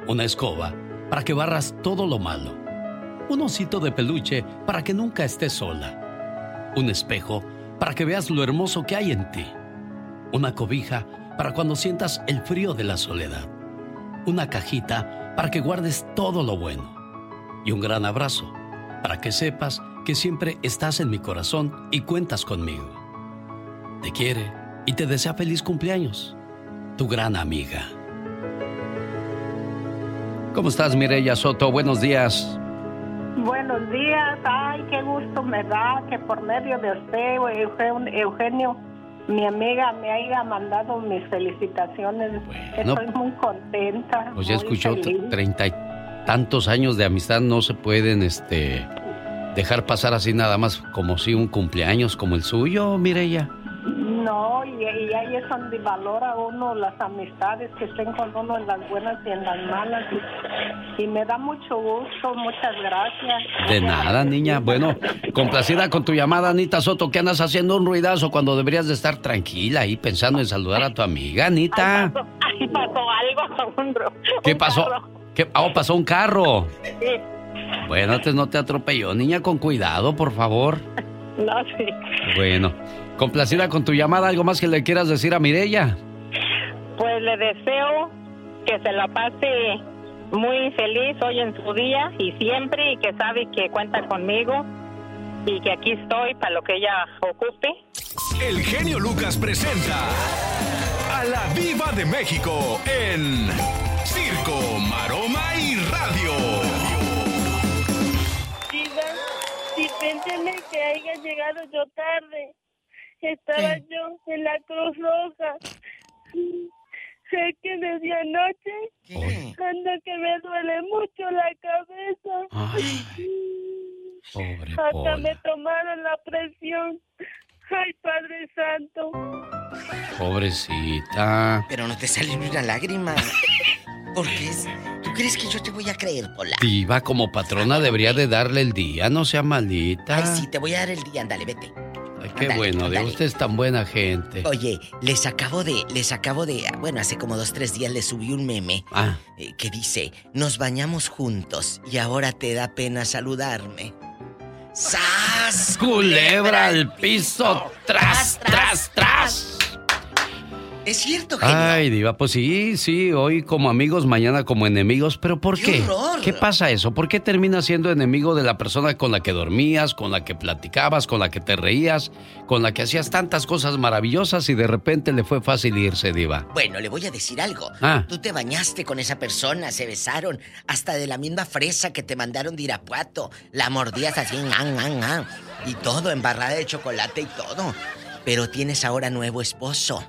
Una escoba para que barras todo lo malo. Un osito de peluche para que nunca estés sola. Un espejo para que veas lo hermoso que hay en ti. Una cobija para cuando sientas el frío de la soledad. Una cajita para que guardes todo lo bueno. Y un gran abrazo para que sepas que siempre estás en mi corazón y cuentas conmigo. Te quiere y te desea feliz cumpleaños. Tu gran amiga. ¿Cómo estás, Mireya Soto? Buenos días. Buenos días, ay, qué gusto me da que por medio de usted, Eugen- Eugenio, mi amiga me haya mandado mis felicitaciones. Estoy muy contenta. Pues ya escuchó treinta y tantos años de amistad, no se pueden este, dejar pasar así nada más como si un cumpleaños como el suyo, Mireya. No, y, y ahí es donde valora uno las amistades que estén con uno en las buenas y en las malas. Y, y me da mucho gusto, muchas gracias. De nada, niña. Bueno, complacida con tu llamada, Anita Soto, que andas haciendo un ruidazo cuando deberías de estar tranquila ahí pensando en saludar a tu amiga, Anita. Ay, pasó algo, un ro- ¿Qué un pasó? carro. ¿Qué? Ah, oh, pasó un carro. Sí, Bueno, antes no te atropelló, niña, con cuidado, por favor. no, sí. Bueno, complacida con tu llamada, ¿algo más que le quieras decir a Mireya? Pues le deseo que se la pase muy feliz hoy en su día y siempre y que sabe que cuenta conmigo y que aquí estoy para lo que ella ocupe. El genio Lucas presenta a la Viva de México en Circo, Maroma y Radio. Dispénseme que haya llegado yo tarde. Estaba yo en la Cruz Roja. Sé que desde anoche ando que me duele mucho la cabeza. Pobre Hasta Pola. me tomaron la presión. Ay, Padre Santo. Pobrecita. Pero no te sale ni una lágrima. ¿Por qué? es- ¿Tú crees que yo te voy a creer, Pola? Diva, como patrona debería de darle el día, no sea malita. Ay, sí, te voy a dar el día, ándale, vete. Ay, qué bueno, de ándale. usted es tan buena gente. Oye, les acabo de, les acabo de, bueno, hace como dos, tres días les subí un meme Ah, eh, que dice, nos bañamos juntos y ahora te da pena saludarme. ¡Sas! culebra al piso, tras, tras, tras. Es cierto, genio. Ay, Diva, pues sí, sí, hoy como amigos, mañana como enemigos, pero ¿por ¡Qué qué? horror! ¿Qué pasa eso? ¿Por qué terminas siendo enemigo de la persona con la que dormías, con la que platicabas, con la que te reías, con la que hacías tantas cosas maravillosas y de repente le fue fácil irse, Diva? Bueno, le voy a decir algo. Ah. Tú te bañaste con esa persona, se besaron, hasta de la misma fresa que te mandaron de Irapuato. La mordías así, ¡an, an, an! y todo, embarrada de chocolate y todo. Pero tienes ahora nuevo esposo.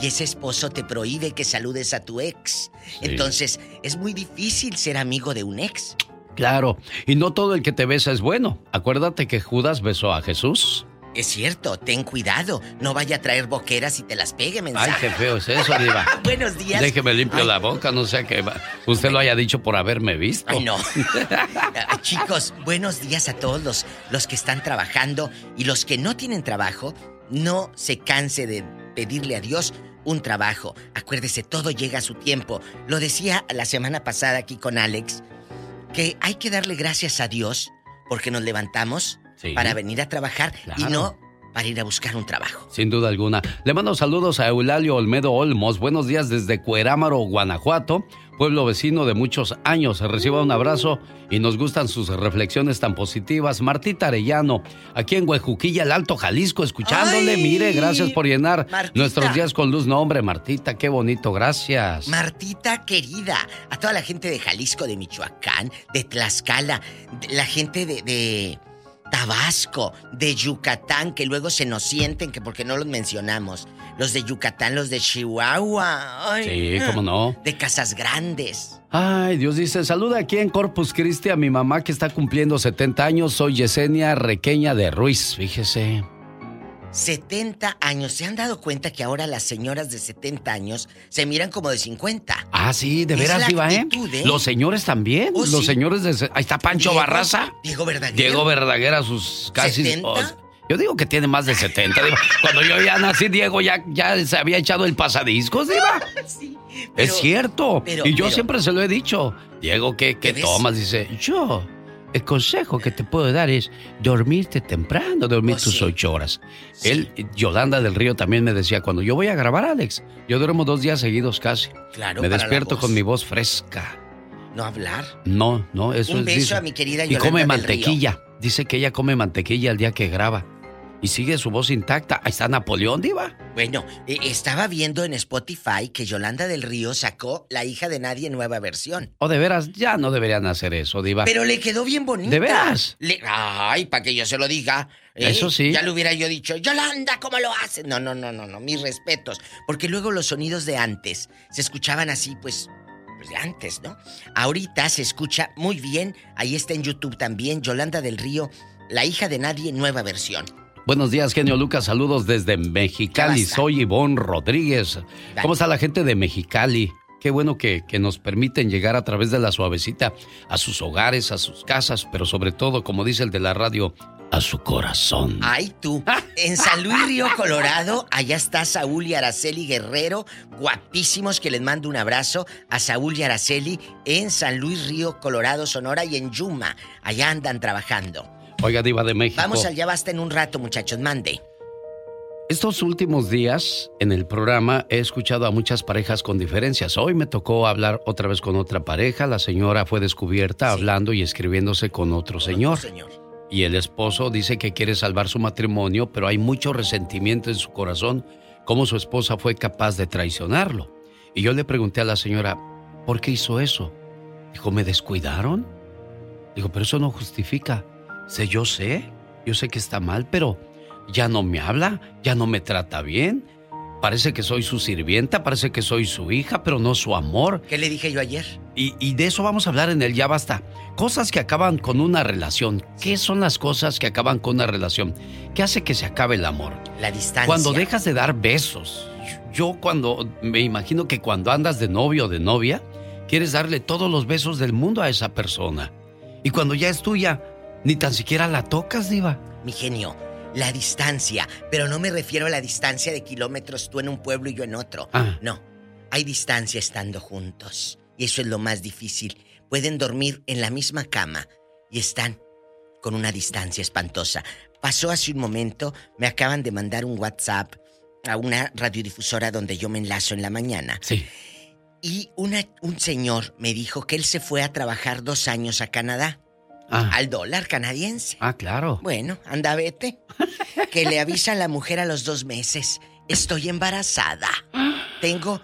Y ese esposo te prohíbe que saludes a tu ex. Entonces, es muy difícil ser amigo de un ex. Claro, y no todo el que te besa es bueno. Acuérdate que Judas besó a Jesús. Es cierto, ten cuidado. No vaya a traer boqueras y te las pegue, mensaje. Ay, qué feo es eso, Diva. Buenos días. Déjeme limpio la boca, no sea que usted lo haya dicho por haberme visto. Ay, no. Chicos, buenos días a todos los, los que están trabajando y los que no tienen trabajo. No se canse de pedirle a Dios un trabajo. Acuérdese, todo llega a su tiempo. Lo decía la semana pasada aquí con Alex, que hay que darle gracias a Dios porque nos levantamos Sí. para venir a trabajar y no para ir a buscar un trabajo. Sin duda alguna. Le mando saludos a Eulalio Olmedo Olmos. Buenos días desde Cuerámaro, Guanajuato, pueblo vecino de muchos años. Reciba un abrazo y nos gustan sus reflexiones tan positivas. Martita Arellano, aquí en Huejuquilla, el Alto Jalisco, escuchándole. ¡Ay! Mire, gracias por llenar Martita. nuestros días con luz. No, hombre, Martita, qué bonito, gracias. Martita querida, a toda la gente de Jalisco, de Michoacán, de Tlaxcala, de- la gente de, de Tabasco, de Yucatán, que luego se nos sienten que porque no los mencionamos. los de Yucatán, los de Chihuahua. Ay, Sí, cómo no. De casas grandes. Ay, Dios dice, saluda aquí en Corpus Christi a mi mamá que está cumpliendo 70 años. Soy Yesenia Requeña de Ruiz, fíjese. 70 años. ¿Se han dado cuenta que ahora las señoras de 70 años se miran como de 50? Ah, sí, de veras, Diva, ¿eh? actitud, ¿eh? Los señores también. Oh, Los sí. señores de... Ahí está Pancho Diego- Barraza. Diego Verdaguer. Diego Verdaguer a sus casi... ¿70? oh, yo digo que tiene más de 70, Diva. Cuando yo ya nací, Diego ya, ya se había echado el pasadiscos, Diva. pero- es cierto. pero- y yo pero- siempre se lo he dicho. Diego, ¿qué, qué tomas? Dice, yo... El consejo que te puedo dar es dormirte temprano, dormir Oh, tus sí. ocho horas. Él, Yolanda del Río también me decía, cuando yo voy a grabar, Alex, yo duermo dos días seguidos casi. Claro, me despierto con mi voz fresca. No hablar. No, no, eso Un es. beso dice. a mi querida Y Yolanda come del mantequilla. Dice que ella come mantequilla el día que graba. Y sigue su voz intacta. Ahí está Napoleón, Diva. Bueno, eh, estaba viendo en Spotify que Yolanda del Río sacó La hija de nadie nueva versión. O de veras, ya no deberían hacer eso, Diva. Pero le quedó bien bonita. ¿De veras? Le- Ay, para que yo se lo diga. ¿eh? Eso sí. Ya le hubiera yo dicho, Yolanda, ¿cómo lo haces? No, no, no, no, no, mis respetos. Porque luego los sonidos de antes se escuchaban así, pues, pues de antes, ¿no? Ahorita se escucha muy bien. Ahí está en YouTube también, Yolanda del Río, La hija de nadie nueva versión. Buenos días, genio Lucas. Saludos desde Mexicali. Soy Ivonne Rodríguez. ¿Cómo está la gente de Mexicali? Qué bueno que, que nos permiten llegar a través de la suavecita a sus hogares, a sus casas, pero sobre todo, como dice el de la radio, a su corazón. Ay, tú. En San Luis Río, Colorado, allá está Saúl y Araceli Guerrero, guapísimos, que les mando un abrazo a Saúl y Araceli en San Luis Río, Colorado, Sonora y en Yuma. Allá andan trabajando. Oiga, Diva de México. Vamos allá, basta en un rato, muchachos, mande. Estos últimos días en el programa he escuchado a muchas parejas con diferencias. Hoy me tocó hablar otra vez con otra pareja. La señora fue descubierta hablando y escribiéndose con otro señor. Y el esposo dice que quiere salvar su matrimonio, pero hay mucho resentimiento en su corazón, cómo su esposa fue capaz de traicionarlo. Y yo le pregunté a la señora, ¿por qué hizo eso? Dijo, ¿me descuidaron? Dijo, pero eso no justifica. Sé, yo sé, yo sé que está mal, pero ya no me habla, ya no me trata bien. Parece que soy su sirvienta, parece que soy su hija, pero no su amor. ¿Qué le dije yo ayer? Y, y de eso vamos a hablar en el Ya Basta. Cosas que acaban con una relación. ¿Qué son las cosas que acaban con una relación? ¿Qué hace que se acabe el amor? La distancia. Cuando dejas de dar besos. Yo cuando, me imagino que cuando andas de novio o de novia, quieres darle todos los besos del mundo a esa persona. Y cuando ya es tuya, ni tan siquiera la tocas, diva. Mi genio, la distancia, pero no me refiero a la distancia de kilómetros tú en un pueblo y yo en otro. Ah. No, hay distancia estando juntos. Y eso es lo más difícil. Pueden dormir en la misma cama y están con una distancia espantosa. Pasó hace un momento, me acaban de mandar un WhatsApp a una radiodifusora donde yo me enlazo en la mañana. Sí. Y una, un señor me dijo que él se fue a trabajar dos años a Canadá. Ah. Al dólar canadiense. Ah, claro. Bueno, anda, vete. Que le avisa a la mujer a los dos meses. Estoy embarazada. Tengo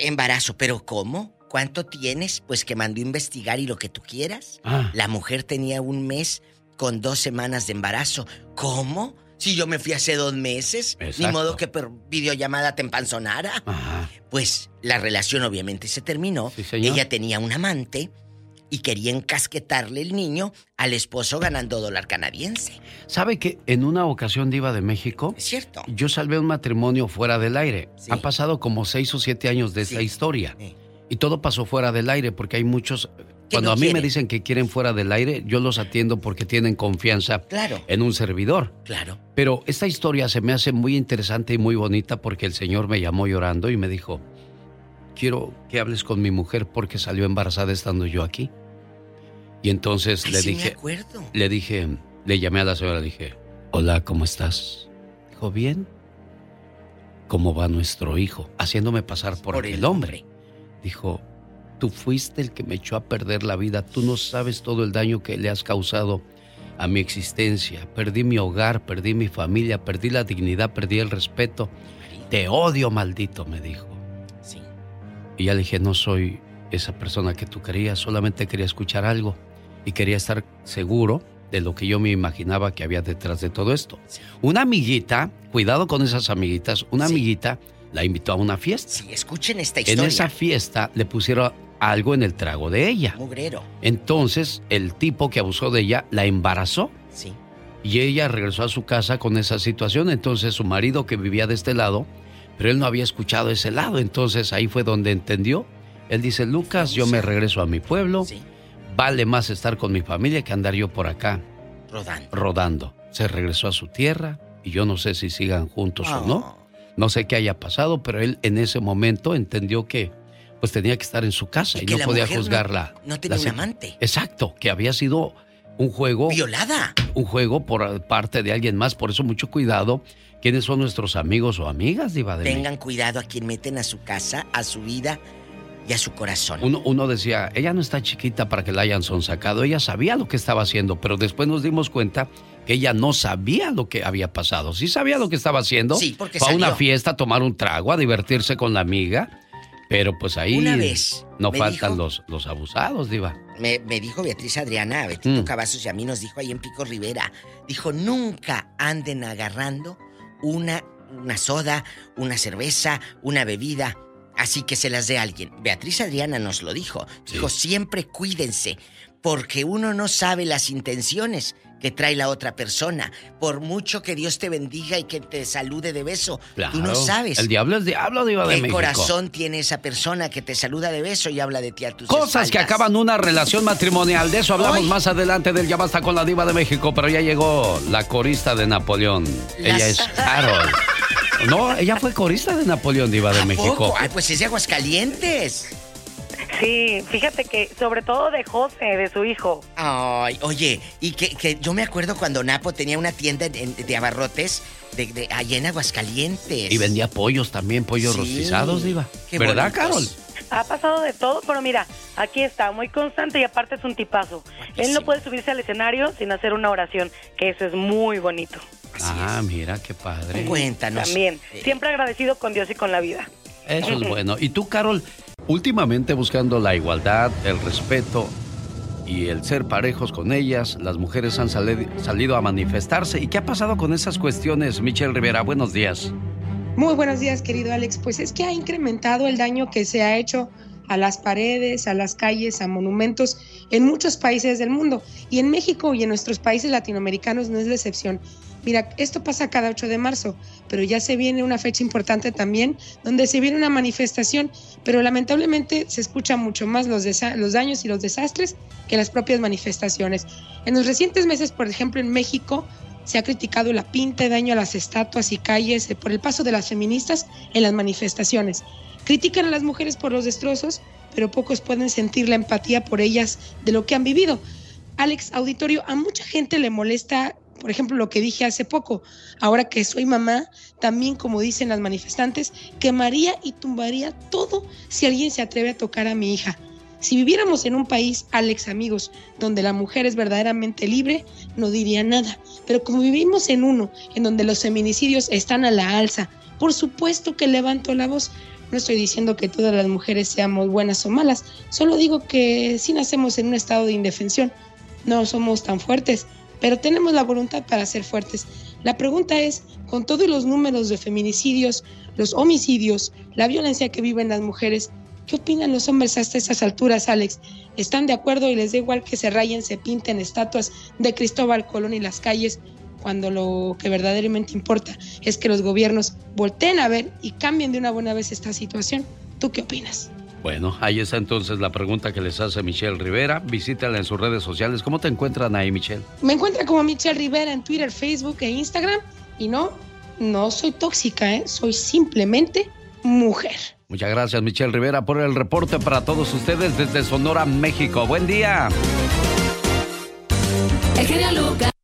embarazo, pero ¿cómo? ¿Cuánto tienes? Pues que mandó a investigar y lo que tú quieras. Ah. La mujer tenía un mes con dos semanas de embarazo. ¿Cómo? Si yo me fui hace dos meses, ni modo que por videollamada te empanzonara. Pues la relación obviamente se terminó. Ella tenía un amante y quería encasquetarle el niño al esposo ganando dólar canadiense. ¿Sabe que en una ocasión diva de México? Es cierto. Yo salvé un matrimonio fuera del aire. Han pasado como seis o siete años de esa historia. Y todo pasó fuera del aire porque hay muchos... Cuando no a mí me dicen que quieren fuera del aire, yo los atiendo porque tienen confianza Claro. en un servidor. Claro. Pero esta historia se me hace muy interesante y muy bonita porque el señor me llamó llorando y me dijo, quiero que hables con mi mujer porque salió embarazada estando yo aquí. Y entonces Ay, le sí me dije, acuerdo. le dije, le llamé a la señora, le dije, hola, ¿cómo estás? Dijo, bien. ¿Cómo va nuestro hijo? Haciéndome pasar por, Por el el hombre. Dijo, tú fuiste el que me echó a perder la vida, tú no sabes todo el daño que le has causado a mi existencia. Perdí mi hogar, perdí mi familia, perdí la dignidad, perdí el respeto. Te odio, maldito, me dijo. Y ya le dije, no soy esa persona que tú querías, solamente quería escuchar algo y quería estar seguro de lo que yo me imaginaba que había detrás de todo esto. Una amiguita, cuidado con esas amiguitas, una amiguita la invitó a una fiesta. Sí, escuchen esta historia. En esa fiesta le pusieron algo en el trago de ella. Mugrero. Entonces, el tipo que abusó de ella la embarazó. Sí. Y ella regresó a su casa con esa situación. Entonces, su marido que vivía de este lado, pero él no había escuchado ese lado. Entonces, ahí fue donde entendió. Él dice, Lucas, yo me regreso a mi pueblo. Vale más estar con mi familia que andar yo por acá. Rodando. Rodando. Se regresó a su tierra y yo no sé si sigan juntos o no. No sé qué haya pasado, pero él en ese momento entendió que pues tenía que estar en su casa y, no podía no- juzgarla. no tenía un amante. Exacto, que había sido un juego. Violada. Un juego por parte de alguien más. Por eso mucho cuidado. ¿Quiénes son nuestros amigos o amigas, Diva de México? Tengan cuidado a quien meten a su casa, a su vida y a su corazón. Uno, uno decía, ella no está chiquita para que la hayan sonsacado, ella sabía lo que estaba haciendo, pero después nos dimos cuenta que ella no sabía lo que había pasado. Sí sabía lo que estaba haciendo. Sí, porque Fue a una fiesta a tomar un trago, a divertirse con la amiga, pero pues ahí Una vez no faltan dijo- los, los abusados, Diva. Me, me dijo Beatriz Adriana, a Betito Mm. Cavazos y a mí nos dijo ahí en Pico Rivera. Dijo, nunca anden agarrando una, una soda, una cerveza, una bebida. Así que se las dé alguien. Beatriz Adriana nos lo dijo. Dijo, siempre cuídense, porque uno no sabe las intenciones que trae la otra persona. Por mucho que Dios te bendiga y que te salude de beso, tú no sabes. El diablo es diablo, Diva de ¿Qué México. corazón tiene esa persona que te saluda de beso y habla de ti a tus Cosas que acaban una relación matrimonial. De eso hablamos más adelante del Ya Basta con la Diva de México. Pero ya llegó la corista de Napoleón. Las- Ella es Carol. No, ella fue corista de Napoleón, Diva de México. Poco. Ay, pues es de Aguascalientes. Sí, fíjate que sobre todo de José, de su hijo. Ay, oye, y que, que yo me acuerdo cuando Napo tenía una tienda en- de abarrotes de, de- allá en Aguascalientes. Y vendía pollos también, pollos Sí. rostizados, Diva. Qué ¿Verdad, bonitos. Carol? Ha pasado de todo, pero mira, aquí está, muy constante y aparte es un tipazo. Él no puede subirse al escenario sin hacer una oración, que eso es muy bonito. Ah, mira, qué padre. También, siempre agradecido con Dios y con la vida. Eso es bueno. Y tú, Carol, últimamente buscando la igualdad, el respeto y el ser parejos con ellas, las mujeres han sali- salido a manifestarse. ¿Y qué ha pasado con esas cuestiones, Michelle Rivera? Buenos días. Muy buenos días, querido Alex. Pues es que ha incrementado el daño que se ha hecho a las paredes, a las calles, a monumentos en muchos países del mundo. Y en México y en nuestros países latinoamericanos no es la excepción. Mira, esto pasa cada 8 de marzo, pero ya se viene una fecha importante también, donde se viene una manifestación, pero lamentablemente se escuchan mucho más los, daños y los desastres que las propias manifestaciones. En los recientes meses, por ejemplo, en México, se ha criticado la pinta y daño a las estatuas y calles eh, por el paso de las feministas en las manifestaciones. Critican a las mujeres por los destrozos, pero pocos pueden sentir la empatía por ellas de lo que han vivido. Alex, auditorio, a mucha gente le molesta, por ejemplo, lo que dije hace poco. Ahora que soy mamá, también como dicen las manifestantes, quemaría y tumbaría todo si alguien se atreve a tocar a mi hija. Si viviéramos en un país, Alex, amigos, donde la mujer es verdaderamente libre, no diría nada. Pero como vivimos en uno, en donde los feminicidios están a la alza, por supuesto que levanto la voz. No estoy diciendo que todas las mujeres seamos buenas o malas, solo digo que sí nacemos en un estado de indefensión. No somos tan fuertes, pero tenemos la voluntad para ser fuertes. La pregunta es, con todos los números de feminicidios, los homicidios, la violencia que viven las mujeres, ¿qué opinan los hombres hasta esas alturas, Alex? ¿Están de acuerdo y les da igual que se rayen, se pinten estatuas de Cristóbal Colón y las calles, cuando lo que verdaderamente importa es que los gobiernos volteen a ver y cambien de una buena vez esta situación? ¿Tú qué opinas? Bueno, ahí está entonces la pregunta que les hace Michelle Rivera. Visítala en sus redes sociales. ¿Cómo te encuentran ahí, Michelle? Me encuentra como Michelle Rivera en Twitter, Facebook e Instagram. Y no, no soy tóxica, ¿eh? soy simplemente mujer. Muchas gracias, Michelle Rivera, por el reporte para todos ustedes desde Sonora, México. Buen día. El genio Lucas.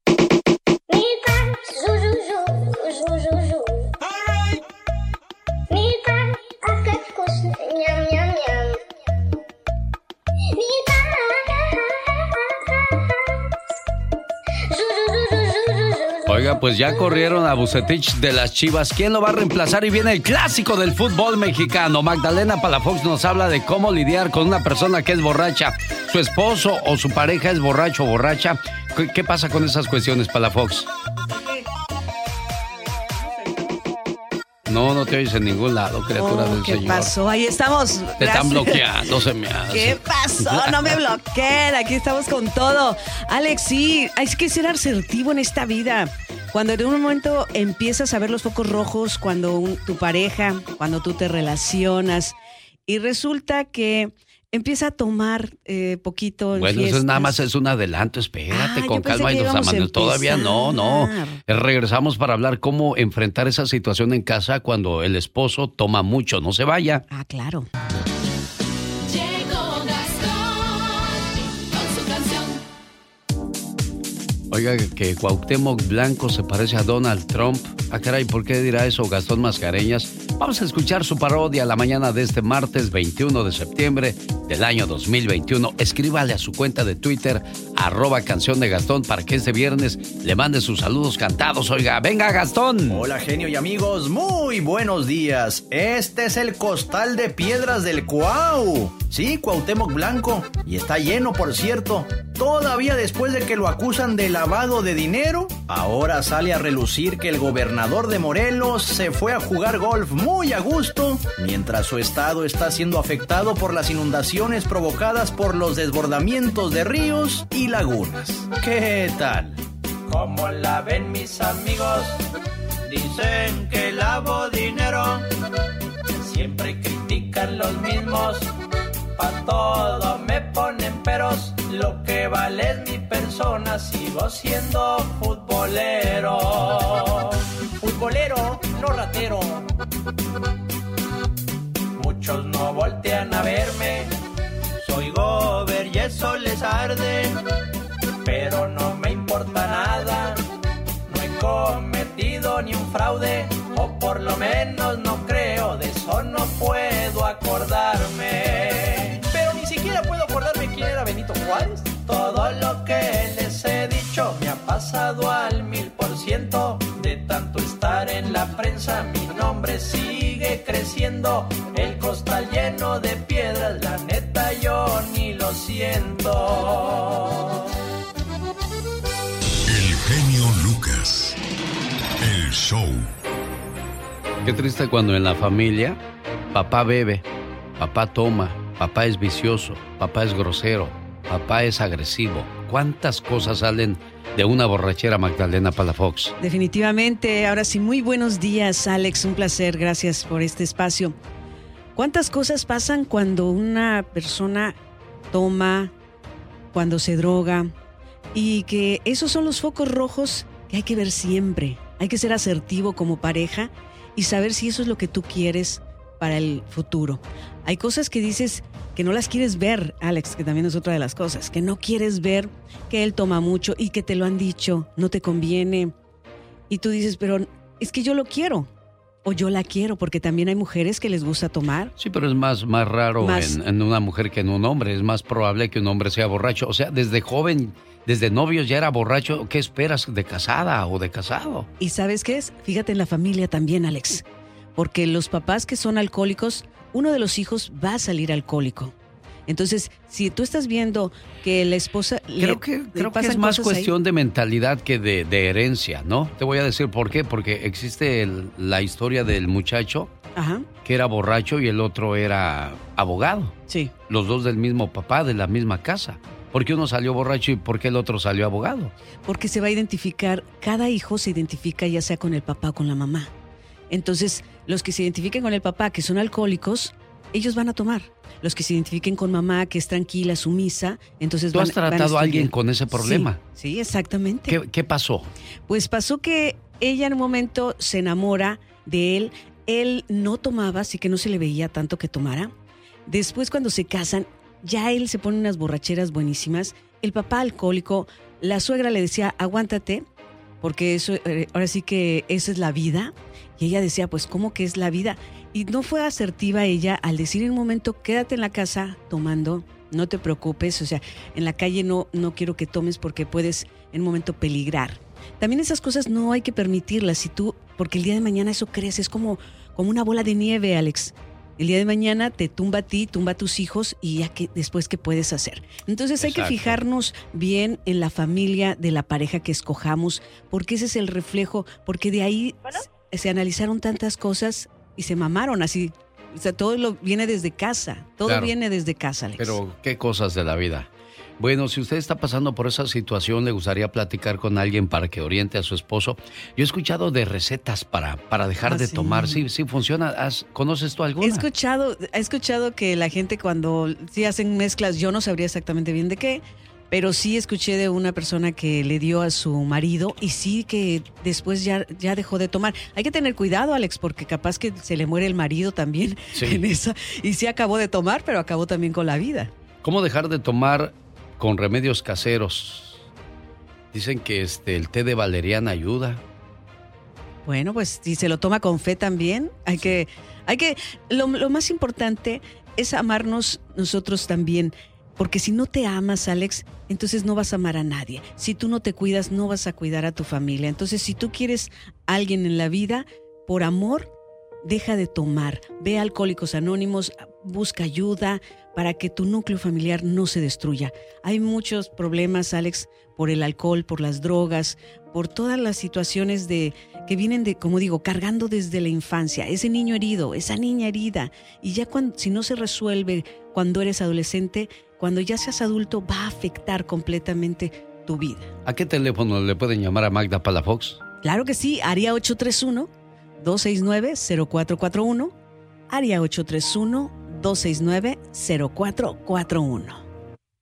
Pues ya corrieron a Bucetich de las Chivas. ¿Quién lo va a reemplazar? Y viene el clásico del fútbol mexicano. Magdalena Palafox nos habla de cómo lidiar con una persona que es borracha. Su esposo o su pareja es borracho o borracha. ¿Qué, qué pasa con esas cuestiones, Palafox? No, no te oyes en ningún lado, criatura Oh, del ¿Qué Señor. pasó? Ahí estamos. Te están bloqueando, se me hace. ¿Qué pasó? No me bloqueen, aquí estamos con todo. Alex, sí, hay que ser asertivo en esta vida. Cuando en un momento empiezas a ver los focos rojos, cuando un- tu pareja, cuando tú te relacionas, y resulta que empieza a tomar eh, poquito en Bueno, eso es fiestas. nada más es un adelanto, espérate, Ah, con calma y que los íbamos a amanes. Todavía no, no. Eh, Regresamos para hablar cómo enfrentar esa situación en casa cuando el esposo toma mucho. No se vaya. Ah, claro. Oiga, que Cuauhtémoc Blanco se parece a Donald Trump. Ah, caray, ¿por qué dirá eso Gastón Mascareñas? Vamos a escuchar su parodia la mañana de este martes 21 de septiembre del año 2021. Escríbale a su cuenta de Twitter, arroba canción de Gastón, para que este viernes le mande sus saludos cantados. Oiga, venga Gastón. Hola genio y amigos, muy buenos días. Este es el costal de piedras del Cuau. Sí, Cuauhtémoc Blanco. Y está lleno, por cierto. Todavía después de que lo acusan de de dinero, ahora sale a relucir que el gobernador de Morelos se fue a jugar golf muy a gusto, mientras su estado está siendo afectado por las inundaciones provocadas por los desbordamientos de ríos y lagunas. ¿Qué tal? ¿Cómo la ven mis amigos? Dicen que lavo dinero. Siempre critican los mismos. Pa' todo me ponen peros. Lo que vale es mi persona. Sigo siendo futbolero. Futbolero, no ratero. Muchos no voltean a verme. Soy gober y eso les arde. Pero no me importa nada. No he cometido ni un fraude, o por lo menos no creo, de eso no puedo acordarme. De tanto estar en la prensa, mi nombre sigue creciendo. El costal lleno de piedras, la neta yo ni lo siento. El genio Lucas. El show. Qué triste cuando en la familia papá bebe, papá toma, papá es vicioso, papá es grosero, papá es agresivo. ¿Cuántas cosas salen de una borrachera Magdalena Palafox? Definitivamente. Ahora sí, muy buenos días, Alex. Un placer. Gracias por este espacio. ¿Cuántas cosas pasan cuando una persona toma, cuando se droga? Y que esos son los focos rojos que hay que ver siempre. Hay que ser asertivo como pareja y saber si eso es lo que tú quieres para el futuro. Hay cosas que dices que no las quieres ver, Alex, que también es otra de las cosas, que no quieres ver que él toma mucho y que te lo han dicho, no te conviene. Y tú dices, pero es que yo lo quiero. O yo la quiero, porque también hay mujeres que les gusta tomar. Sí, pero es más, más raro Más- En, en una mujer que en un hombre. Es más probable que un hombre sea borracho. O sea, desde joven, desde novios ya era borracho. ¿Qué esperas de casada o de casado? ¿Y sabes qué es? Fíjate en la familia también, Alex. Porque los papás que son alcohólicos, uno de los hijos va a salir alcohólico. Entonces, si tú estás viendo que la esposa... le- Creo que, le creo que es más ahí- cuestión de mentalidad que de, de herencia, ¿no? Te voy a decir por qué. Porque existe el- la historia del muchacho Ajá. que era borracho y el otro era abogado. Sí. Los dos del mismo papá, de la misma casa. ¿Por qué uno salió borracho y por qué el otro salió abogado? Porque se va a identificar, cada hijo se identifica ya sea con el papá o con la mamá. Entonces, los que se identifiquen con el papá, que son alcohólicos, ellos van a tomar. Los que se identifiquen con mamá, que es tranquila, sumisa, entonces ¿Tú van, has tratado a estudiar. alguien con ese problema? Sí, sí, exactamente. ¿Qué, qué pasó? Pues pasó que ella en un momento se enamora de él. Él no tomaba, así que no se le veía tanto que tomara. Después, cuando se casan, ya él se pone unas borracheras buenísimas. El papá alcohólico, la suegra le decía, aguántate, porque eso, eh, ahora sí que esa es la vida. Y ella decía, pues, ¿cómo que es la vida? Y no fue asertiva ella al decir en un momento, quédate en la casa tomando, no te preocupes, o sea, en la calle no, no quiero que tomes porque puedes en un momento peligrar. también esas cosas no hay que permitirlas. Si tú, porque el día de mañana eso crece, es como, como una bola de nieve, Alex. El día de mañana te tumba a ti, tumba a tus hijos y ya que después qué puedes hacer. Entonces hay que fijarnos bien en la familia de la pareja que escojamos, porque ese es el reflejo, porque de ahí se analizaron tantas cosas y se mamaron así. O sea, todo lo viene desde casa, todo Claro. viene desde casa, Alex. Pero qué cosas de la vida. Bueno, si usted está pasando por esa situación, le gustaría platicar con alguien para que oriente a su esposo. Yo he escuchado de recetas para, para dejar Ah, de sí. tomar. Sí, sí funciona. ¿Has- ¿Conoces tú alguna? He escuchado, he escuchado que la gente cuando sí hacen mezclas, yo no sabría exactamente bien de qué, pero sí escuché de una persona que le dio a su marido y sí que después ya, ya dejó de tomar. Hay que tener cuidado, Alex, porque capaz que se le muere el marido también Sí. en esa. Y sí acabó de tomar, pero acabó también con la vida. ¿Cómo dejar de tomar con remedios caseros? Dicen que este, el té de valeriana ayuda. Bueno, pues si se lo toma con fe también, hay que, hay que, lo, lo más importante es amarnos nosotros también, porque si no te amas, Alex, entonces no vas a amar a nadie. Si tú no te cuidas, no vas a cuidar a tu familia. Entonces, si tú quieres a alguien en la vida, por amor, deja de tomar. Ve a Alcohólicos Anónimos, busca ayuda para que tu núcleo familiar no se destruya. Hay muchos problemas, Alex, por el alcohol, por las drogas, por todas las situaciones de que vienen de, como digo, cargando desde la infancia, ese niño herido, esa niña herida, y ya cuando si no se resuelve cuando eres adolescente, cuando ya seas adulto va a afectar completamente tu vida. ¿A qué teléfono le pueden llamar a Magda Palafox? Claro que sí, área 831 269 0441, área 831 269 0441.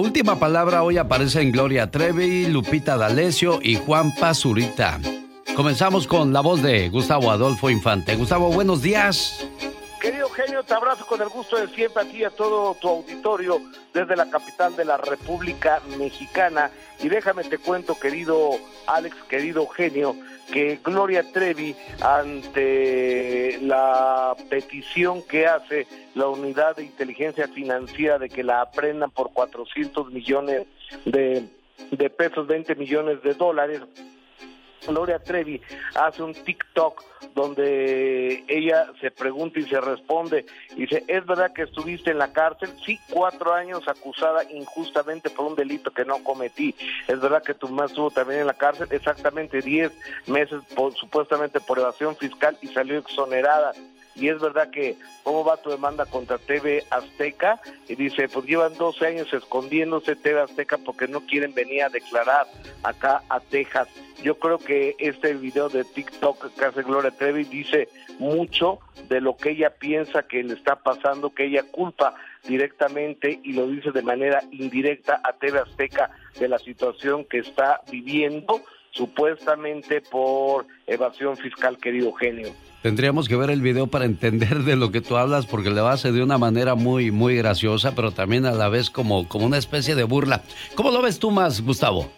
Última palabra hoy aparecen Gloria Trevi, Lupita D'Alessio y Juan Pazurita. Comenzamos con la voz de Gustavo Adolfo Infante. Gustavo, buenos días. Querido genio, te abrazo con el gusto de siempre a ti y a todo tu auditorio desde la capital de la República Mexicana. Y déjame te cuento, querido Alex, querido genio, que Gloria Trevi, ante la petición que hace la unidad de inteligencia financiera de que la aprendan por 400 millones de pesos, 20 millones de dólares, Gloria Trevi hace un TikTok donde ella se pregunta y se responde. Dice, ¿es verdad que estuviste en la cárcel? Sí, cuatro años acusada injustamente por un delito que no cometí. ¿Es verdad que tu mamá estuvo también en la cárcel? Exactamente diez meses por- supuestamente por evasión fiscal y salió exonerada. Y es verdad que, ¿cómo va tu demanda contra TV Azteca? Y dice, pues llevan 12 años escondiéndose TV Azteca porque no quieren venir a declarar acá a Texas. Yo creo que este video de TikTok que hace Gloria Trevi dice mucho de lo que ella piensa que le está pasando, que ella culpa directamente y lo dice de manera indirecta a TV Azteca de la situación que está viviendo supuestamente por evasión fiscal, querido genio. Tendríamos que ver el video para entender de lo que tú hablas porque le hace de una manera muy, muy graciosa, pero también a la vez como, como una especie de burla. ¿Cómo lo ves tú más, Gustavo?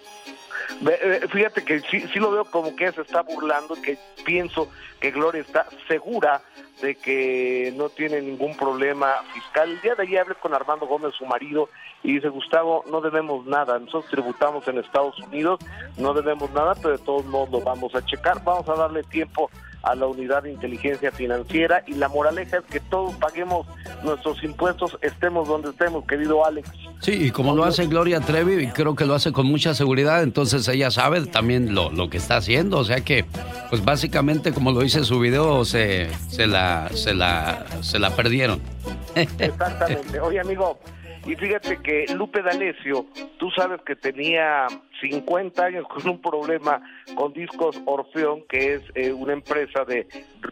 Eh, Fíjate que sí, sí lo veo como que se está burlando, que pienso que Gloria está segura de que no tiene ningún problema fiscal. El día de ayer hablé con Armando Gómez, su marido, y dice, Gustavo, no debemos nada, nosotros tributamos en Estados Unidos, no debemos nada, pero de todos modos lo vamos a checar, vamos a darle tiempo a la unidad de inteligencia financiera y la moraleja es que todos paguemos nuestros impuestos, estemos donde estemos, querido Alex. Sí, y como lo hace Gloria Trevi, creo que lo hace con mucha seguridad, entonces ella sabe también lo, lo que está haciendo, o sea que, pues básicamente, como lo dice en su video, se, se, la, se, la, se la perdieron. Exactamente. Oye, amigo, y fíjate que Lupe D'Alessio, tú sabes que tenía 50 años con un problema con Discos Orfeón, que es eh, una empresa de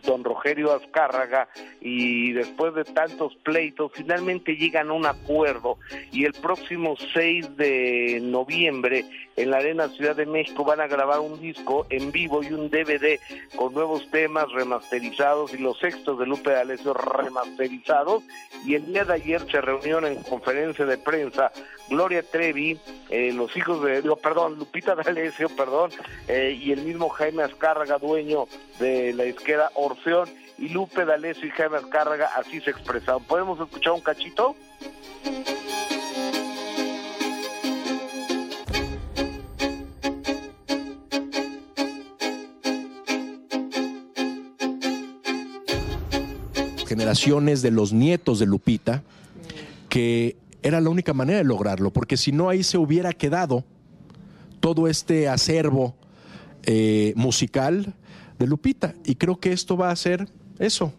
don Rogerio Azcárraga, y después de tantos pleitos, finalmente llegan a un acuerdo y el próximo 6 de noviembre en la Arena Ciudad de México van a grabar un disco en vivo y un DVD con nuevos temas remasterizados y los sextos de Lupe D'Alessio remasterizados. Y el día de ayer se reunieron en conferencia de prensa Gloria Trevi, eh, los hijos de, no, Lupita D'Alessio, perdón, eh, y el mismo Jaime Azcárraga, dueño de la izquierda Orfeón, y Lupe D'Alessio y Jaime Azcárraga así se expresaron. ¿Podemos escuchar un cachito? generaciones de los nietos de Lupita, que era la única manera de lograrlo, porque si no ahí se hubiera quedado todo este acervo eh, musical de Lupita. Y creo que esto va a hacer eso,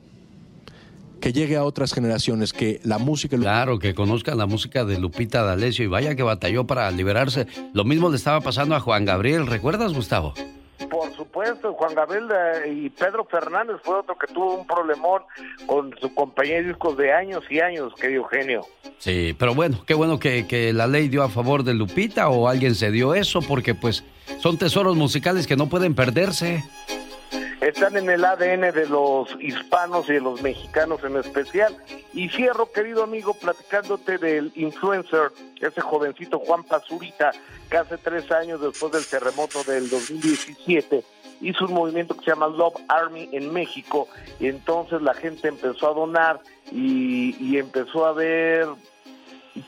que llegue a otras generaciones, que la música... Claro, que conozcan la música de Lupita D'Alessio y vaya que batalló para liberarse. Lo mismo le estaba pasando a Juan Gabriel, ¿recuerdas, Gustavo? Por supuesto, Juan Gabriel eh, y Pedro Fernández fue otro que tuvo un problemón con su compañía de discos de años y años, querido genio. Sí, pero bueno, qué bueno que, que la ley dio a favor de Lupita o alguien se dio eso, porque pues son tesoros musicales que no pueden perderse. Están en el ADN de los hispanos y de los mexicanos en especial. Y cierro, querido amigo, platicándote del influencer, ese jovencito Juan Pazurita, que hace tres años después del terremoto del 2017 hizo un movimiento que se llama Love Army en México y entonces la gente empezó a donar y, y empezó a ver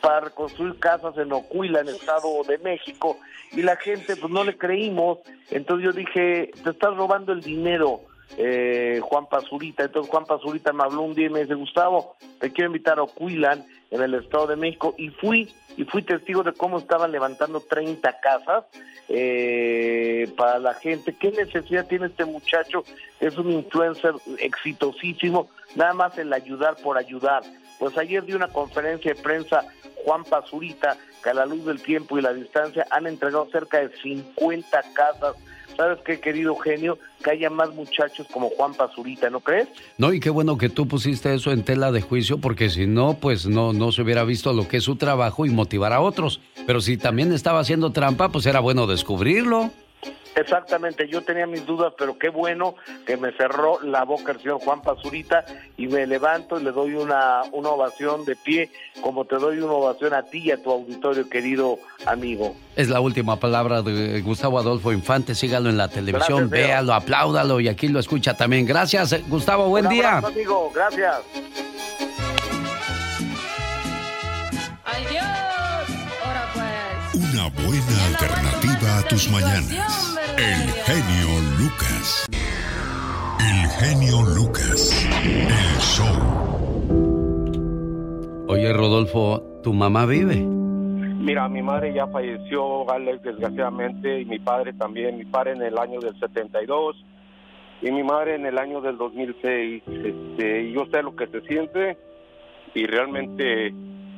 para reconstruir casas en Ocuila, en Estado de México, y la gente pues no le creímos, entonces yo dije, te estás robando el dinero, eh, Juan Pazurita, entonces Juan Pazurita me habló un día y me dice, Gustavo, te quiero invitar a Ocuilan, en el Estado de México, y fui, y fui testigo de cómo estaban levantando 30 casas eh, para la gente, qué necesidad tiene este muchacho, es un influencer exitosísimo, nada más el ayudar por ayudar, pues ayer dio una conferencia de prensa Juan Pazurita, que a la luz del tiempo y la distancia han entregado cerca de 50 casas. ¿Sabes qué, querido genio? Que haya más muchachos como Juan Pazurita, ¿no crees? No, y qué bueno que tú pusiste eso en tela de juicio, porque si no, pues no, no se hubiera visto lo que es su trabajo y motivar a otros. Pero si también estaba haciendo trampa, pues era bueno descubrirlo. Exactamente, yo tenía mis dudas, pero qué bueno que me cerró la boca el señor Juan Pazurita y me levanto y le doy una, una ovación de pie, como te doy una ovación a ti y a tu auditorio, querido amigo. Es la última palabra de Gustavo Adolfo Infante. Sígalo en la televisión, Gracias, véalo, apláudalo y aquí lo escucha también. Gracias, eh, Gustavo. Buen Un día. abrazo, amigo, gracias. Adiós. Una buena alternativa a tus mañanas. El genio Lucas. El genio Lucas. El show. Oye, Rodolfo, ¿tu mamá vive? Mira, mi madre ya falleció, Alex, desgraciadamente, y mi padre también. Mi padre en el año del 72 y mi madre en el año del 2006. Este, yo sé lo que se siente y realmente,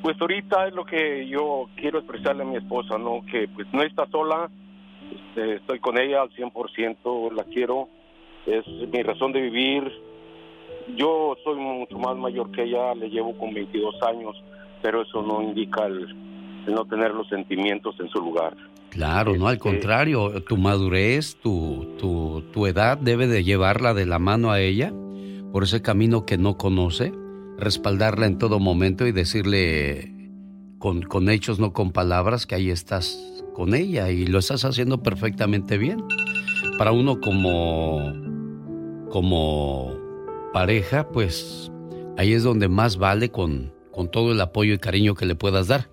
pues ahorita es lo que yo quiero expresarle a mi esposa, ¿no? Que pues no está sola, este, estoy con ella al 100%, la quiero, es mi razón de vivir. Yo soy mucho más mayor que ella, le llevo con 22 años, pero eso no indica el, el no tener los sentimientos en su lugar. Claro, no, al contrario, tu madurez, tu, tu, tu edad debe de llevarla de la mano a ella por ese camino que no conoce, respaldarla en todo momento y decirle con, con hechos, no con palabras, que ahí estás con ella y lo estás haciendo perfectamente bien. Para uno como, como pareja, pues ahí es donde más vale con, con todo el apoyo y cariño que le puedas dar.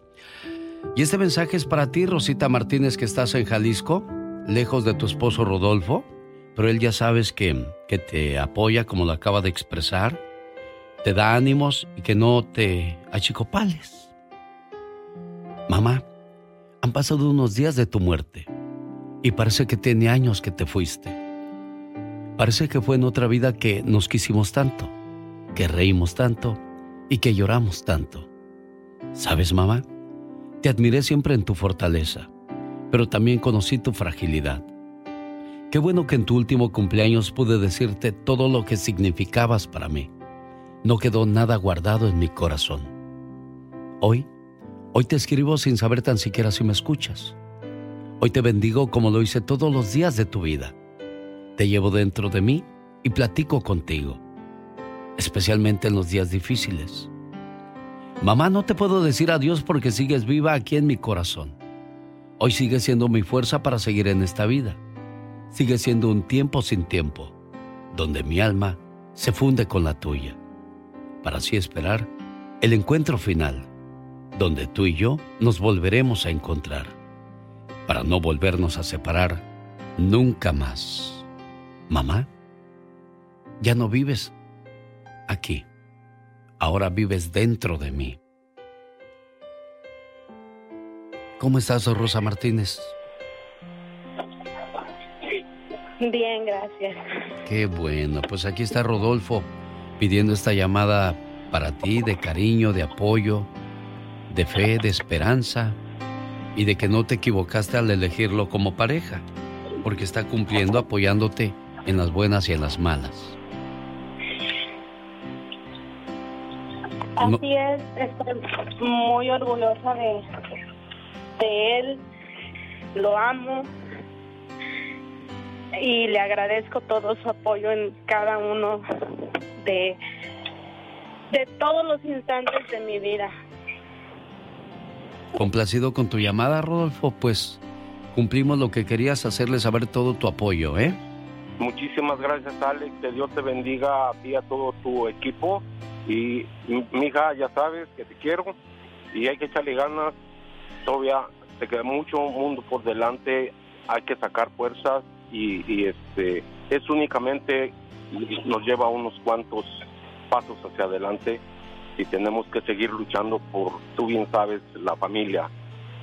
Y este mensaje es para ti, Rosita Martínez, que estás en Jalisco, lejos de tu esposo Rodolfo. pero él ya sabes que, que te apoya como lo acaba de expresar, te da ánimos y que no te achicopales. Mamá, han pasado unos días de tu muerte y parece que tiene años que te fuiste. Parece que fue en otra vida que nos quisimos tanto, que reímos tanto y que lloramos tanto. ¿Sabes, mamá? Te admiré siempre en tu fortaleza, pero también conocí tu fragilidad. Qué bueno que en tu último cumpleaños pude decirte todo lo que significabas para mí. No quedó nada guardado en mi corazón. Hoy, hoy te escribo sin saber tan siquiera si me escuchas. Hoy te bendigo como lo hice todos los días de tu vida. Te llevo dentro de mí y platico contigo, especialmente en los días difíciles. Mamá, no te puedo decir adiós porque sigues viva aquí en mi corazón. Hoy sigue siendo mi fuerza para seguir en esta vida. Sigue siendo un tiempo sin tiempo, donde mi alma se funde con la tuya, para así esperar el encuentro final, donde tú y yo nos volveremos a encontrar, para no volvernos a separar nunca más. Mamá, ya no vives aquí, ahora vives dentro de mí. ¿Cómo estás, Rosa Martínez? Bien, gracias. Qué bueno, pues aquí está Rodolfo pidiendo esta llamada para ti de cariño, de apoyo, de fe, de esperanza y de que no te equivocaste al elegirlo como pareja, porque está cumpliendo apoyándote en las buenas y en las malas. Así es, estoy muy orgullosa de, de él, lo amo y le agradezco todo su apoyo en cada uno de, de todos los instantes de mi vida. Complacido con tu llamada, Rodolfo, pues cumplimos lo que querías hacerle saber todo tu apoyo, ¿eh? Muchísimas gracias, Alex. Que Dios te bendiga a ti y a todo tu equipo. Y mi hija, ya sabes que te quiero y hay que echarle ganas. Todavía te queda mucho mundo por delante. Hay que sacar fuerzas y, y este es únicamente nos lleva unos cuantos pasos hacia adelante y tenemos que seguir luchando por, tú bien sabes, la familia,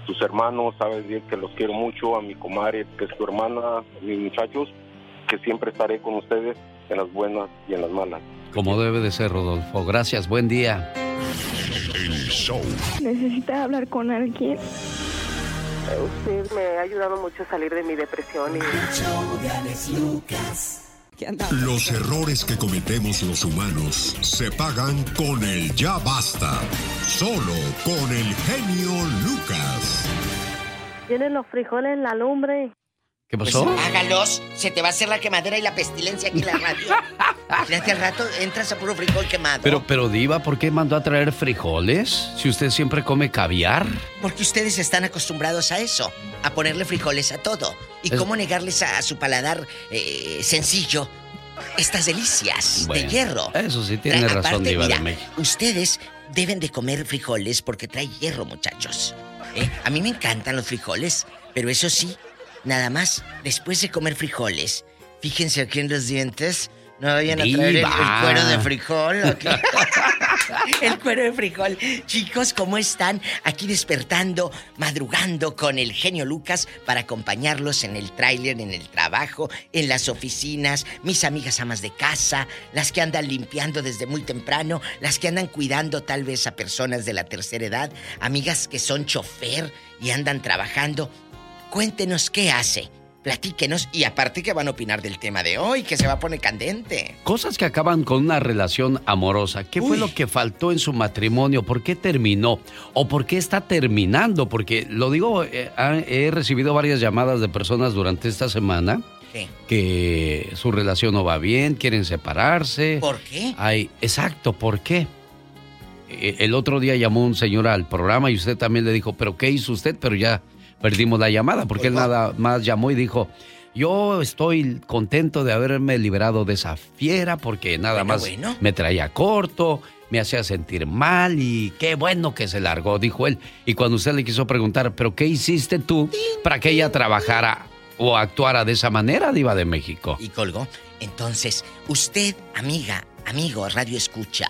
tus hermanos, sabes bien que los quiero mucho, a mi comadre, que es tu hermana, a mis muchachos, que siempre estaré con ustedes en las buenas y en las malas. Como debe de ser, Rodolfo. Gracias, buen día. El show. ¿Necesita hablar con alguien? Usted me ha ayudado mucho a salir de mi depresión y... Los errores que cometemos los humanos se pagan con el ya basta. Solo con el genio Lucas. Tienen los frijoles en la lumbre. ¿Qué Pues pasó? hágalos, se te va a hacer la quemadera y la pestilencia aquí en la radio. Fíjate al rato, entras a puro frijol quemado. Pero, pero Diva, ¿por qué mandó a traer frijoles? Si usted siempre come caviar. Porque ustedes están acostumbrados a eso, a ponerle frijoles a todo. ¿Y Es- cómo negarles a, a su paladar eh, sencillo estas delicias Bueno, de hierro? Eso sí, tiene razón, aparte, Diva de mira, México. Ustedes deben de comer frijoles porque trae hierro, muchachos. ¿Eh? A mí me encantan los frijoles, pero eso sí, nada más, después de comer frijoles, fíjense aquí en los dientes, no vayan a traer el, cuero de frijol. el cuero de frijol. Chicos, ¿cómo están? Aquí despertando, madrugando con el genio Lucas para acompañarlos en el tráiler, en el trabajo, en las oficinas, mis amigas amas de casa, las que andan limpiando desde muy temprano, las que andan cuidando tal vez a personas de la tercera edad, amigas que son chofer y andan trabajando. Cuéntenos qué hace. Platíquenos y aparte que van a opinar del tema de hoy, que se va a poner candente. Cosas que acaban con una relación amorosa. ¿Qué fue lo que faltó en su matrimonio? ¿Por qué terminó? ¿O por qué está terminando? Porque lo digo, eh, ha- he recibido varias llamadas de personas durante esta semana ¿Qué? que su relación no va bien, quieren separarse. ¿Por qué? Ay, exacto, ¿por qué? Eh, El otro día llamó un señor al programa y usted también le dijo, ¿pero qué hizo usted? Pero ya perdimos la llamada porque él nada más llamó y dijo, yo estoy contento de haberme liberado de esa fiera porque nada Bueno, más bueno. me traía corto, me hacía sentir mal y qué bueno que se largó, dijo él. Y cuando usted le quiso preguntar, ¿pero qué hiciste tú para que ella trabajara o actuara de esa manera, Diva de México. Y colgó. Entonces, usted, amiga, amigo, radio escucha,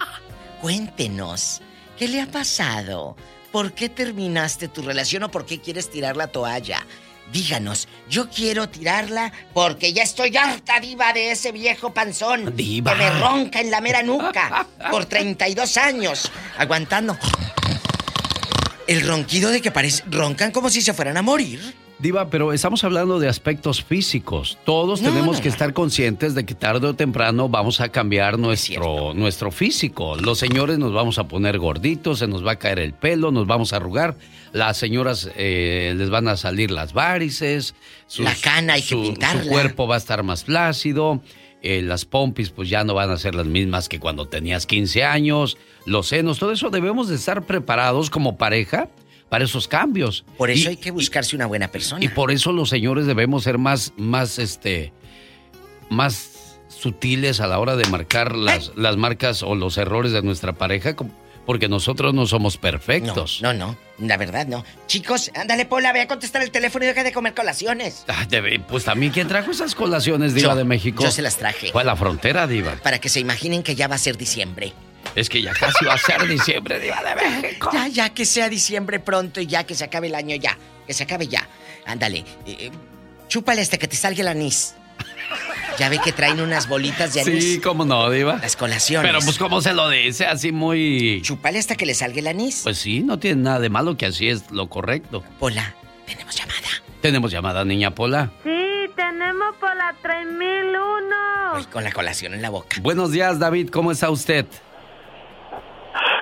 cuéntenos, ¿qué le ha pasado? ¿Por qué terminaste tu relación o por qué quieres tirar la toalla? Díganos, yo quiero tirarla porque ya estoy harta, diva, de ese viejo panzón Diva. que me ronca en la mera nuca por 32 años, aguantando el ronquido de que parece roncan como si se fueran a morir. Diva, pero estamos hablando de aspectos físicos. Todos No, tenemos no, que no. estar conscientes de que tarde o temprano vamos a cambiar nuestro, nuestro físico. Los señores nos vamos a poner gorditos, se nos va a caer el pelo, nos vamos a arrugar. Las señoras eh, les van a salir las varices. La cana hay que su, pintarla. Su cuerpo va a estar más flácido. eh, las pompis pues ya no van a ser las mismas que cuando tenías 15 años. Los senos, todo eso debemos de estar preparados como pareja para esos cambios. Por eso Y- hay que buscarse una buena persona. y por eso los señores debemos ser más, más, este, más sutiles a la hora de marcar las, las marcas o los errores de nuestra pareja, porque nosotros no somos perfectos. No, no, la verdad no. Chicos, ándale, Pola, ve a contestar el teléfono y deja de comer colaciones. Ah, pues también, ¿quién trajo esas colaciones, Diva Yo, de México? yo se las traje. Fue a la frontera, Diva. Para que se imaginen que ya va a ser diciembre. Es que ya casi va a ser diciembre, Diva de México. Ya, ya que sea diciembre pronto y ya que se acabe el año ya. Que se acabe ya. Ándale. eh, eh, chúpale hasta que te salga el anís. Ya ve que traen unas bolitas de anís. Sí, cómo no, Diva. Las colaciones. Pero pues, ¿cómo se lo dice? Así muy... Chúpale hasta que le salga el anís. Pues sí, no tiene nada de malo que así es lo correcto. Pola, tenemos llamada. Tenemos llamada, niña Pola. Sí, tenemos por la 3001. Voy con la colación en la boca. Buenos días, David. ¿Cómo está usted?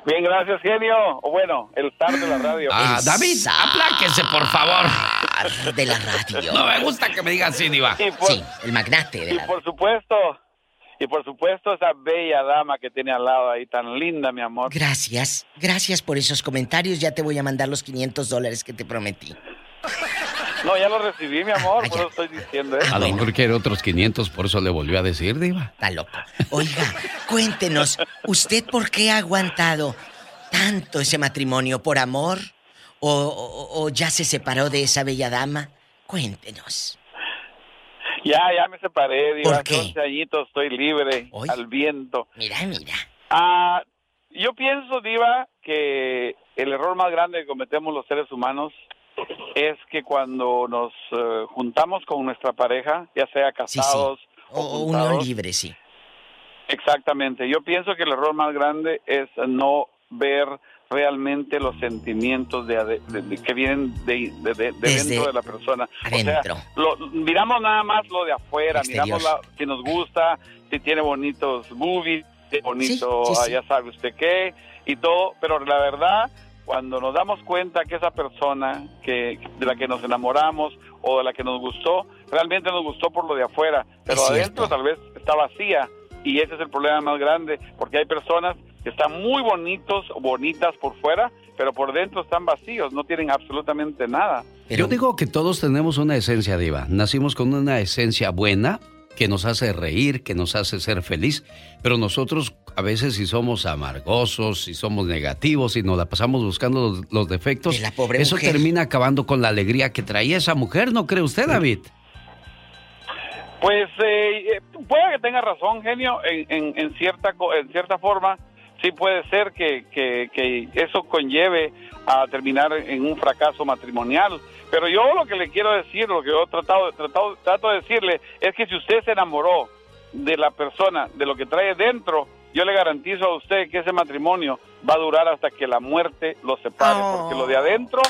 Bien, gracias, genio. O bueno, el zar de la radio. Ah, David, apláquese, por favor. De la radio. No me gusta que me diga así, Diva. Por, Sí, el magnate de y la por supuesto, y por supuesto esa bella dama que tiene al lado ahí, tan linda, mi amor. Gracias, gracias por esos comentarios. Ya te voy a mandar los 500 dólares que te prometí. No, ya lo recibí, mi amor, Ah, por eso estoy diciendo, ¿eh? A lo mejor quiere otros 500, por eso le volvió a decir, Diva. Está loco. Oiga, cuéntenos, ¿usted por qué ha aguantado tanto ese matrimonio? ¿Por amor? ¿O, o- o ya se separó de esa bella dama? Cuéntenos. Ya, ya me separé, digo, ¿Por qué? 11 añitos estoy libre, al viento. Mira, mira. Ah, yo pienso, Diva, que el error más grande que cometemos los seres humanos es que cuando nos eh, juntamos con nuestra pareja, ya sea Sí, sí. casados O, o, unión libre, sí. Exactamente. Yo pienso que el error más grande es no ver realmente los sentimientos de, de- de- que vienen de, de- dentro de la persona. adentro. O sea, lo- miramos nada más lo de afuera, Exterior. miramos la- si nos gusta, si tiene bonitos boobies, si bonito, Sí, sí, ah, sí. ya sabe usted qué, y todo, pero la verdad, cuando nos damos cuenta que esa persona que de la que nos enamoramos o de la que nos gustó, realmente nos gustó por lo de afuera, pero Es adentro cierto. tal vez está vacía y ese es el problema más grande, porque hay personas que están muy bonitos o bonitas por fuera, pero por dentro están vacíos, no tienen absolutamente nada. Yo digo que todos tenemos una esencia, Diva. Nacimos con una esencia buena que nos hace reír, que nos hace ser feliz, pero nosotros a veces si somos amargosos, si somos negativos, si nos la pasamos buscando los, los defectos, De la pobre eso mujer. termina acabando con la alegría que traía esa mujer, ¿no cree usted, David? Pues eh, eh, puede que tenga razón, genio, en, en, en cierta co- en cierta forma, sí puede ser que, que, que eso conlleve a terminar en un fracaso matrimonial. Pero yo lo que le quiero decir, lo que yo he tratado, tratado, trato de decirle, es que si usted se enamoró de la persona, de lo que trae dentro, yo le garantizo a usted que ese matrimonio va a durar hasta que la muerte lo separe, Oh. porque lo de adentro,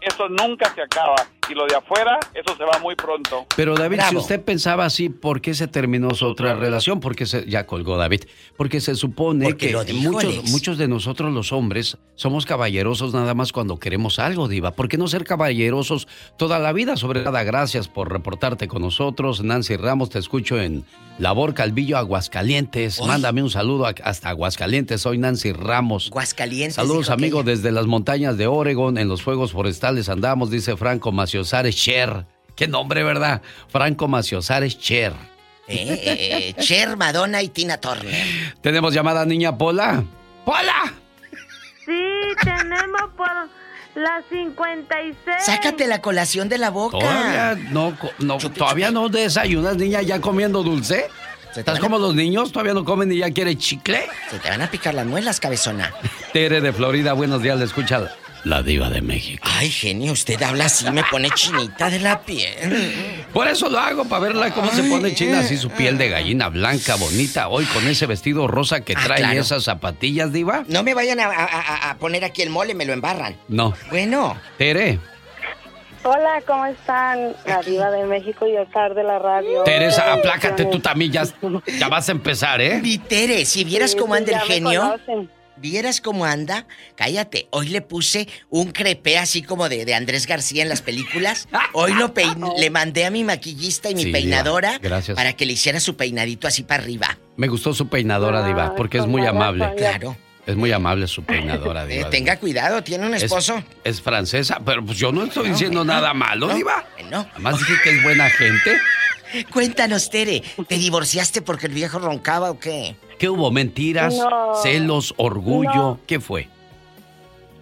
eso nunca se acaba, y lo de afuera, eso se va muy pronto. Pero David, si usted pensaba así, ¿por qué se terminó su otra relación? Porque se, ya colgó David. Porque se supone Porque que muchos, muchos de nosotros los hombres somos caballerosos nada más cuando queremos algo, Diva. ¿Por qué no ser caballerosos toda la vida? Sobre nada, gracias por reportarte con nosotros. Nancy Ramos, te escucho en Labor Calvillo, Aguascalientes. Uy. Mándame un saludo a- hasta Aguascalientes. Soy Nancy Ramos. Aguascalientes. Saludos amigos desde las montañas de Oregon, en los fuegos forestales andamos, dice Franco Maciosares Cher. Qué nombre, ¿verdad? Franco Maciosares Cher. Eh, eh, eh, Cher, Madonna y Tina Turner. Tenemos llamada niña Pola. ¡Pola! Sí, tenemos por La 56. Sácate la colación de la boca. Todavía no, todavía no desayunas, niña, ya comiendo dulce. ¿Estás como los niños? ¿Todavía no comen y ya quiere chicle? Se te van a picar las muelas, cabezona. Tere de Florida, buenos días, le escucha la diva de México. Ay, genio, usted habla así, me pone chinita de la piel. Por eso lo hago, para verla cómo se pone china, así su piel de gallina blanca, bonita, hoy con ese vestido rosa que Ah, trae y claro. esas zapatillas, diva. No me vayan a, a- a- a poner aquí el mole, me lo embarran. No. Bueno. Tere, Hola, ¿cómo están? La diva de México y Oscar de la radio. Teresa, aplácate tú también, ya, ya vas a empezar, ¿eh? Y Tere, si vieras Sí, cómo sí, anda el genio. conocen. ¿Vieras cómo anda? Cállate. Hoy le puse un crepé así como de, de Andrés García en las películas. Hoy lo pein- le mandé a mi maquillista y mi Sí, peinadora Diva, gracias. para que le hiciera su peinadito así para arriba. Me gustó su peinadora, diva, porque es muy amable. Claro. Es muy amable su peinadora, Eh, diva. tenga cuidado, tiene un Es- esposo. Es, francesa, pero pues yo no estoy diciendo nada malo, no, diva. no. Además dije que es buena gente. Cuéntanos, Tere, ¿te divorciaste porque el viejo roncaba o qué? ¿Qué hubo? ¿Mentiras? No. ¿Celos? ¿Orgullo? No. ¿Qué fue?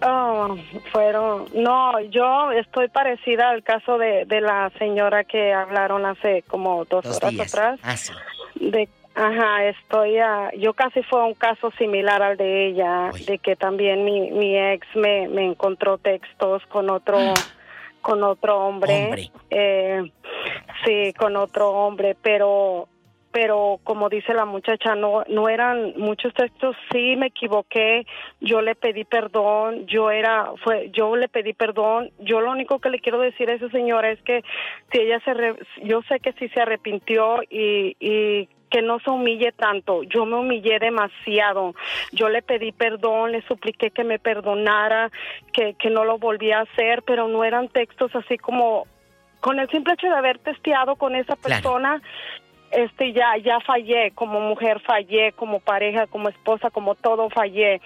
Oh, fueron. No, yo estoy parecida al caso de, de la señora que hablaron hace como dos, Dos horas días. atrás. Ah, sí. De, ajá, estoy. ah, yo casi fue un caso similar al de ella, de que también mi, mi ex me, me encontró textos con otro. con otro hombre, Hombre. Eh, sí con otro hombre pero pero como dice la muchacha no no eran muchos textos sí me equivoqué yo le pedí perdón yo era fue yo le pedí perdón yo lo único que le quiero decir a esa señora es que si ella se re- yo sé que sí se arrepintió y y que no se humille tanto. Yo me humillé demasiado. Yo le pedí perdón, le supliqué que me perdonara, que, que no lo volvía a hacer, pero no eran textos así como con el simple hecho de haber testeado con esa persona. Este ya ya fallé como mujer, fallé como pareja, como esposa, como todo fallé.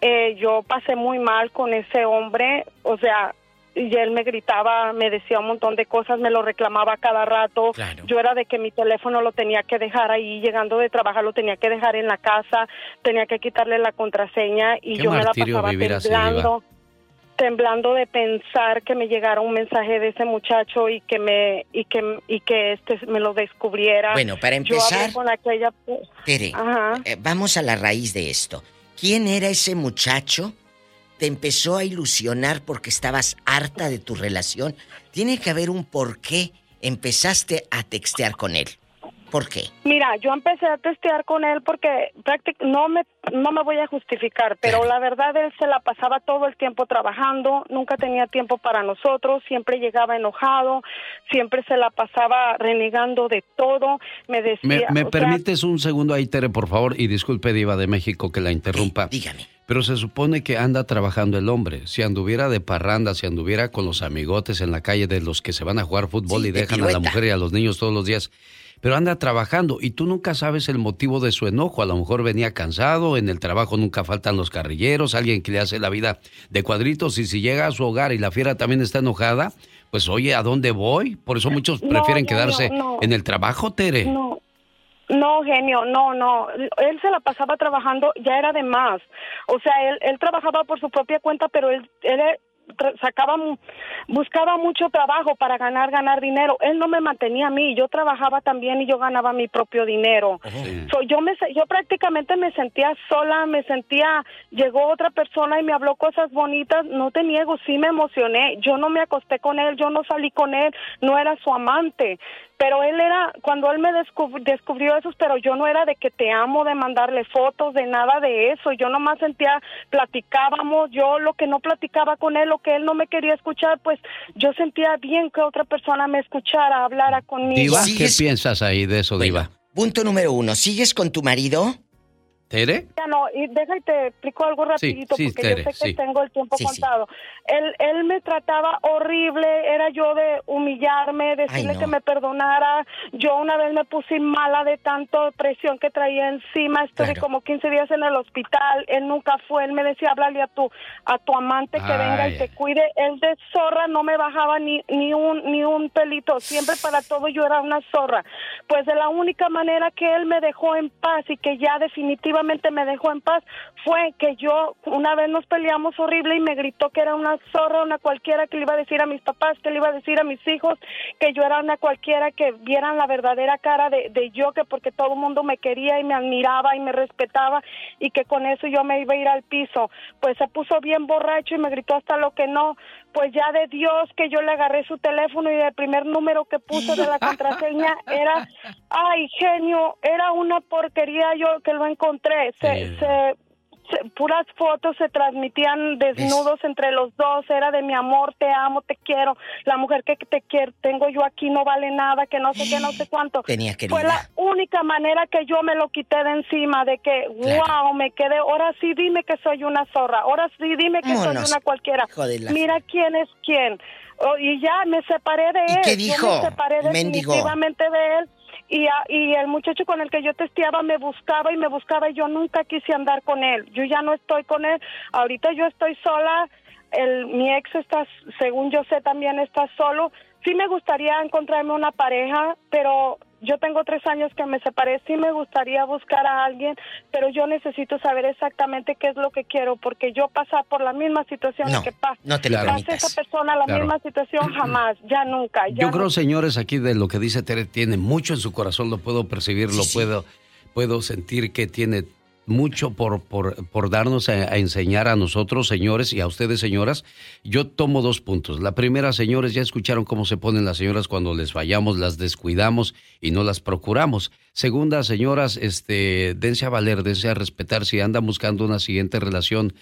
Eh, yo pasé muy mal con ese hombre, o sea, y él me gritaba, me decía un montón de cosas, me lo reclamaba cada rato. Yo era de que mi teléfono lo tenía que dejar ahí, llegando de trabajar lo tenía que dejar en la casa, tenía que quitarle la contraseña y yo me la pasaba temblando, temblando de pensar que me llegara un mensaje de ese muchacho y que me y que y que este me lo descubriera. Bueno, para Yo empezar- con aquella Tere, Ajá. eh, vamos a la raíz de esto. ¿Quién era ese muchacho? ¿Te empezó a ilusionar porque estabas harta de tu relación? Tiene que haber un por qué empezaste a textear con él. ¿Por qué? Mira, yo empecé a testear con él porque no me no me voy a justificar, pero la verdad él se la pasaba todo el tiempo trabajando, nunca tenía tiempo para nosotros, siempre llegaba enojado, siempre se la pasaba renegando de todo, me decía, ¿Me, me o sea, permites un segundo ahí, Tere, por favor? Y disculpe, Diva de México, que la interrumpa. dígame. Pero se supone que anda trabajando el hombre. Si anduviera de parranda, si anduviera con los amigotes en la calle de los que se van a jugar fútbol Sí, y de dejan a la mujer y a los niños todos los días. Pero anda trabajando y tú nunca sabes el motivo de su enojo. A lo mejor venía cansado, en el trabajo nunca faltan los carrilleros, alguien que le hace la vida de cuadritos y si llega a su hogar y la fiera también está enojada, pues oye, ¿a dónde voy? Por eso muchos No, prefieren no, quedarse no. en el trabajo, Tere. No, no, genio, no, no. Él se la pasaba trabajando, ya era de más. O sea, él, él trabajaba por su propia cuenta, pero él, él tra- sacaba, mu- buscaba mucho trabajo para ganar, ganar dinero. Él no me mantenía a mí, yo trabajaba también y yo ganaba mi propio dinero. So, yo me yo prácticamente me sentía sola, me sentía llegó otra persona y me habló cosas bonitas, no te niego, sí me emocioné. Yo no me acosté con él, yo no salí con él, no era su amante. Pero él era, cuando él me descub- descubrió eso, pero yo no era de que te amo, de mandarle fotos, de nada de eso. Yo nomás sentía, platicábamos, yo lo que no platicaba con él, lo que él no me quería escuchar, pues yo sentía bien que otra persona me escuchara, hablara conmigo. Diva, ¿qué piensas ahí de eso, Diva? Punto número uno. ¿Sigues con tu marido? ¿Tere? Ya no, y deja y te explico algo rapidito sí, porque Tere, yo sé que sí. tengo el tiempo Sí, sí. contado. Él, él me trataba horrible, era yo de humillarme, decirle no. que me perdonara. Yo una vez me puse mala de tanto presión que traía encima, estuve como 15 días en el hospital, él nunca fue, él me decía, háblale a tu, a tu amante que Ay, venga y te ay. cuide. Él de zorra no me bajaba ni, ni, un, ni un pelito, siempre para todo yo era una zorra. Pues de la única manera que él me dejó en paz y que ya definitivamente me dejó en paz fue que yo una vez nos peleamos horrible y me gritó que era una zorra, una cualquiera que le iba a decir a mis papás, que le iba a decir a mis hijos, que yo era una cualquiera que vieran la verdadera cara de, de yo, que porque todo el mundo me quería y me admiraba y me respetaba y que con eso yo me iba a ir al piso. Pues se puso bien borracho y me gritó hasta lo que no. Pues ya de Dios que yo le agarré su teléfono y el primer número que puso de la contraseña era, ay genio, era una porquería yo que lo encontré. Se, se se- puras fotos se transmitían desnudos entre los dos, era de mi amor, te amo, te quiero, la mujer que te quiero, tengo yo aquí no vale nada, que no sé qué, no sé cuánto. Tenía Fue querida. la única manera que yo me lo quité de encima, de que, wow, me quedé, ahora sí dime que soy una zorra, ahora sí dime que Vámonos, soy una cualquiera. Mira quién es quién. Oh, y ya me separé de ¿Y él. qué Yo dijo, me separé definitivamente de él. Y, a- y el muchacho con el que yo testeaba me buscaba y me buscaba y yo nunca quise andar con él. Yo ya no estoy con él. Ahorita yo estoy sola. El, mi ex está, según yo sé, también está solo. Sí me gustaría encontrarme una pareja, pero yo tengo tres años que me separé. Sí me gustaría buscar a alguien, pero yo necesito saber exactamente qué es lo que quiero, porque yo pasar por la misma situación No, que pasa. no te lo pase permitas. esa persona la Claro. misma situación jamás, ya nunca. Ya Yo creo, señores, aquí de lo que dice Tere, tiene mucho en su corazón, lo puedo percibir, lo puedo, puedo sentir que tiene mucho por, por, por darnos a, a enseñar a nosotros, señores, y a ustedes, señoras. Yo tomo dos puntos. La primera, señores, ya escucharon cómo se ponen las señoras cuando les fallamos, las descuidamos y no las procuramos. Segunda, señoras, este, dense a valer, dense a respetar. Si andan buscando una siguiente relación,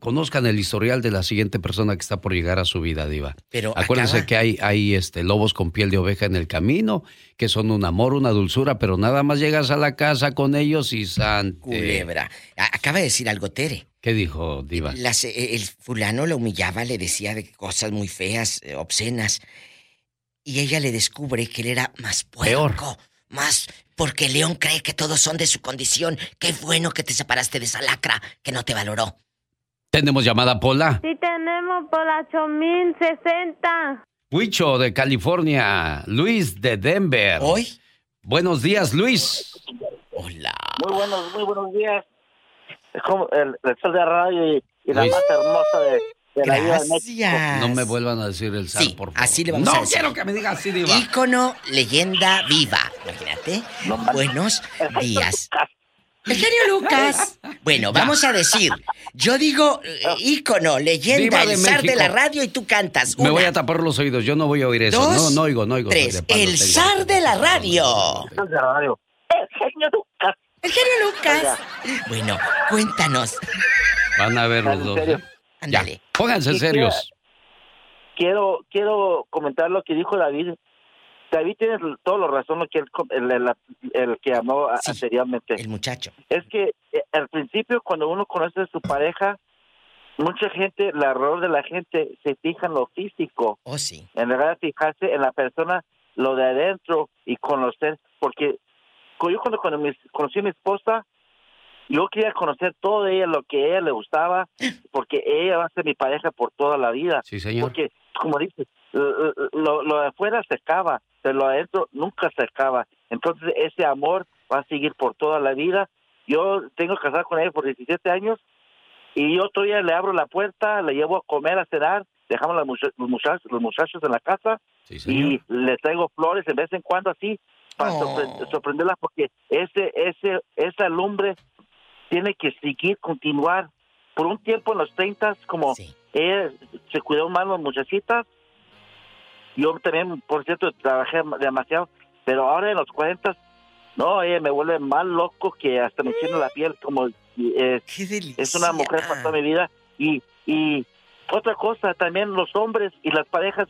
conozcan el historial de la siguiente persona que está por llegar a su vida, Diva. Pero Acuérdense acaba- que hay, hay este, lobos con piel de oveja en el camino, que son un amor, una dulzura, pero nada más llegas a la casa con ellos y sante. Culebra. Acaba de decir algo, Tere. ¿Qué dijo, Diva? Las- eh, el fulano la humillaba, le decía de cosas muy feas, eh, obscenas. Y ella le descubre que él era más puerco, más porque León cree que todos son de su condición. Qué bueno que te separaste de esa lacra que no te valoró. Tenemos llamada Pola. Sí tenemos por la 8060. Huicho de California. Luis de Denver. ¿Hoy? Buenos días, Luis. Hola. Muy buenos, muy buenos días. Es como el, el sol de radio y, y la más hermosa de, de la vida de México. No me vuelvan a decir el sal, por favor. Así le vamos no a decir. quiero que me diga así, Diva. Ícono, leyenda viva. Imagínate. Buenos días. El genio Lucas. Bueno, vamos a decir. Yo digo eh, ícono, leyenda, Viva de el zar de la radio y tú cantas. Me Una, voy a tapar los oídos, yo no voy a oír eso. Dos, no, no oigo, no oigo. tres. palo El tengo. zar de la radio. El de la radio. El genio Lucas. El genio Lucas. Bueno, cuéntanos. Van a ver los ¿En dos. ¿eh? Ya, pónganse serios. Quiero, quiero comentar lo que dijo David. David tiene toda la razón lo que él, el, el- el que habló a- anteriormente. El muchacho. Es que eh, al principio cuando uno conoce a su pareja, mucha gente, el error de la gente se fija en lo físico. Oh, sí. En realidad fijarse en la persona, lo de adentro y conocer, porque yo cuando, cuando mis- conocí a mi esposa, yo quería conocer todo de ella, lo que a ella le gustaba, porque ella va a ser mi pareja por toda la vida. Sí, señor. Porque, como dices, lo, lo- lo de afuera se acaba, lo de adentro nunca se acaba. Entonces, ese amor va a seguir por toda la vida. Yo tengo casado con ella por 17 años y yo todavía le abro la puerta, le llevo a comer, a cenar, dejamos las mucha- los, muchachos, los muchachos en la casa y le traigo flores de vez en cuando así para Oh. sorpre- sorprenderla porque ese ese esa lumbre tiene que seguir continuar por un tiempo en los 30 como ella se cuidó más las muchachitas yo también por cierto trabajé demasiado pero ahora en los 40 no ella me vuelve más loco que hasta me tiene la piel como eh, es una mujer para toda mi vida. Y y otra cosa también los hombres y las parejas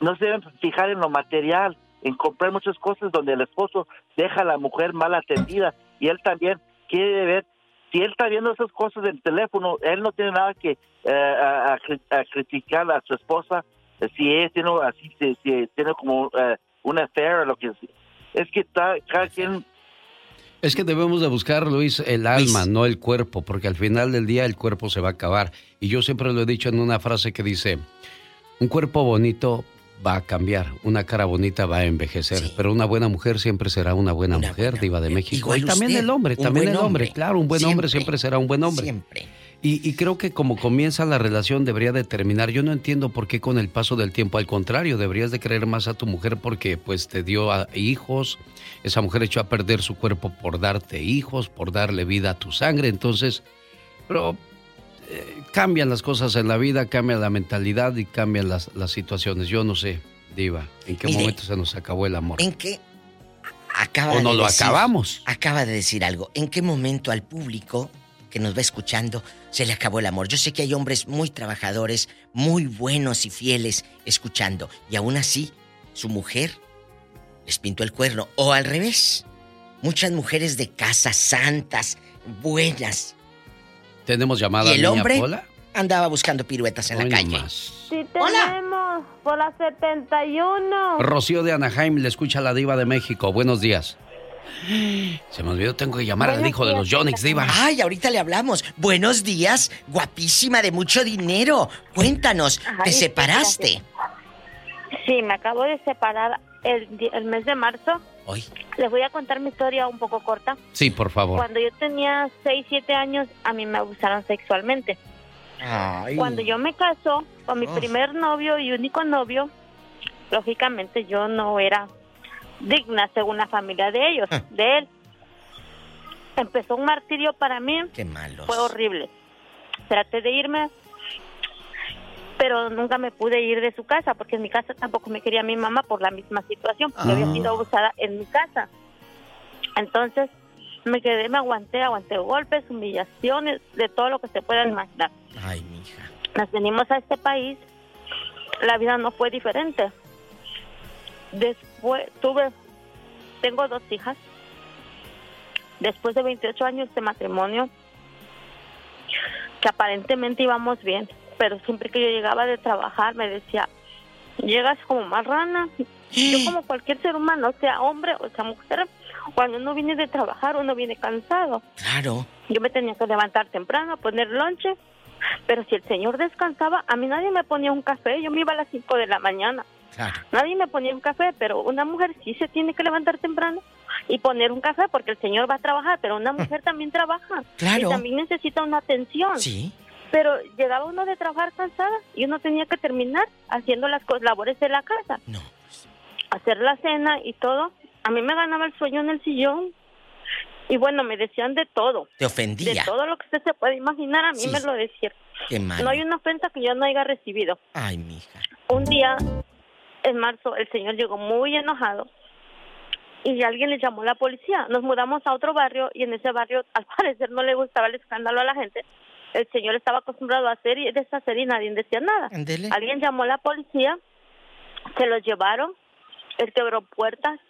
no se deben fijar en lo material, en comprar muchas cosas donde el esposo deja a la mujer mal atendida. Y él también quiere ver, si él está viendo esas cosas del teléfono, él no tiene nada que eh, a, a cri- a criticar a su esposa si tiene así, si, si tiene como eh, un affair o lo que es que está, cada quien Es que debemos de buscar, Luis, el alma, no el cuerpo, porque al final del día el cuerpo se va a acabar. Y yo siempre lo he dicho en una frase que dice, un cuerpo bonito va a cambiar, una cara bonita va a envejecer, pero una buena mujer siempre será una buena mujer, diva de México. Igual y también usted, el hombre, también el hombre, hombre. claro, un buen hombre siempre será un buen hombre. Siempre. Y, y creo que como comienza la relación debería de terminar. Yo no entiendo por qué con el paso del tiempo. Al contrario, deberías de querer más a tu mujer porque pues te dio a- hijos. Esa mujer echó a perder su cuerpo por darte hijos, por darle vida a tu sangre. Entonces, pero eh, cambian las cosas en la vida, cambia la mentalidad y cambian las, las situaciones. Yo no sé, Diva, en qué Mire, momento se nos acabó el amor. ¿En qué acaba O no de lo decir- acabamos. Acaba de decir algo. ¿En qué momento al público que nos va escuchando se le acabó el amor? Yo sé que hay hombres muy trabajadores, muy buenos y fieles escuchando. Y aún así, su mujer les pintó el cuerno. O al revés. Muchas mujeres de casa, santas, buenas. ¿Tenemos llamada, ¿Y el niña hombre? Pola? Andaba buscando piruetas en Hoy la calle. Sí tenemos por la 71. Rocío de Anaheim le escucha a la diva de México. Buenos días. Se me olvidó, tengo que llamar al hijo de los Yonix, diva. Ay, ahorita le hablamos. Buenos días, guapísima de mucho dinero. Cuéntanos, ¿te Ay, separaste? Sí, me acabo de separar el, el mes de marzo. Hoy. Les voy a contar mi historia un poco corta. Sí, por favor. Cuando yo tenía 6, 7 años, a mí me abusaron sexualmente. Ay. Cuando yo me caso con mi Oh. primer novio y único novio, lógicamente yo no era digna según la familia de ellos, Ah. de él. Empezó un martirio para mí. Qué malos. Fue horrible. Traté de irme, pero nunca me pude ir de su casa porque en mi casa tampoco me quería mi mamá por la misma situación, porque había Ah. sido abusada en mi casa. Entonces me quedé, me aguanté, aguanté golpes, humillaciones, de todo lo que se pueda imaginar. Ay, mija. Nos venimos a este país, la vida no fue diferente. Después tuve, tengo dos hijas. Después de 28 años de matrimonio, que aparentemente íbamos bien, pero siempre que yo llegaba de trabajar me decía, llegas como marrana. Yo como cualquier ser humano, sea hombre o sea mujer, cuando uno viene de trabajar, uno viene cansado. Claro. Yo me tenía que levantar temprano, poner lonche, pero si el señor descansaba, a mí nadie me ponía un café, yo me iba a las 5 de la mañana. Claro. Nadie me ponía un café, pero una mujer sí se tiene que levantar temprano y poner un café porque el señor va a trabajar, pero una mujer también trabaja Claro. y también necesita una atención. Sí. Pero llegaba uno de trabajar cansada y uno tenía que terminar haciendo las cosas, labores de la casa. No. Hacer la cena y todo. A mí me ganaba el sueño en el sillón. Y bueno, me decían de todo. Te ofendía. De todo lo que usted se puede imaginar, a mí Sí. me lo decían. Qué. No hay una ofensa que yo no haya recibido. Ay, mija. Un día, en marzo, el señor llegó muy enojado y alguien le llamó a la policía. Nos mudamos a otro barrio y en ese barrio, al parecer, no le gustaba el escándalo a la gente. El señor estaba acostumbrado a hacer y deshacer y nadie decía nada. Ándele. Alguien llamó a la policía, se los llevaron, él quebró puertas,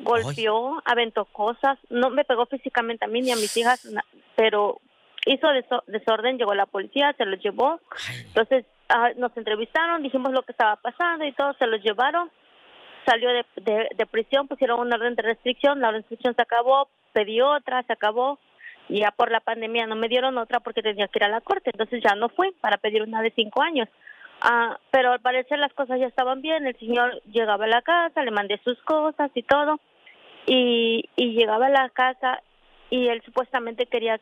golpeó, aventó cosas, no me pegó físicamente a mí ni a mis hijas, pero hizo deso- desorden, llegó la policía, se los llevó. Entonces ah, nos entrevistaron, dijimos lo que estaba pasando y todo, se los llevaron. Salió de, de, de prisión, pusieron una orden de restricción, la restricción se acabó, pedí otra, se acabó. Y ya por la pandemia no me dieron otra porque tenía que ir a la corte, entonces ya no fui para pedir una de cinco años. Ah, pero al parecer las cosas ya estaban bien, el señor llegaba a la casa, le mandé sus cosas y todo, y, y llegaba a la casa y él supuestamente quería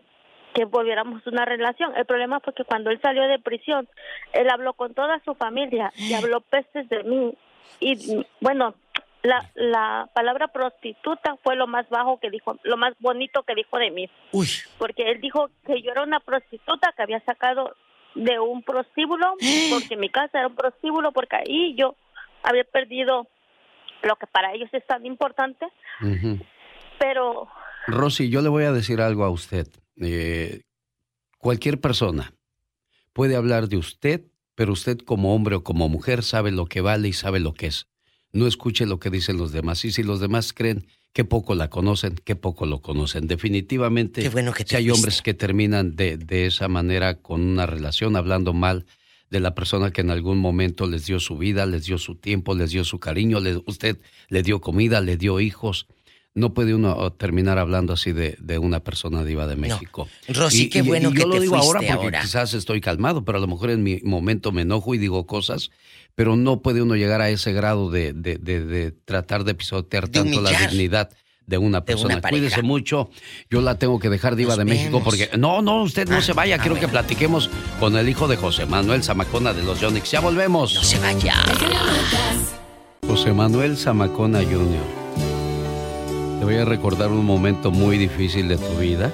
que volviéramos una relación. El problema fue que cuando él salió de prisión, él habló con toda su familia y habló pestes de mí. Y bueno, la, la palabra prostituta fue lo más bajo que dijo, lo más bonito que dijo de mí. Uy. Porque él dijo que yo era una prostituta que había sacado de un prostíbulo, porque mi casa era un prostíbulo, porque ahí yo había perdido lo que para ellos es tan importante, pero Rosy, yo le voy a decir algo a usted. Eh, cualquier persona puede hablar de usted, pero usted como hombre o como mujer sabe lo que vale y sabe lo que es. No escuche lo que dicen los demás. Y si los demás creen que poco la conocen, que poco lo conocen. Definitivamente, Qué bueno que si hay hombres que terminan de, de esa manera con una relación, hablando mal de la persona que en algún momento les dio su vida, les dio su tiempo, les dio su cariño, usted le dio comida, le dio hijos. No puede uno terminar hablando así de, de una persona diva de México. Rosy, qué bueno y que yo lo digo ahora fuiste porque ahora. quizás estoy calmado, pero a lo mejor en mi momento me enojo y digo cosas, pero no puede uno llegar a ese grado de, de, de- de tratar de pisotear tanto la dignidad de una persona. pareja. Cuídese mucho. Yo la tengo que dejar diva Nos de México vemos. porque no, no, usted no Ah, se vaya. Quiero que platiquemos con el hijo de José Manuel Zamacona de los Yonix. Ya volvemos. No se vaya. José Manuel Zamacona Jr. Te voy a recordar un momento muy difícil de tu vida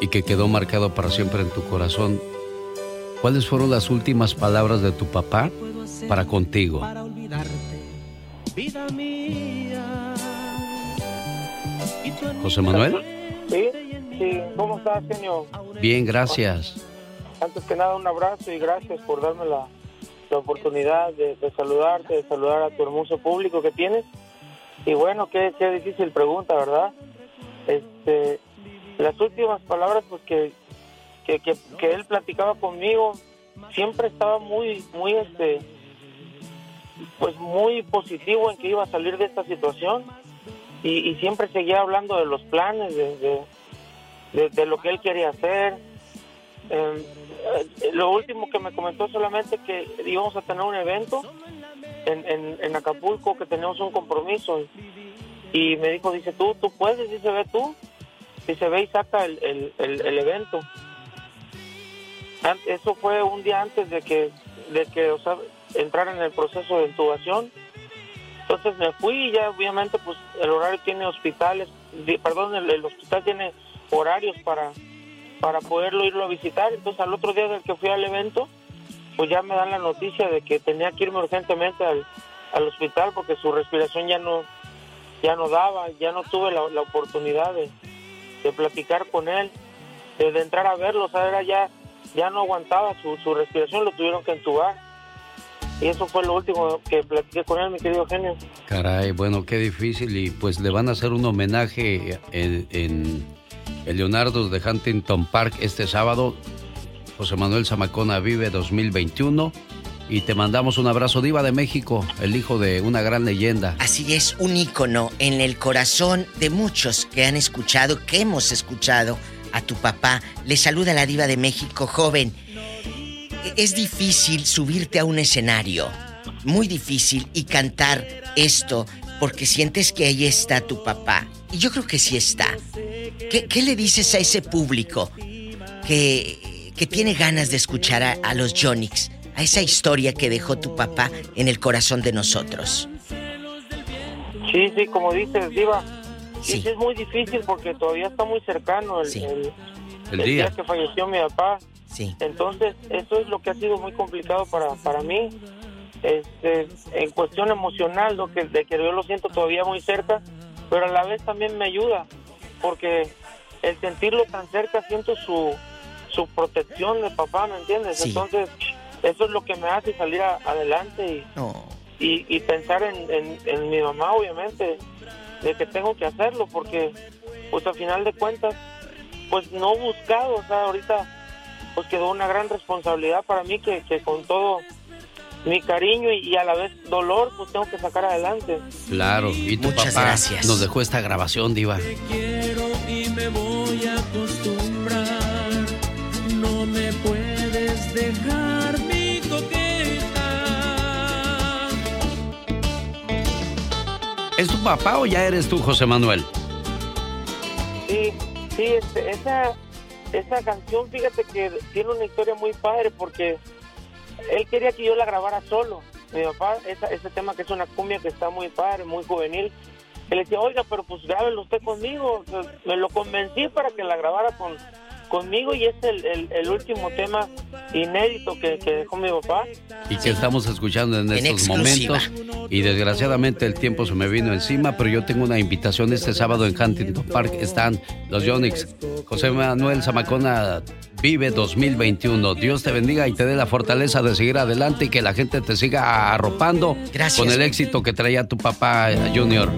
y que quedó marcado para siempre en tu corazón. ¿Cuáles fueron las últimas palabras de tu papá para contigo? Vida mía. José Manuel, Sí, sí, ¿cómo estás, genio? bien, gracias. Antes que nada, un abrazo y gracias por darme la, la oportunidad de, de saludarte, de saludar a tu hermoso público que tienes. Y bueno, qué, qué difícil pregunta, ¿verdad? Este, las últimas palabras, pues que, que, que, él platicaba conmigo, siempre estaba muy, muy, este, pues muy positivo en que iba a salir de esta situación y, siempre seguía hablando de los planes, de, de, lo que él quería hacer. Eh, eh, lo último que me comentó solamente que íbamos a tener un evento en, en, en Acapulco, que tenemos un compromiso. Y me dijo, dice, tú, tú puedes, dice, ve tú. Dice, ve y saca el, el, el- evento. Eso fue un día antes de que, de que o sea, entrara en el proceso de intubación. Entonces me fui y ya obviamente pues el horario tiene hospitales, perdón, el, el hospital tiene horarios para, para poderlo irlo a visitar. Entonces al otro día del que fui al evento, pues ya me dan la noticia de que tenía que irme urgentemente al, al hospital porque su respiración ya no, ya no daba, ya no tuve la, la oportunidad de, de platicar con él, de, entrar a verlo, o sea, era ya, ya no aguantaba su, su respiración, lo tuvieron que entubar. Y eso fue lo último que platiqué con él, mi querido genio. Caray, bueno, qué difícil. Y pues le van a hacer un homenaje en, en el Leonardo de Huntington Park este sábado. José Manuel Zamacona Vive 2021. Y te mandamos un abrazo, Diva de México, el hijo de una gran leyenda. Así es, un ícono en el corazón de muchos que han escuchado, que hemos escuchado a tu papá. Le saluda la diva de México, joven. Es difícil subirte a un escenario, muy difícil, y cantar esto porque sientes que ahí está tu papá. Y yo creo que sí está. ¿Qué, qué le dices a ese público que, que tiene ganas de escuchar a, a los Jonix, a esa historia que dejó tu papá en el corazón de nosotros? Sí, sí, como dices, Diva. Sí. sí, es muy difícil porque todavía está muy cercano el, el, El día. que falleció mi papá. Sí. Entonces, eso es lo que ha sido muy complicado para, para mí. Este, en cuestión emocional, lo que, de que yo lo siento todavía muy cerca, pero a la vez también me ayuda, porque el sentirlo tan cerca siento su, su protección de papá, ¿me entiendes? Sí. Entonces, eso es lo que me hace salir a- adelante y, y, y pensar en, en- en mi mamá, obviamente, de que tengo que hacerlo, porque, pues al final de cuentas, pues no buscado, o sea, ahorita, pues quedó una gran responsabilidad para mí que, que con todo mi cariño y, y a la vez dolor, pues tengo que sacar adelante. Claro, y tu Muchas papá gracias. nos dejó esta grabación, Diva. quiero y me voy a acostumbrar. No me puedes dejar mi coqueta. ¿Es tu papá o ya eres tú, José Manuel? Sí, sí, este, esa, esa canción, fíjate que tiene una historia muy padre porque él quería que yo la grabara solo. Mi papá, esa, ese tema que es una cumbia que está muy padre, muy juvenil, él decía, oiga, pero pues grábelo usted conmigo. O sea, me lo convencí para que la grabara con, conmigo y es el, el, el último tema inédito que, que dejó mi papá. y que estamos escuchando en, En estos exclusiva. momentos. Y desgraciadamente el tiempo se me vino encima, pero yo tengo una invitación este sábado en Huntington Park. Están los Yonix. José Manuel Zamacona vive 2021. Dios te bendiga y te dé la fortaleza de seguir adelante y que la gente te siga arropando Gracias. con el éxito que traía tu papá eh, Junior.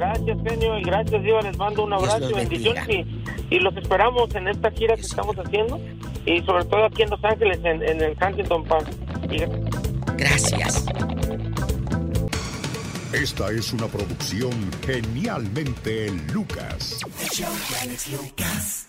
Gracias, genio, y gracias, Diva. Les mando un abrazo y bendiciones. Y, y los esperamos en esta gira que estamos haciendo. Y sobre todo aquí en Los Ángeles, en, en el Huntington Park. Y- Gracias. Esta es una producción genialmente Lucas. El show de Alex Lucas.